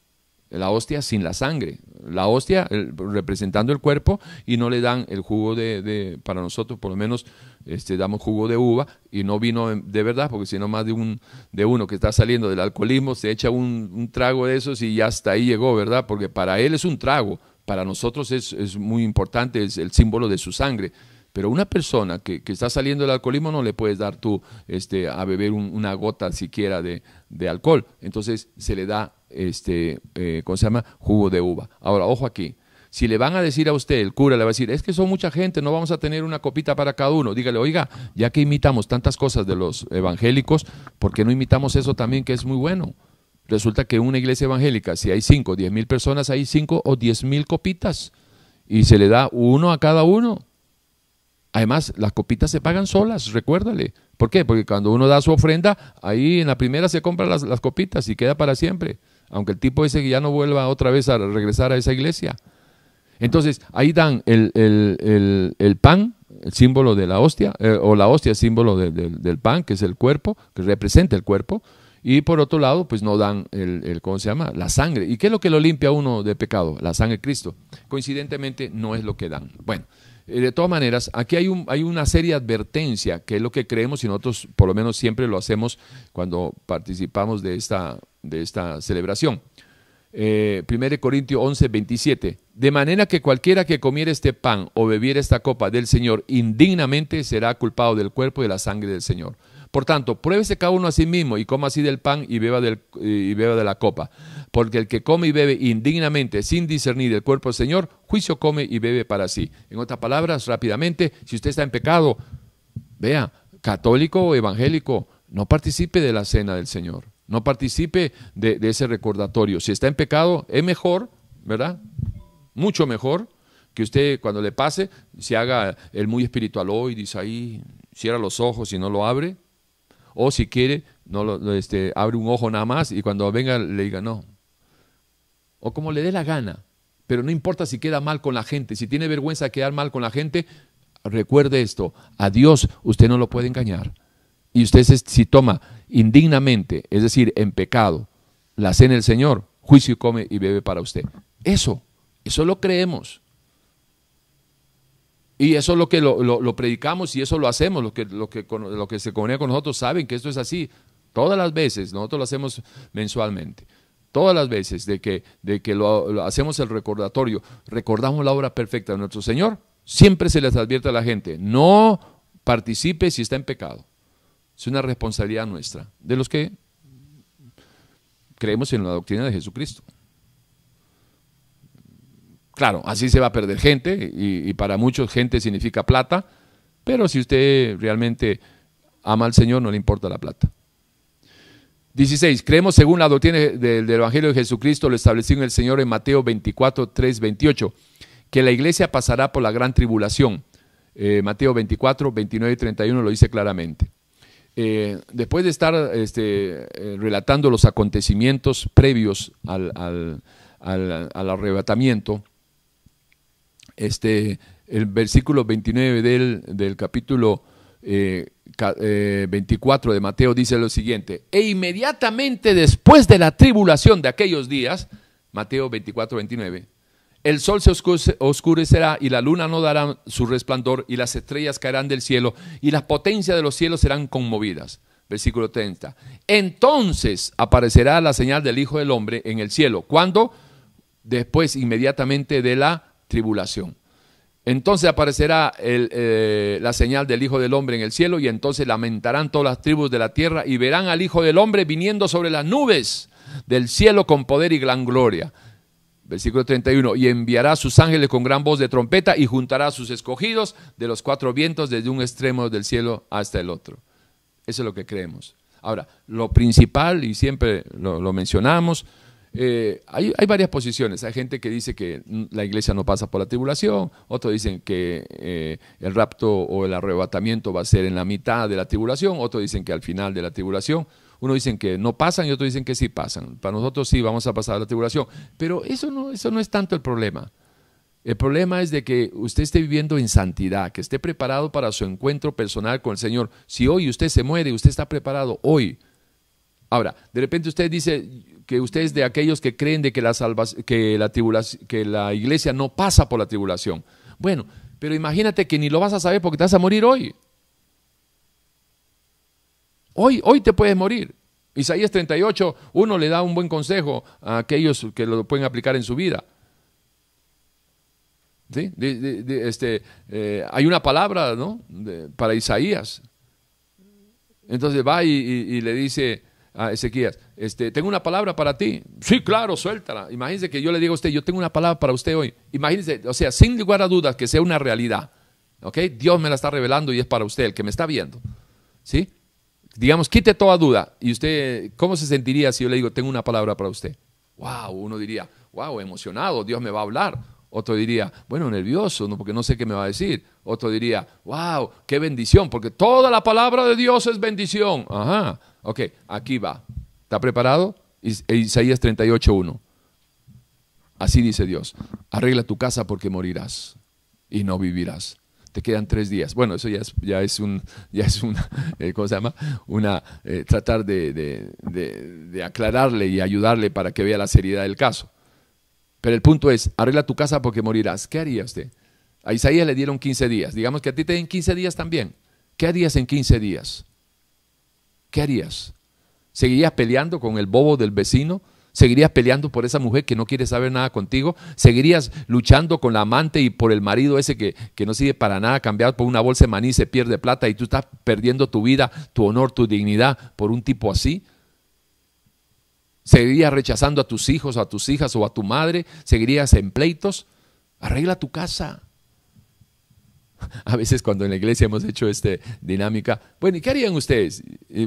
la hostia sin la sangre, la hostia representando el cuerpo y no le dan el jugo de, para nosotros por lo menos este, damos jugo de uva y no vino de verdad, porque si no más de, un, de uno que está saliendo del alcoholismo se echa un, trago de esos y ya hasta ahí llegó, ¿verdad? Porque para él es un trago, para nosotros es, muy importante, es el símbolo de su sangre. Pero una persona que, está saliendo del alcoholismo no le puedes dar tú este, a beber una gota siquiera de, alcohol. Entonces se le da este, eh, ¿cómo se llama? Jugo de uva. Ahora, ojo aquí. Si le van a decir a usted, el cura le va a decir, es que son mucha gente, no vamos a tener una copita para cada uno. Dígale, oiga, ya que imitamos tantas cosas de los evangélicos, ¿por qué no imitamos eso también que es muy bueno? Resulta que en una iglesia evangélica, si hay cinco, diez mil personas, hay cinco o diez mil copitas. Y se le da uno a cada uno. Además, las copitas se pagan solas, recuérdale. ¿Por qué? Porque cuando uno da su ofrenda, ahí en la primera se compran las, copitas y queda para siempre aunque el tipo ese ya no vuelva otra vez a regresar a esa iglesia. Entonces, ahí dan el, pan, el símbolo de la hostia, eh, o la hostia, símbolo del pan, que es el cuerpo, que representa el cuerpo, y por otro lado, pues no dan el, ¿cómo se llama? La sangre. ¿Y qué es lo que lo limpia uno de pecado? La sangre de Cristo. Coincidentemente, no es lo que dan. Bueno, eh, de todas maneras, aquí hay, un, hay una seria advertencia, que es lo que creemos y nosotros por lo menos siempre lo hacemos cuando participamos de esta celebración. Eh, 1 Corintios 11, 27. De manera que cualquiera que comiera este pan o bebiera esta copa del Señor indignamente será culpado del cuerpo y de la sangre del Señor. Por tanto, pruébese cada uno a sí mismo y coma así del pan y beba, del, y beba de la copa. Porque el que come y bebe indignamente sin discernir el cuerpo del Señor, juicio come y bebe para sí. En otras palabras, rápidamente, si usted está en pecado, vea, católico o evangélico, no participe de la cena del Señor. No participe de, ese recordatorio. Si está en pecado, es mejor, ¿verdad? Mucho mejor que usted cuando le pase se haga el muy espiritual hoy, dice ahí, cierra los ojos y no lo abre. O si quiere, no lo, este, abre un ojo nada más y cuando venga le diga no. O como le dé la gana. Pero no importa si queda mal con la gente, si tiene vergüenza de quedar mal con la gente, recuerde esto, a Dios usted no lo puede engañar. Y usted si toma indignamente, es decir, en pecado, la cena del Señor, juicio come y bebe para usted. Eso, eso lo creemos. Y eso es lo que lo, predicamos y eso lo hacemos. Lo que, lo que, lo que se comunica con nosotros saben que esto es así. Todas las veces, nosotros lo hacemos mensualmente. Todas las veces de que, de que lo, hacemos el recordatorio, recordamos la obra perfecta de nuestro Señor, siempre se les advierte a la gente, no participe si está en pecado. Es una responsabilidad nuestra, de los que creemos en la doctrina de Jesucristo. Claro, así se va a perder gente y, para muchos gente significa plata, pero si usted realmente ama al Señor no le importa la plata. 16. Creemos según la doctrina del, Evangelio de Jesucristo, lo establecido en el Señor en Mateo 24, 3, 28, que la iglesia pasará por la gran tribulación. Eh, Mateo 24, 29 y 31 lo dice claramente. Eh, después de estar este, eh, relatando los acontecimientos previos al, arrebatamiento, este, el versículo 29 del, capítulo 24 eh, de Mateo dice lo siguiente, e inmediatamente después de la tribulación de aquellos días, Mateo 24, 29, el sol se oscurecerá y la luna no dará su resplandor y las estrellas caerán del cielo y las potencias de los cielos serán conmovidas. Versículo 30. Entonces aparecerá la señal del Hijo del Hombre en el cielo. ¿Cuándo? después inmediatamente de la tribulación. Entonces aparecerá eh, la señal del Hijo del Hombre en el cielo y entonces lamentarán todas las tribus de la tierra y verán al Hijo del Hombre viniendo sobre las nubes del cielo con poder y gran gloria. Versículo 31, y enviará a sus ángeles con gran voz de trompeta y juntará a sus escogidos de los cuatro vientos desde un extremo del cielo hasta el otro. Eso es lo que creemos. Ahora, lo principal, y siempre lo mencionamos, eh, hay, varias posiciones. Hay gente que dice que la iglesia no pasa por la tribulación, otros dicen que eh, el rapto o el arrebatamiento va a ser en la mitad de la tribulación, otros dicen que al final de la tribulación. Uno dicen que no pasan y otros dicen que sí pasan. Para nosotros sí vamos a pasar la tribulación. Pero eso no, eso no es tanto el problema. El problema es de que usted esté viviendo en santidad, que esté preparado para su encuentro personal con el Señor. Si hoy usted se muere, usted está preparado hoy. Ahora, de repente usted dice, que usted es de aquellos que creen de que la, que la, que la iglesia no pasa por la tribulación. Bueno, pero imagínate que ni lo vas a saber porque te vas a morir hoy. Hoy, hoy te puedes morir. Isaías 38, uno le da un buen consejo a aquellos que lo pueden aplicar en su vida. ¿Sí? este, eh, hay una palabra ¿no? para Isaías. Entonces va y le dice, a Ezequías, este, tengo una palabra para ti. Sí, claro, suéltala. Imagínese que yo le digo a usted, yo tengo una palabra para usted hoy. Imagínese, o sea, sin lugar a dudas que sea una realidad. ¿Ok? Dios me la está revelando y es para usted, el que me está viendo. ¿Sí? Digamos, quite toda duda. ¿Y usted cómo se sentiría si yo le digo, tengo una palabra para usted? Wow, uno diría, wow, emocionado, Dios me va a hablar. Otro diría, bueno, nervioso, porque no sé qué me va a decir. Otro diría, wow, qué bendición, porque toda la palabra de Dios es bendición. Ajá. Ok, aquí va. ¿Está preparado? Isaías 38.1. Así dice Dios. Arregla tu casa porque morirás y no vivirás. Te quedan tres días. Bueno, eso ya es, ya es un, ya es una, eh, ¿cómo se llama? Una, eh, tratar de, de aclararle y ayudarle para que vea la seriedad del caso. Pero el punto es, arregla tu casa porque morirás. ¿Qué haría usted? A Isaías le dieron 15 días. Digamos que a ti te den 15 días también. ¿Qué harías en 15 días? ¿Qué harías? ¿Seguirías peleando con el bobo del vecino? ¿Seguirías peleando por esa mujer que no quiere saber nada contigo? ¿Seguirías luchando con la amante y por el marido ese que, que no sirve para nada, cambiado por una bolsa de maní se pierde plata y tú estás perdiendo tu vida, tu honor, tu dignidad por un tipo así? ¿Seguirías rechazando a tus hijos, a tus hijas o a tu madre? ¿Seguirías en pleitos? Arregla tu casa. a veces cuando en la iglesia hemos hecho esta dinámica, bueno, ¿y qué harían ustedes? Y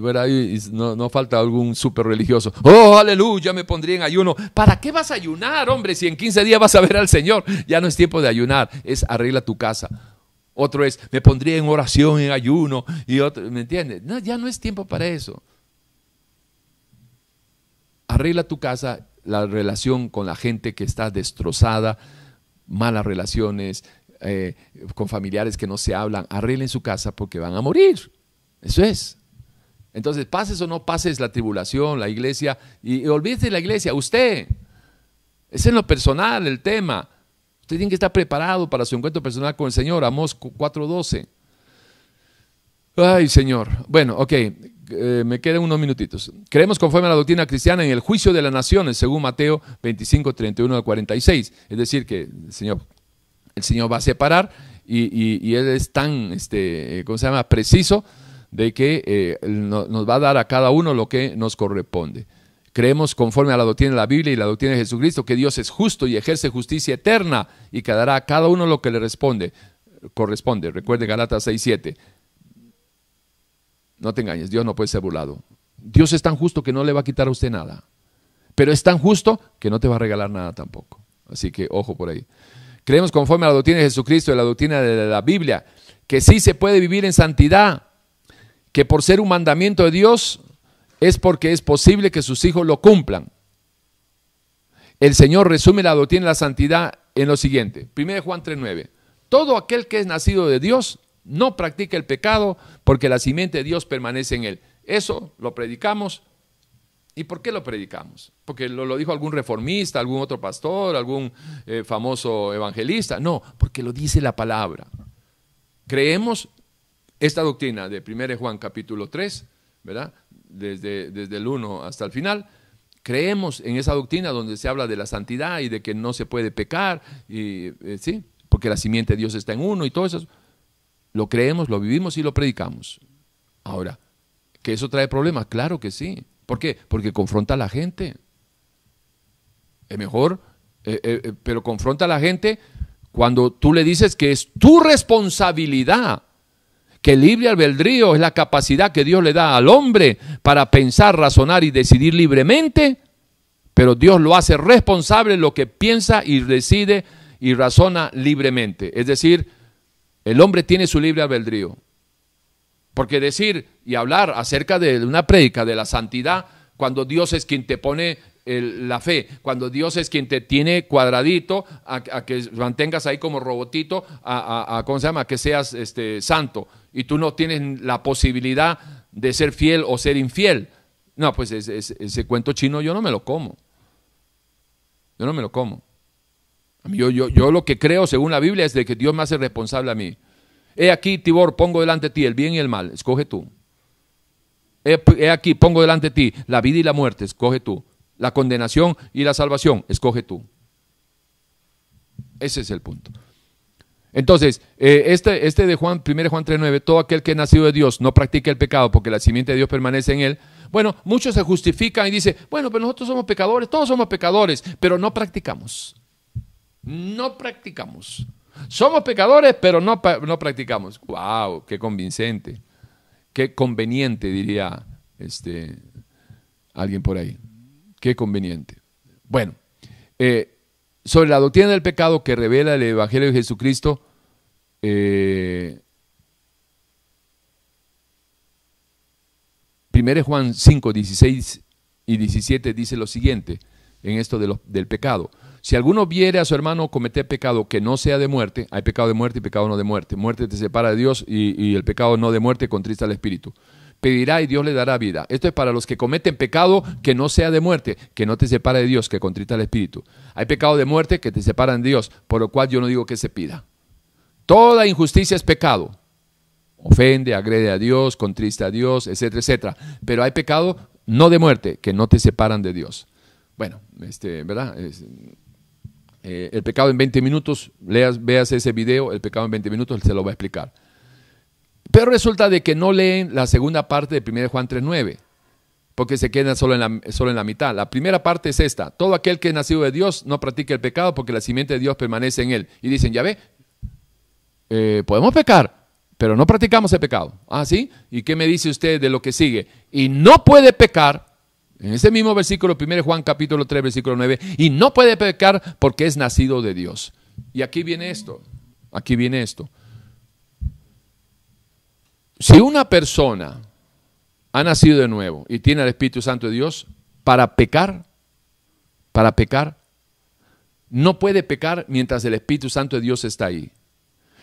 no, falta algún súper religioso, oh, aleluya, me pondría en ayuno. ¿Para qué vas a ayunar, hombre? Si en 15 días vas a ver al Señor, ya no es tiempo de ayunar, es arregla tu casa. Otro es, me pondría en oración, en ayuno, y otro, ¿me entiendes? No, ya no es tiempo para eso. Arregla tu casa, la relación con la gente que está destrozada, malas relaciones, eh, con familiares que no se hablan, arreglen su casa porque van a morir. Eso es. Entonces, pases o no pases la tribulación, la iglesia, y, olvídese de la iglesia, usted. Es en lo personal el tema. Usted tiene que estar preparado para su encuentro personal con el Señor. Amos 4.12. Ay, Señor. Bueno, ok, eh, me quedan unos minutitos. Creemos conforme a la doctrina cristiana en el juicio de las naciones, según Mateo 25, 31 al 46. Es decir, que, Señor, el Señor va a separar y, Él es tan, este, ¿cómo se llama?, preciso de que eh, nos va a dar a cada uno lo que nos corresponde. Creemos conforme a la doctrina de la Biblia y la doctrina de Jesucristo que Dios es justo y ejerce justicia eterna y que dará a cada uno lo que le responde, corresponde. Recuerde Galatas 6.7. No te engañes, Dios no puede ser burlado. Dios es tan justo que no le va a quitar a usted nada. Pero es tan justo que no te va a regalar nada tampoco. Así que ojo por ahí. Creemos conforme a la doctrina de Jesucristo y la doctrina de la Biblia, que sí se puede vivir en santidad, que por ser un mandamiento de Dios es porque es posible que sus hijos lo cumplan. El Señor resume la doctrina de la santidad en lo siguiente. 1 Juan 3.9. Todo aquel que es nacido de Dios no practica el pecado porque la simiente de Dios permanece en él. Eso lo predicamos ¿Y por qué lo predicamos? ¿Porque lo, dijo algún reformista, algún otro pastor, algún eh, famoso evangelista? No, porque lo dice la palabra. Creemos esta doctrina de 1 Juan capítulo 3, ¿verdad? Desde, desde el 1 hasta el final. creemos en esa doctrina donde se habla de la santidad y de que no se puede pecar, y, eh, ¿sí? porque la simiente de Dios está en uno y todo eso. Lo creemos, lo vivimos y lo predicamos. Ahora, ¿que eso trae problemas? Claro que sí. ¿Por qué? Porque confronta a la gente. Es mejor, eh, eh, pero confronta a la gente cuando tú le dices que es tu responsabilidad que el libre albedrío es la capacidad que Dios le da al hombre para pensar, razonar y decidir libremente, pero Dios lo hace responsable de lo que piensa y decide y razona libremente. Es decir, el hombre tiene su libre albedrío. Porque decir y hablar acerca de una prédica de la santidad, cuando Dios es quien te pone la fe, cuando Dios es quien te tiene cuadradito, a, que mantengas ahí como robotito, a, ¿cómo se llama? que seas este, santo, y tú no tienes la posibilidad de ser fiel o ser infiel. No, pues ese, cuento chino yo no me lo como. Yo no me lo como. Yo, yo, yo lo que creo, según la Biblia, es de que Dios me hace responsable a mí. He aquí, Tibor, pongo delante de ti el bien y el mal, escoge tú. He, aquí, pongo delante de ti la vida y la muerte, escoge tú la condenación y la salvación, escoge tú. Ese es el punto. Entonces, eh, este, este de Juan, 1 Juan 3.9, todo aquel que ha nacido de Dios no practica el pecado porque la simiente de Dios permanece en él. Bueno, muchos se justifican y dicen, bueno, pero nosotros somos pecadores, todos somos pecadores, pero no practicamos. No practicamos. Somos pecadores, pero no, no practicamos. ¡Wow! ¡Qué convincente! ¡Qué conveniente! Diría este, alguien por ahí. Qué conveniente. Bueno, eh, sobre la doctrina del pecado que revela el Evangelio de Jesucristo, eh, 1 Juan 5, 16 y 17 dice lo siguiente en esto del pecado. Si alguno viere a su hermano cometer pecado que no sea de muerte, hay pecado de muerte y pecado no de muerte. Muerte te separa de Dios y, el pecado no de muerte contrista al Espíritu pedirá y Dios le dará vida. Esto es para los que cometen pecado que no sea de muerte, que no te separe de Dios, que contrita el Espíritu. Hay pecado de muerte que te separan de Dios, por lo cual yo no digo que se pida. Toda injusticia es pecado. Ofende, agrede a Dios, contrista a Dios, etcétera, etcétera. Pero hay pecado no de muerte, que no te separan de Dios. Bueno, este, ¿verdad? Eh, el pecado en 20 minutos, leas, veas ese video, el pecado en 20 minutos, se lo va a explicar. Pero resulta de que no leen la segunda parte de 1 Juan 3.9, porque se quedan solo en, la, solo en la mitad. La primera parte es esta, todo aquel que es nacido de Dios no practica el pecado porque la simiente de Dios permanece en él. Y dicen, ya ve, eh, podemos pecar, pero no practicamos el pecado. ¿Ah, sí? ¿Y qué me dice usted de lo que sigue? Y no puede pecar, en ese mismo versículo, 1 Juan capítulo 3, versículo 9, y no puede pecar porque es nacido de Dios. Y aquí viene esto, aquí viene esto. Si una persona ha nacido de nuevo y tiene el Espíritu Santo de Dios, para pecar, para pecar, no puede pecar mientras el Espíritu Santo de Dios está ahí.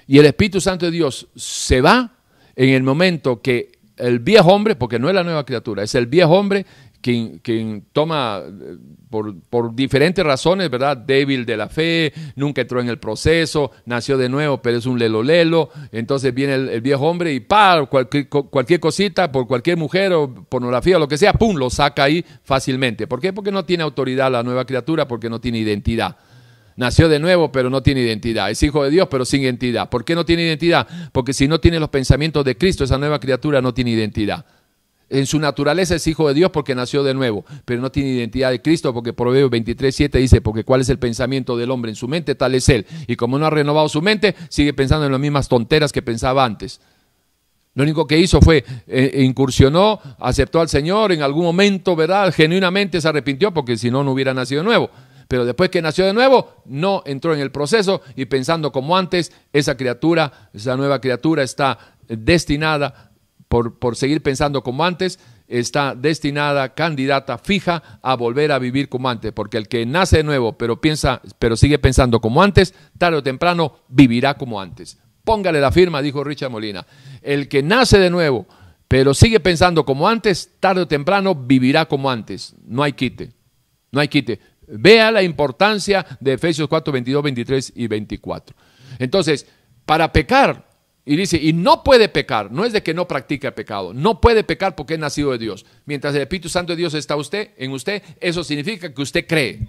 Y el Espíritu Santo de Dios se va en el momento que el viejo hombre, porque no es la nueva criatura, es el viejo hombre quien, toma eh, por, diferentes razones, ¿verdad? Débil de la fe, nunca entró en el proceso, nació de nuevo, pero es un lelo lelo. Entonces viene el, viejo hombre y pa, cualquier, cualquier, cosita, por cualquier mujer o pornografía o lo que sea, pum, lo saca ahí fácilmente. ¿Por qué? Porque no tiene autoridad la nueva criatura, porque no tiene identidad. Nació de nuevo, pero no tiene identidad. Es hijo de Dios, pero sin identidad. ¿Por qué no tiene identidad? Porque si no tiene los pensamientos de Cristo, esa nueva criatura no tiene identidad. En su naturaleza es hijo de Dios porque nació de nuevo, pero no tiene identidad de Cristo porque Proverbios 23, 7 dice, porque cuál es el pensamiento del hombre en su mente, tal es él. Y como no ha renovado su mente, sigue pensando en las mismas tonteras que pensaba antes. Lo único que hizo fue eh, incursionó, aceptó al Señor en algún momento, ¿verdad? Genuinamente se arrepintió porque si no, no hubiera nacido de nuevo. Pero después que nació de nuevo, no entró en el proceso y pensando como antes, esa criatura, esa nueva criatura está destinada por, seguir pensando como antes, está destinada, candidata fija a volver a vivir como antes, porque el que nace de nuevo, pero piensa, pero sigue pensando como antes, tarde o temprano vivirá como antes. Póngale la firma, dijo Richard Molina. El que nace de nuevo, pero sigue pensando como antes, tarde o temprano vivirá como antes. No hay quite. No hay quite. Vea la importancia de Efesios 4, 22, 23 y 24. Entonces, para pecar Y dice, y no puede pecar, no es de que no practica el pecado, no puede pecar porque es nacido de Dios. Mientras el Espíritu Santo de Dios está usted, en usted, eso significa que usted cree.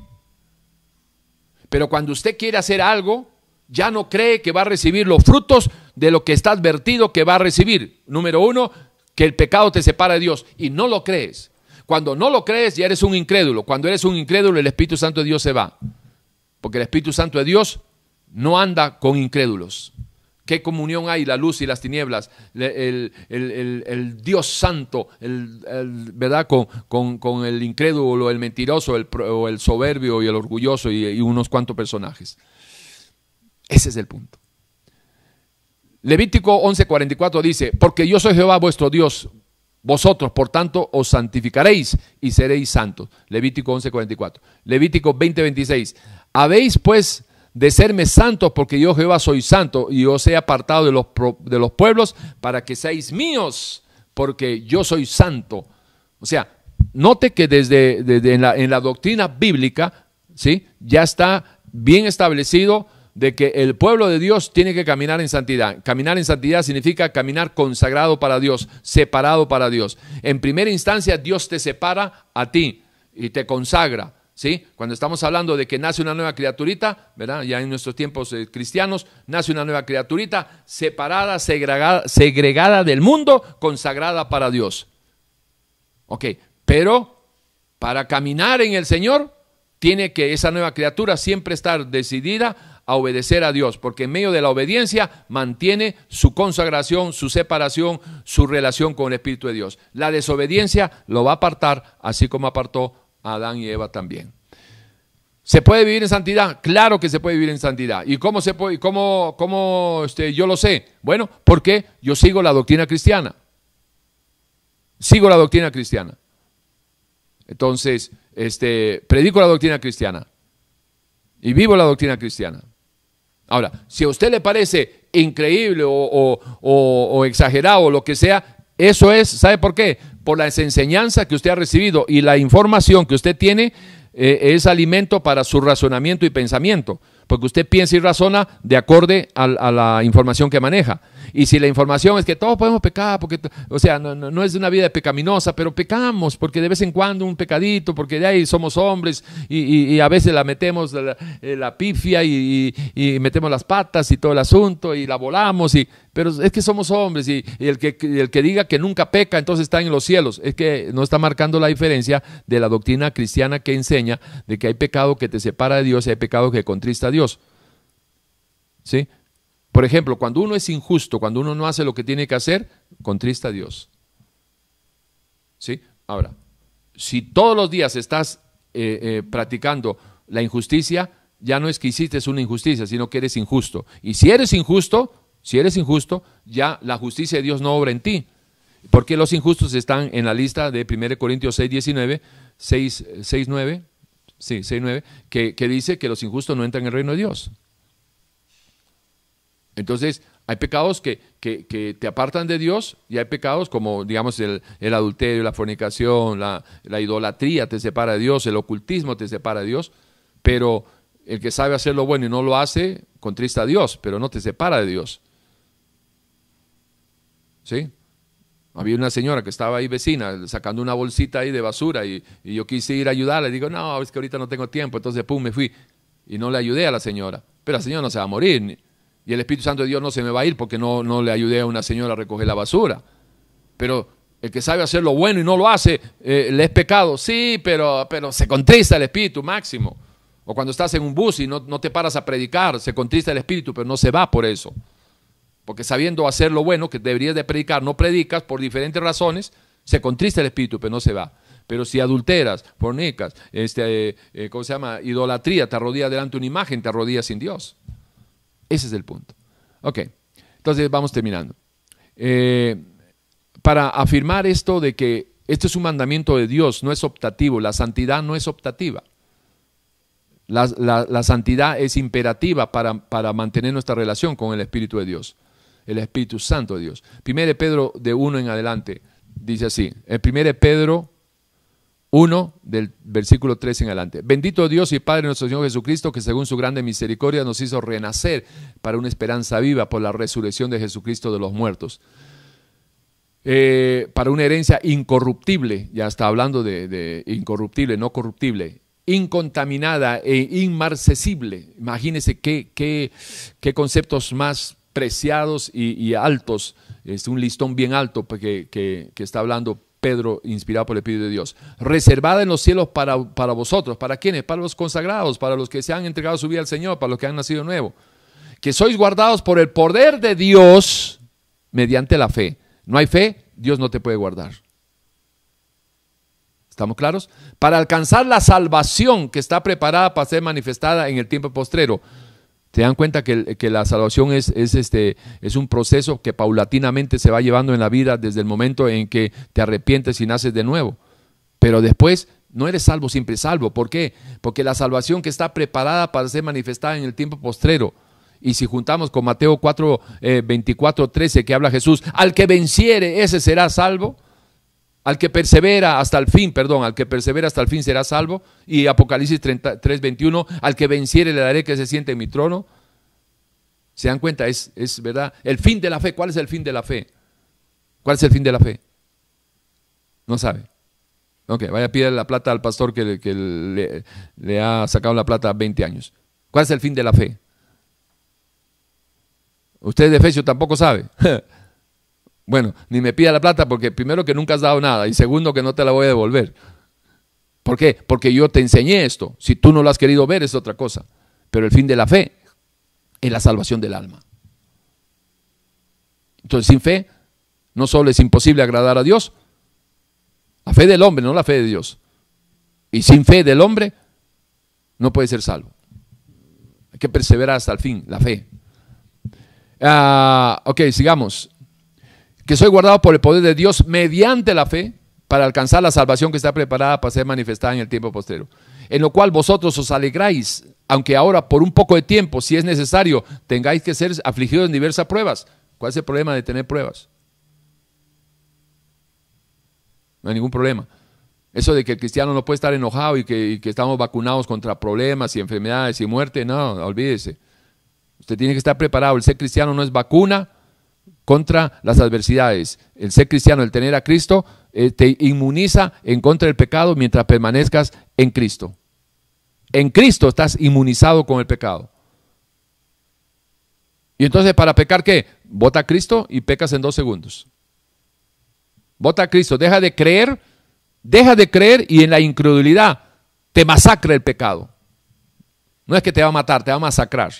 Pero cuando usted quiere hacer algo, ya no cree que va a recibir los frutos de lo que está advertido que va a recibir. Número uno, que el pecado te separa de Dios y no lo crees. Cuando no lo crees, ya eres un incrédulo. Cuando eres un incrédulo, el Espíritu Santo de Dios se va. Porque el Espíritu Santo de Dios no anda con incrédulos. ¿Qué comunión hay la luz y las tinieblas? El, Dios santo, ¿verdad? Con, el incrédulo, el mentiroso, o el soberbio y el orgulloso y, unos cuantos personajes. Ese es el punto. Levítico 11:44 dice, porque yo soy Jehová vuestro Dios, vosotros por tanto os santificaréis y seréis santos. Levítico 11:44. Levítico 20:26, habéis pues de serme santos, porque yo Jehová soy santo y os he apartado de los, de los pueblos para que seáis míos, porque yo soy santo. O sea, note que desde, la, en, la, doctrina bíblica, ¿sí? Ya está bien establecido de que el pueblo de Dios tiene que caminar en santidad. Caminar en santidad significa caminar consagrado para Dios, separado para Dios. En primera instancia, Dios te separa a ti y te consagra. ¿Sí? Cuando estamos hablando de que nace una nueva criaturita, ¿verdad? Ya en nuestros tiempos eh, cristianos, nace una nueva criaturita separada, segregada, segregada del mundo, consagrada para Dios. Ok, pero para caminar en el Señor, tiene que esa nueva criatura siempre estar decidida a obedecer a Dios, porque en medio de la obediencia mantiene su consagración, su separación, su relación con el Espíritu de Dios. La desobediencia lo va a apartar, así como apartó Adán y Eva también. ¿Se puede vivir en santidad? Claro que se puede vivir en santidad. ¿Y cómo, se puede, cómo, cómo este, yo lo sé? Bueno, porque yo sigo la doctrina cristiana. Sigo la doctrina cristiana. Entonces, este, predico la doctrina cristiana. Y vivo la doctrina cristiana. Ahora, si a usted le parece increíble o, o exagerado o lo que sea, eso es, ¿sabe por qué? Por las enseñanzas que usted ha recibido y la información que usted tiene eh, es alimento para su razonamiento y pensamiento, porque usted piensa y razona de acorde a, la información que maneja. Y si la información es que todos podemos pecar, porque, o sea, no, es una vida pecaminosa, pero pecamos, porque de vez en cuando un pecadito, porque de ahí somos hombres y, a veces la metemos la, eh, pifia y, metemos las patas y todo el asunto y la volamos, y, pero es que somos hombres y, el, que, el que diga que nunca peca, entonces está en los cielos. Es que no está marcando la diferencia de la doctrina cristiana que enseña de que hay pecado que te separa de Dios y hay pecado que contrista a Dios. ¿Sí? Por ejemplo, cuando uno es injusto, cuando uno no hace lo que tiene que hacer, contrista a Dios. ¿Sí? Ahora, si todos los días estás eh, eh, practicando la injusticia, ya no es que hiciste una injusticia, sino que eres injusto. Y si eres injusto, si eres injusto, ya la justicia de Dios no obra en ti. Porque los injustos están en la lista de 1 Corintios 6, 19, 6, 6 9, sí, 6, 9, que, que dice que los injustos no entran en el reino de Dios. Entonces, hay pecados que, te apartan de Dios y hay pecados como, digamos, el, adulterio, la fornicación, la, idolatría te separa de Dios, el ocultismo te separa de Dios, pero el que sabe hacer lo bueno y no lo hace, contrista a Dios, pero no te separa de Dios. ¿Sí? Había una señora que estaba ahí vecina sacando una bolsita ahí de basura y, y yo quise ir a ayudarla. Le digo, no, es que ahorita no tengo tiempo. Entonces, pum, me fui y no le ayudé a la señora. Pero la señora no se va a morir. Y el Espíritu Santo de Dios no se me va a ir porque no, no le ayudé a una señora a recoger la basura. Pero el que sabe hacer lo bueno y no lo hace, eh, le es pecado. Sí, pero, pero se contrista el Espíritu máximo. O cuando estás en un bus y no, no te paras a predicar, se contrista el Espíritu, pero no se va por eso. Porque sabiendo hacer lo bueno que deberías de predicar, no predicas por diferentes razones, se contrista el Espíritu, pero no se va. Pero si adulteras, fornicas, este, eh, eh, ¿cómo se llama? Idolatría, te arrodillas delante de una imagen, te arrodillas sin Dios. Ese es el punto. Ok, entonces vamos terminando. Eh, para afirmar esto de que esto es un mandamiento de Dios, no es optativo, la santidad no es optativa. La, santidad es imperativa para, para, mantener nuestra relación con el Espíritu de Dios, el Espíritu Santo de Dios. Primero Pedro de uno en adelante dice así, el primero Pedro 1 del versículo 3 en adelante. Bendito Dios y Padre nuestro Señor Jesucristo, que según su grande misericordia nos hizo renacer para una esperanza viva por la resurrección de Jesucristo de los muertos. Eh, para una herencia incorruptible, ya está hablando de, incorruptible, no corruptible, incontaminada e inmarcesible. Imagínense qué, qué, qué conceptos más preciados y, altos. Es un listón bien alto que, que, que está hablando Pedro, inspirado por el Espíritu de Dios, reservada en los cielos para, para vosotros. ¿Para quiénes? Para los consagrados, para los que se han entregado su vida al Señor, para los que han nacido nuevo. Que sois guardados por el poder de Dios mediante la fe. No hay fe, Dios no te puede guardar. ¿Estamos claros? Para alcanzar la salvación que está preparada para ser manifestada en el tiempo postrero. ¿Se dan cuenta que, la salvación es, este, es un proceso que paulatinamente se va llevando en la vida desde el momento en que te arrepientes y naces de nuevo? Pero después no eres salvo, siempre salvo. ¿Por qué? Porque la salvación que está preparada para ser manifestada en el tiempo postrero. Y si juntamos con Mateo 4, 24, 13, que habla Jesús, al que venciere, ese será salvo. Al que persevera hasta el fin, perdón, al que persevera hasta el fin será salvo. Y Apocalipsis 3, 21, al que venciere le daré que se siente en mi trono. ¿Se dan cuenta? Es, es verdad. El fin de la fe. ¿Cuál es el fin de la fe? ¿Cuál es el fin de la fe? No sabe. Ok, vaya a pedir la plata al pastor que, le, ha sacado la plata 20 años. ¿Cuál es el fin de la fe? Usted de Efesio tampoco sabe. Bueno, ni me pida la plata porque primero que nunca has dado nada y segundo que no te la voy a devolver. ¿Por qué? Porque yo te enseñé esto. Si tú no lo has querido ver es otra cosa. Pero el fin de la fe es la salvación del alma. Entonces sin fe no solo es imposible agradar a Dios, la fe del hombre, no la fe de Dios. Y sin fe del hombre no puede ser salvo. Hay que perseverar hasta el fin, la fe. Ah, ok, sigamos que soy guardado por el poder de Dios mediante la fe para alcanzar la salvación que está preparada para ser manifestada en el tiempo posterior. En lo cual vosotros os alegráis, aunque ahora por un poco de tiempo, si es necesario, tengáis que ser afligidos en diversas pruebas. ¿Cuál es el problema de tener pruebas? No hay ningún problema. Eso de que el cristiano no puede estar enojado y que, y que estamos vacunados contra problemas y enfermedades y muerte, no, olvídese. Usted tiene que estar preparado. El ser cristiano no es vacuna, contra las adversidades. El ser cristiano, el tener a Cristo, eh, te inmuniza en contra del pecado mientras permanezcas en Cristo. En Cristo estás inmunizado con el pecado. Y entonces, ¿para pecar qué? Vota a Cristo y pecas en dos segundos. Vota a Cristo, deja de creer, deja de creer y en la incredulidad te masacra el pecado. No es que te va a matar, te va a masacrar.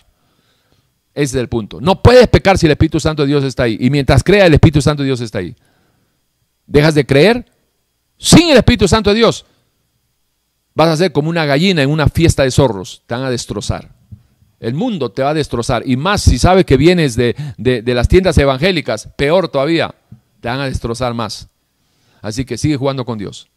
Ese es el punto. No puedes pecar si el Espíritu Santo de Dios está ahí. Y mientras crea, el Espíritu Santo de Dios está ahí. Dejas de creer sin el Espíritu Santo de Dios. Vas a ser como una gallina en una fiesta de zorros. Te van a destrozar. El mundo te va a destrozar. Y más si sabes que vienes de, de las tiendas evangélicas, peor todavía. Te van a destrozar más. Así que sigue jugando con Dios.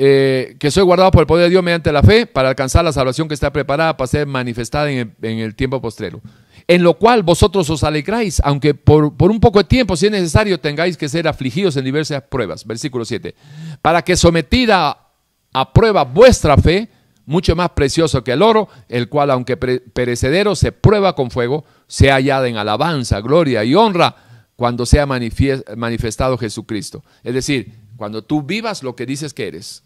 Eh, que soy guardado por el poder de Dios mediante la fe para alcanzar la salvación que está preparada para ser manifestada en el, tiempo postrero. En lo cual vosotros os alegráis, aunque por, un poco de tiempo, si es necesario, tengáis que ser afligidos en diversas pruebas. Versículo 7. Para que sometida a prueba vuestra fe, mucho más precioso que el oro, el cual, aunque perecedero, se prueba con fuego, sea hallada en alabanza, gloria y honra cuando sea manifestado Jesucristo. Es decir, cuando tú vivas lo que dices que eres.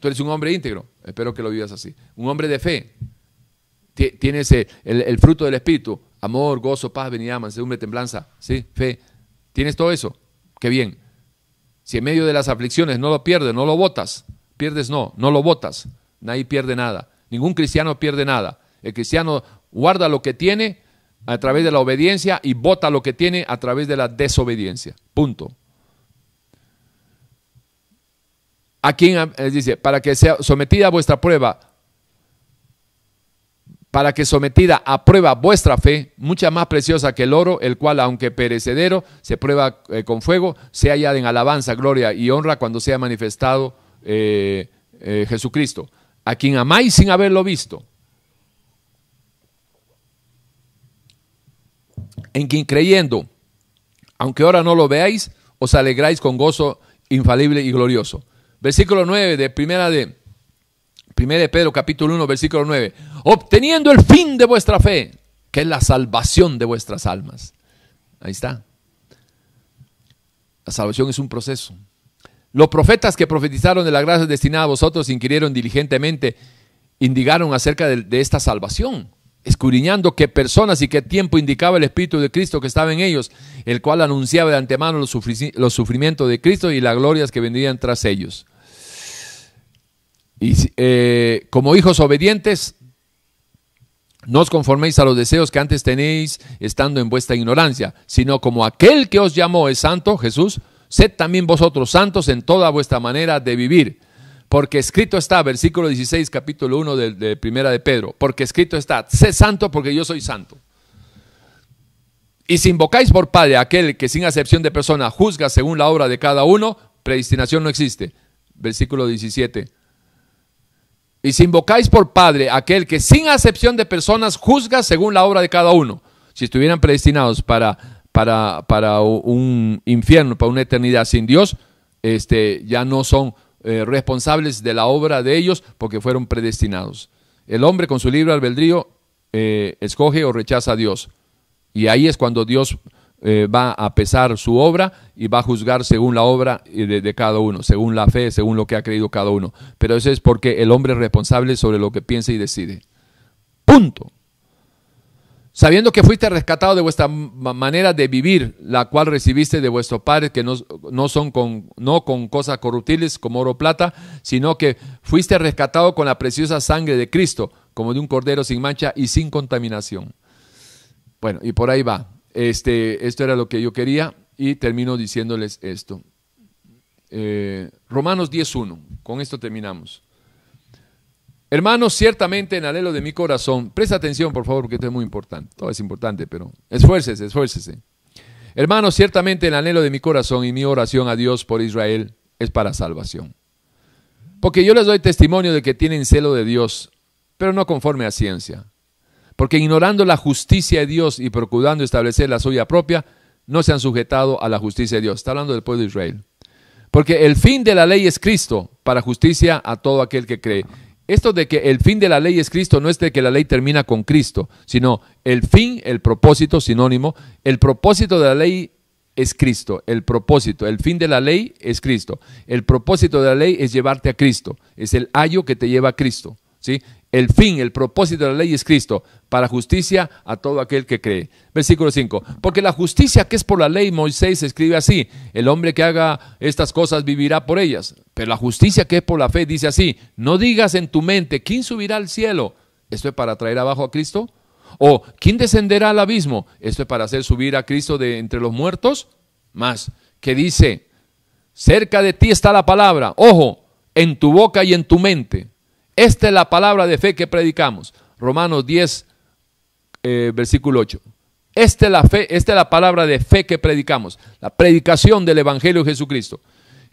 Tú eres un hombre íntegro, espero que lo vivas así. Un hombre de fe. Tienes el, fruto del Espíritu, amor, gozo, paz, venida, mansedumbre, temblanza, ¿sí? Fe. Tienes todo eso, qué bien. Si en medio de las aflicciones no lo pierdes, no lo votas, pierdes no, no lo votas, nadie pierde nada. Ningún cristiano pierde nada. El cristiano guarda lo que tiene a través de la obediencia y vota lo que tiene a través de la desobediencia. Punto. A quien dice, para que sea sometida a vuestra prueba, para que sometida a prueba vuestra fe, mucha más preciosa que el oro, el cual, aunque perecedero, se prueba eh, con fuego, sea hallada en alabanza, gloria y honra cuando sea manifestado eh, eh, Jesucristo, a quien amáis sin haberlo visto, en quien creyendo, aunque ahora no lo veáis, os alegráis con gozo infalible y glorioso. Versículo 9 de primera de, primera de Pedro capítulo 1, versículo 9. Obteniendo el fin de vuestra fe, que es la salvación de vuestras almas. Ahí está. La salvación es un proceso. Los profetas que profetizaron de la gracia destinada a vosotros inquirieron diligentemente, indicaron acerca de, esta salvación, escudriñando qué personas y qué tiempo indicaba el Espíritu de Cristo que estaba en ellos, el cual anunciaba de antemano los, sufrimientos de Cristo y las glorias que vendrían tras ellos. Y eh, como hijos obedientes, no os conforméis a los deseos que antes tenéis estando en vuestra ignorancia, sino como aquel que os llamó es santo, Jesús, sed también vosotros santos en toda vuestra manera de vivir. Porque escrito está, versículo 16, capítulo 1 de, Primera de Pedro, porque escrito está, sé santo porque yo soy santo. Y si invocáis por Padre aquel que sin acepción de persona juzga según la obra de cada uno, predestinación no existe. Versículo 17. Y si invocáis por Padre aquel que sin acepción de personas juzga según la obra de cada uno, si estuvieran predestinados para, para, para un infierno, para una eternidad sin Dios, este, ya no son eh, responsables de la obra de ellos porque fueron predestinados. El hombre con su libre albedrío eh, escoge o rechaza a Dios. Y ahí es cuando Dios eh, va a pesar su obra y va a juzgar según la obra de, cada uno, según la fe, según lo que ha creído cada uno. Pero eso es porque el hombre es responsable sobre lo que piensa y decide. Punto. Sabiendo que fuiste rescatado de vuestra manera de vivir, la cual recibiste de vuestros padres, que no, no son con, no con cosas corruptibles como oro o plata, sino que fuiste rescatado con la preciosa sangre de Cristo, como de un cordero sin mancha y sin contaminación. Bueno, y por ahí va. Este, esto era lo que yo quería y termino diciéndoles esto. Eh, Romanos 10.1, con esto terminamos. Hermanos, ciertamente en alelo de mi corazón, presta atención por favor porque esto es muy importante, todo es importante, pero esfuércese, esfuércese. Hermanos, ciertamente el anhelo de mi corazón y mi oración a Dios por Israel es para salvación. Porque yo les doy testimonio de que tienen celo de Dios, pero no conforme a ciencia porque ignorando la justicia de Dios y procurando establecer la suya propia, no se han sujetado a la justicia de Dios. Está hablando del pueblo de Israel. Porque el fin de la ley es Cristo, para justicia a todo aquel que cree. Esto de que el fin de la ley es Cristo no es de que la ley termina con Cristo, sino el fin, el propósito, sinónimo, el propósito de la ley es Cristo, el propósito, el fin de la ley es Cristo. El propósito de la ley es llevarte a Cristo, es el ayo que te lleva a Cristo. ¿sí? El fin, el propósito de la ley es Cristo, para justicia a todo aquel que cree. Versículo 5. Porque la justicia que es por la ley, Moisés escribe así, el hombre que haga estas cosas vivirá por ellas. Pero la justicia que es por la fe dice así, no digas en tu mente, ¿quién subirá al cielo? ¿Esto es para traer abajo a Cristo? ¿O quién descenderá al abismo? ¿Esto es para hacer subir a Cristo de entre los muertos? Más, que dice, cerca de ti está la palabra, ojo, en tu boca y en tu mente esta es la palabra de fe que predicamos. Romanos 10, eh, versículo 8. Esta es, la fe, esta es la palabra de fe que predicamos, la predicación del Evangelio de Jesucristo.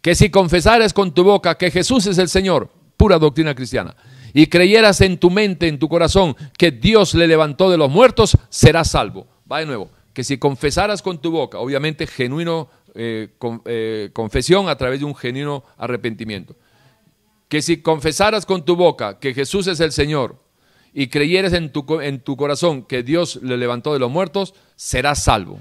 Que si confesares con tu boca que Jesús es el Señor, pura doctrina cristiana, y creyeras en tu mente, en tu corazón, que Dios le levantó de los muertos, serás salvo. Va de nuevo, que si confesaras con tu boca, obviamente genuino eh, eh, confesión a través de un genuino arrepentimiento que si confesaras con tu boca que Jesús es el Señor y creyeres en tu, en tu corazón que Dios le levantó de los muertos, serás salvo.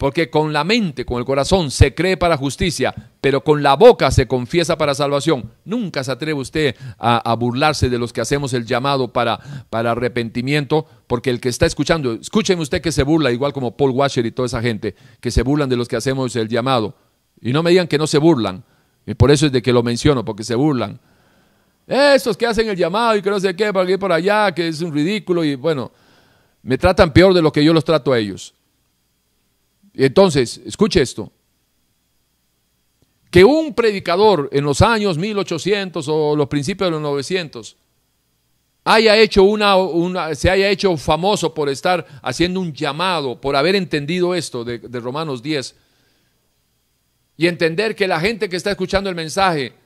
Porque con la mente, con el corazón se cree para justicia, pero con la boca se confiesa para salvación. Nunca se atreve usted a, burlarse de los que hacemos el llamado para, para arrepentimiento, porque el que está escuchando, escúcheme usted que se burla, igual como Paul Washer y toda esa gente, que se burlan de los que hacemos el llamado. Y no me digan que no se burlan. Y por eso es de que lo menciono, porque se burlan. Estos que hacen el llamado y que no sé qué, por aquí por allá, que es un ridículo y bueno, me tratan peor de lo que yo los trato a ellos. Entonces, escuche esto. Que un predicador en los años 1800 o los principios de los 900 haya hecho una, una, se haya hecho famoso por estar haciendo un llamado, por haber entendido esto de Romanos 10 y entender que la gente que está escuchando el mensaje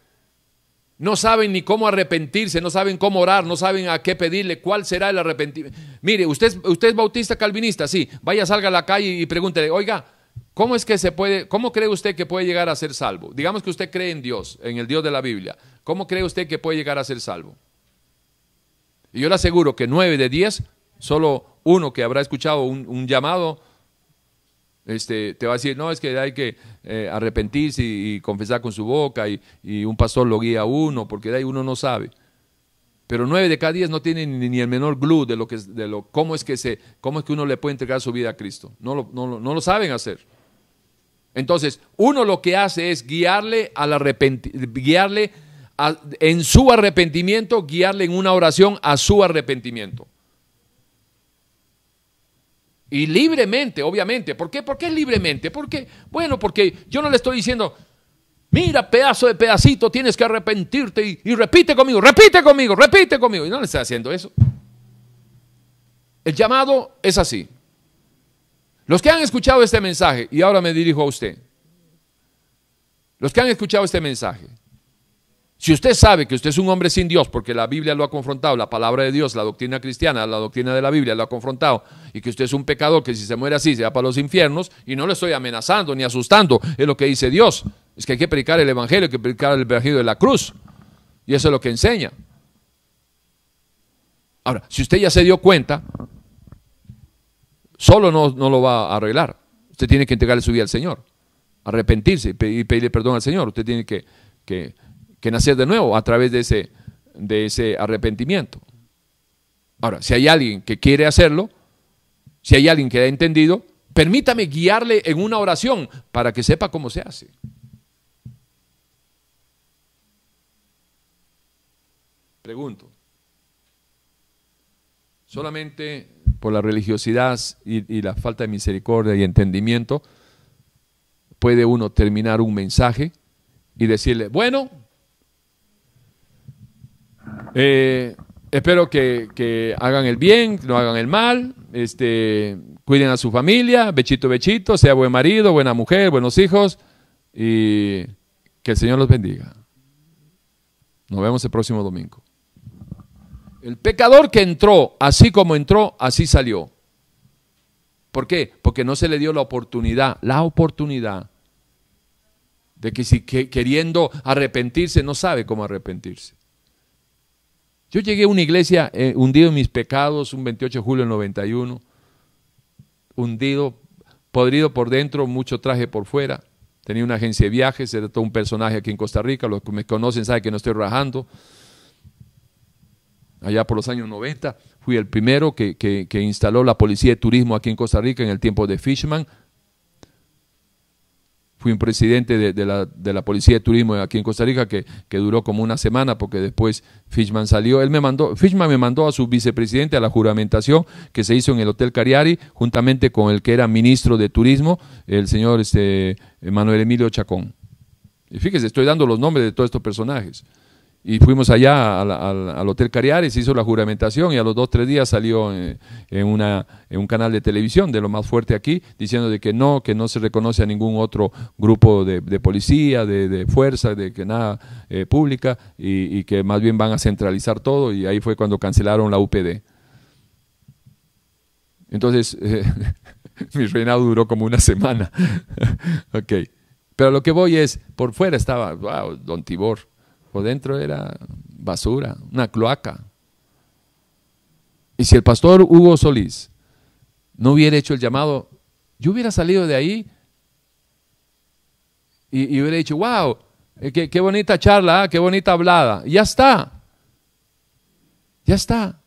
no saben ni cómo arrepentirse, no saben cómo orar, no saben a qué pedirle, cuál será el arrepentimiento. Mire, usted, usted es bautista calvinista, sí, vaya, salga a la calle y pregúntele, oiga, ¿Cómo es que se puede, cómo cree usted que puede llegar a ser salvo? Digamos que usted cree en Dios, en el Dios de la Biblia. ¿Cómo cree usted que puede llegar a ser salvo? Y yo le aseguro que nueve de diez, solo uno que habrá escuchado un, llamado, este, te va a decir, no, es que hay que eh, arrepentirse y, confesar con su boca y, un pastor lo guía a uno, porque de ahí uno no sabe. Pero nueve de cada diez no tienen ni, el menor glue de lo que de lo cómo es que se cómo es que uno le puede entregar su vida a Cristo. No lo, no, no lo saben hacer. Entonces, uno lo que hace es guiarle al guiarle en su arrepentimiento, guiarle en una oración a su arrepentimiento. Y libremente, obviamente. ¿Por qué? ¿Por qué libremente? Porque, bueno, porque yo no le estoy diciendo, mira, pedazo de pedacito, tienes que arrepentirte y, y repite conmigo, repite conmigo, repite conmigo. Y no le estoy haciendo eso. El llamado es así. Los que han escuchado este mensaje, y ahora me dirijo a usted, los que han escuchado este mensaje, si usted sabe que usted es un hombre sin Dios, porque la Biblia lo ha confrontado, la palabra de Dios, la doctrina cristiana, la doctrina de la Biblia lo ha confrontado, y que usted es un pecador que si se muere así se va para los infiernos, y no le estoy amenazando ni asustando, es lo que dice Dios. Es que hay que predicar el Evangelio, hay que predicar el Evangelio de la cruz. Y eso es lo que enseña. Ahora, si usted ya se dio cuenta, solo no, lo va a arreglar. Usted tiene que entregarle su vida al Señor, arrepentirse y pedirle perdón al Señor. Usted tiene que, que que nacer de nuevo a través de ese, de ese arrepentimiento. Ahora, si hay alguien que quiere hacerlo, si hay alguien que ha entendido, permítame guiarle en una oración para que sepa cómo se hace. Pregunto, solamente por la religiosidad y, y, la falta de misericordia y entendimiento puede uno terminar un mensaje y decirle, bueno, eh, espero que, hagan el bien, no hagan el mal, este, cuiden a su familia, bechito, bechito, sea buen marido, buena mujer, buenos hijos y que el Señor los bendiga. Nos vemos el próximo domingo. El pecador que entró, así como entró, así salió. ¿Por qué? Porque no se le dio la oportunidad, la oportunidad de que si queriendo arrepentirse no sabe cómo arrepentirse. Yo llegué a una iglesia eh, hundido en mis pecados un 28 de julio del 91, hundido, podrido por dentro, mucho traje por fuera. Tenía una agencia de viajes, era todo un personaje aquí en Costa Rica, los que me conocen saben que no estoy rajando. Allá por los años 90 fui el primero que, que instaló la policía de turismo aquí en Costa Rica en el tiempo de Fishman fui un presidente de, la, Policía de Turismo aquí en Costa Rica que, duró como una semana porque después Fishman salió. Él me mandó, Fishman me mandó a su vicepresidente a la juramentación que se hizo en el Hotel Cariari juntamente con el que era ministro de Turismo, el señor este, Manuel Emilio Chacón. Y fíjese, estoy dando los nombres de todos estos personajes. Y fuimos allá al, Hotel Cariares, hizo la juramentación y a los dos, tres días salió en, una, en, un canal de televisión de lo más fuerte aquí, diciendo de que no, que no se reconoce a ningún otro grupo de, policía, de, fuerza, de que nada eh, pública y, que más bien van a centralizar todo y ahí fue cuando cancelaron la UPD. Entonces, mi reinado duró como una semana. ok. Pero lo que voy es, por fuera estaba, wow, don Tibor por dentro era basura, una cloaca. Y si el pastor Hugo Solís no hubiera hecho el llamado, yo hubiera salido de ahí y, hubiera dicho, wow, eh, qué, bonita charla, ah, qué bonita hablada. ya está. Ya está.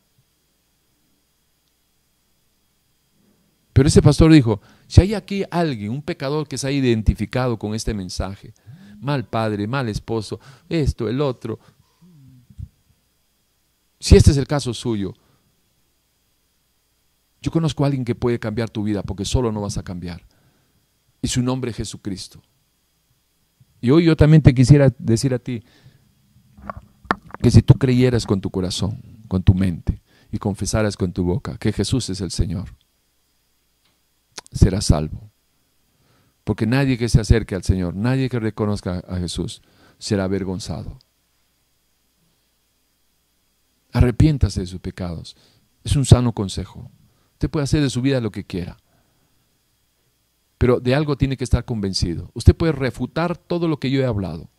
Pero ese pastor dijo, si hay aquí alguien, un pecador que se ha identificado con este mensaje, mal padre, mal esposo, esto, el otro. Si este es el caso suyo, yo conozco a alguien que puede cambiar tu vida porque solo no vas a cambiar. Y su nombre es Jesucristo. Y hoy yo también te quisiera decir a ti que si tú creyeras con tu corazón, con tu mente y confesaras con tu boca que Jesús es el Señor, serás salvo. Porque nadie que se acerque al Señor, nadie que reconozca a Jesús, será avergonzado. Arrepiéntase de sus pecados. Es un sano consejo. Usted puede hacer de su vida lo que quiera. Pero de algo tiene que estar convencido. Usted puede refutar todo lo que yo he hablado,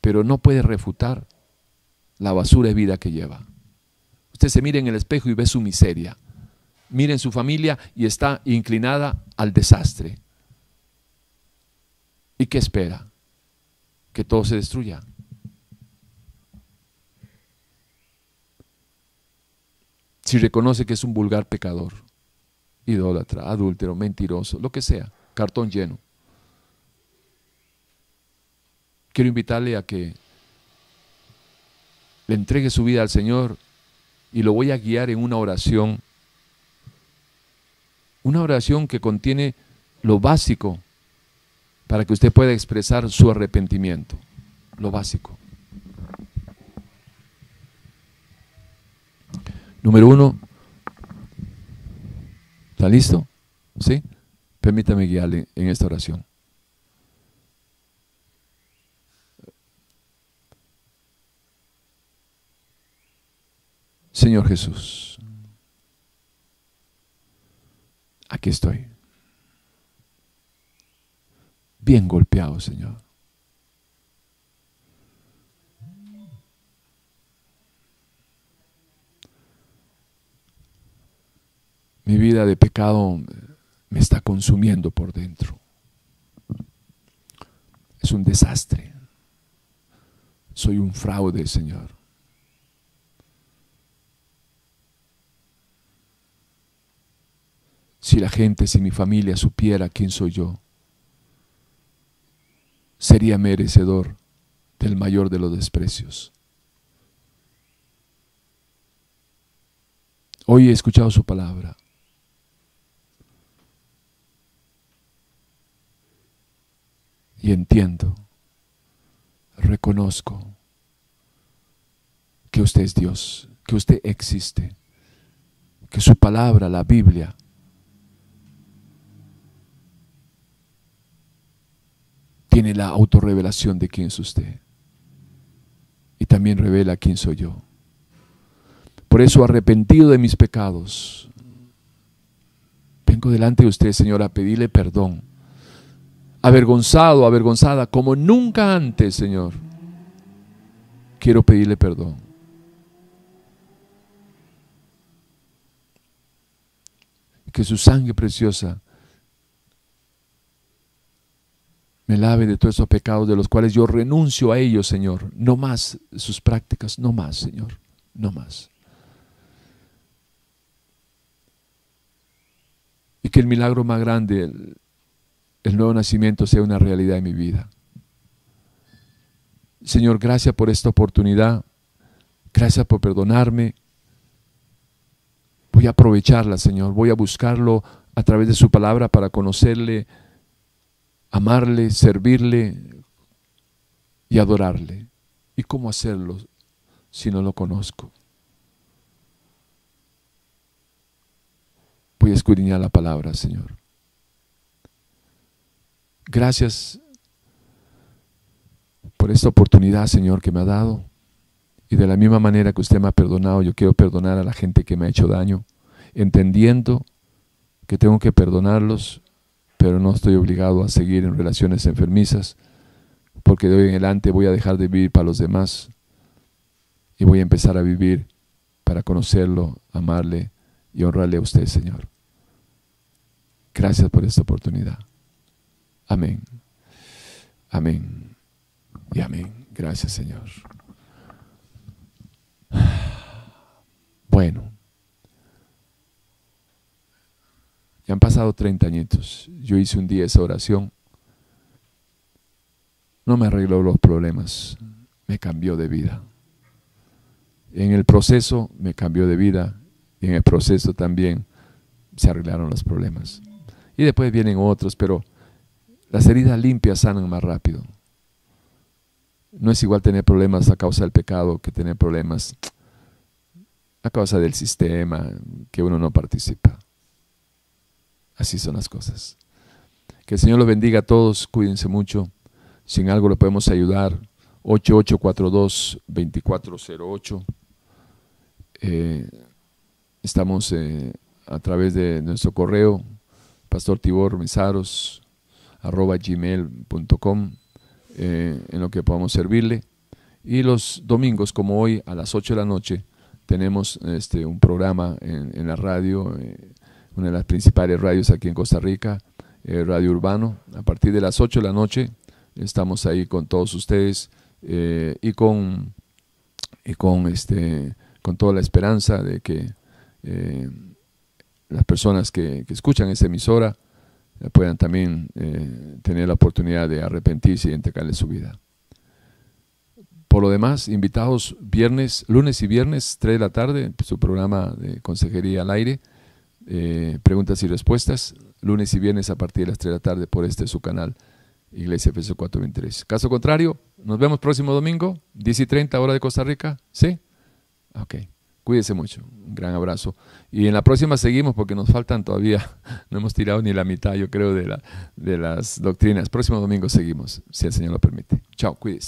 pero no puede refutar la basura de vida que lleva. Usted se mira en el espejo y ve su miseria. Mira en su familia y está inclinada al desastre. ¿Y qué espera? Que todo se destruya. Si reconoce que es un vulgar pecador, idólatra, adúltero, mentiroso, lo que sea, cartón lleno. Quiero invitarle a que le entregue su vida al Señor y lo voy a guiar en una oración. Una oración que contiene lo básico para que usted pueda expresar su arrepentimiento. Lo básico. Número uno, ¿está listo? ¿Sí? Permítame guiarle en esta oración. Señor Jesús, aquí estoy. Bien golpeado, Señor. Mi vida de pecado me está consumiendo por dentro. Es un desastre. Soy un fraude, Señor. Si la gente, si mi familia supiera quién soy yo, sería merecedor del mayor de los desprecios. Hoy he escuchado su palabra. Y entiendo, reconozco que usted es Dios, que usted existe, que su palabra, la Biblia, tiene la autorrevelación de quién es usted. Y también revela quién soy yo. Por eso, arrepentido de mis pecados, vengo delante de usted, Señor, a pedirle perdón. Avergonzado, avergonzada, como nunca antes, Señor. Quiero pedirle perdón. Que su sangre preciosa me lave de todos esos pecados de los cuales yo renuncio a ellos, Señor. No más sus prácticas, no más, Señor, no más. Y que el milagro más grande, el, nuevo nacimiento, sea una realidad en mi vida. Señor, gracias por esta oportunidad. Gracias por perdonarme. Voy a aprovecharla, Señor. Voy a buscarlo a través de su palabra para conocerle amarle, servirle y adorarle. ¿Y cómo hacerlo si no lo conozco? Voy a escudriñar la palabra, Señor. Gracias por esta oportunidad, Señor, que me ha dado. Y de la misma manera que usted me ha perdonado, yo quiero perdonar a la gente que me ha hecho daño, entendiendo que tengo que perdonarlos pero no estoy obligado a seguir en relaciones enfermizas, porque de hoy en adelante voy a dejar de vivir para los demás y voy a empezar a vivir para conocerlo, amarle y honrarle a usted, Señor. Gracias por esta oportunidad. Amén. Amén. Y amén. Gracias, Señor. Bueno. Ya han pasado 30 añitos. Yo hice un día esa oración. No me arregló los problemas, me cambió de vida. En el proceso me cambió de vida y en el proceso también se arreglaron los problemas. Y después vienen otros, pero las heridas limpias sanan más rápido. No es igual tener problemas a causa del pecado que tener problemas a causa del sistema que uno no participa. Así son las cosas. Que el Señor los bendiga a todos, cuídense mucho. Si en algo le podemos ayudar, 8842-2408. Eh, estamos eh, a través de nuestro correo, Pastor eh, en lo que podamos servirle. Y los domingos, como hoy, a las 8 de la noche, tenemos este, un programa en, la radio, una de las principales radios aquí en Costa Rica, eh, Radio Urbano. A partir de las 8 de la noche estamos ahí con todos ustedes y con, y con, este, con toda la esperanza de que las personas que, escuchan esa emisora eh, puedan también eh, tener la oportunidad de arrepentirse y entregarle su vida. Por lo demás, invitados viernes, lunes y viernes, 3 de la tarde, su programa de consejería al aire, eh, preguntas y respuestas, lunes y viernes a partir de las 3 de la tarde por este su canal, Iglesia FS 423. Caso contrario, nos vemos próximo domingo, 10 y 30 hora de Costa Rica, ¿sí? Ok. Cuídese mucho. Un gran abrazo. Y en la próxima seguimos porque nos faltan todavía, no hemos tirado ni la mitad, yo creo, de, la, de las doctrinas. Próximo domingo seguimos, si el Señor lo permite. Chao, cuídese.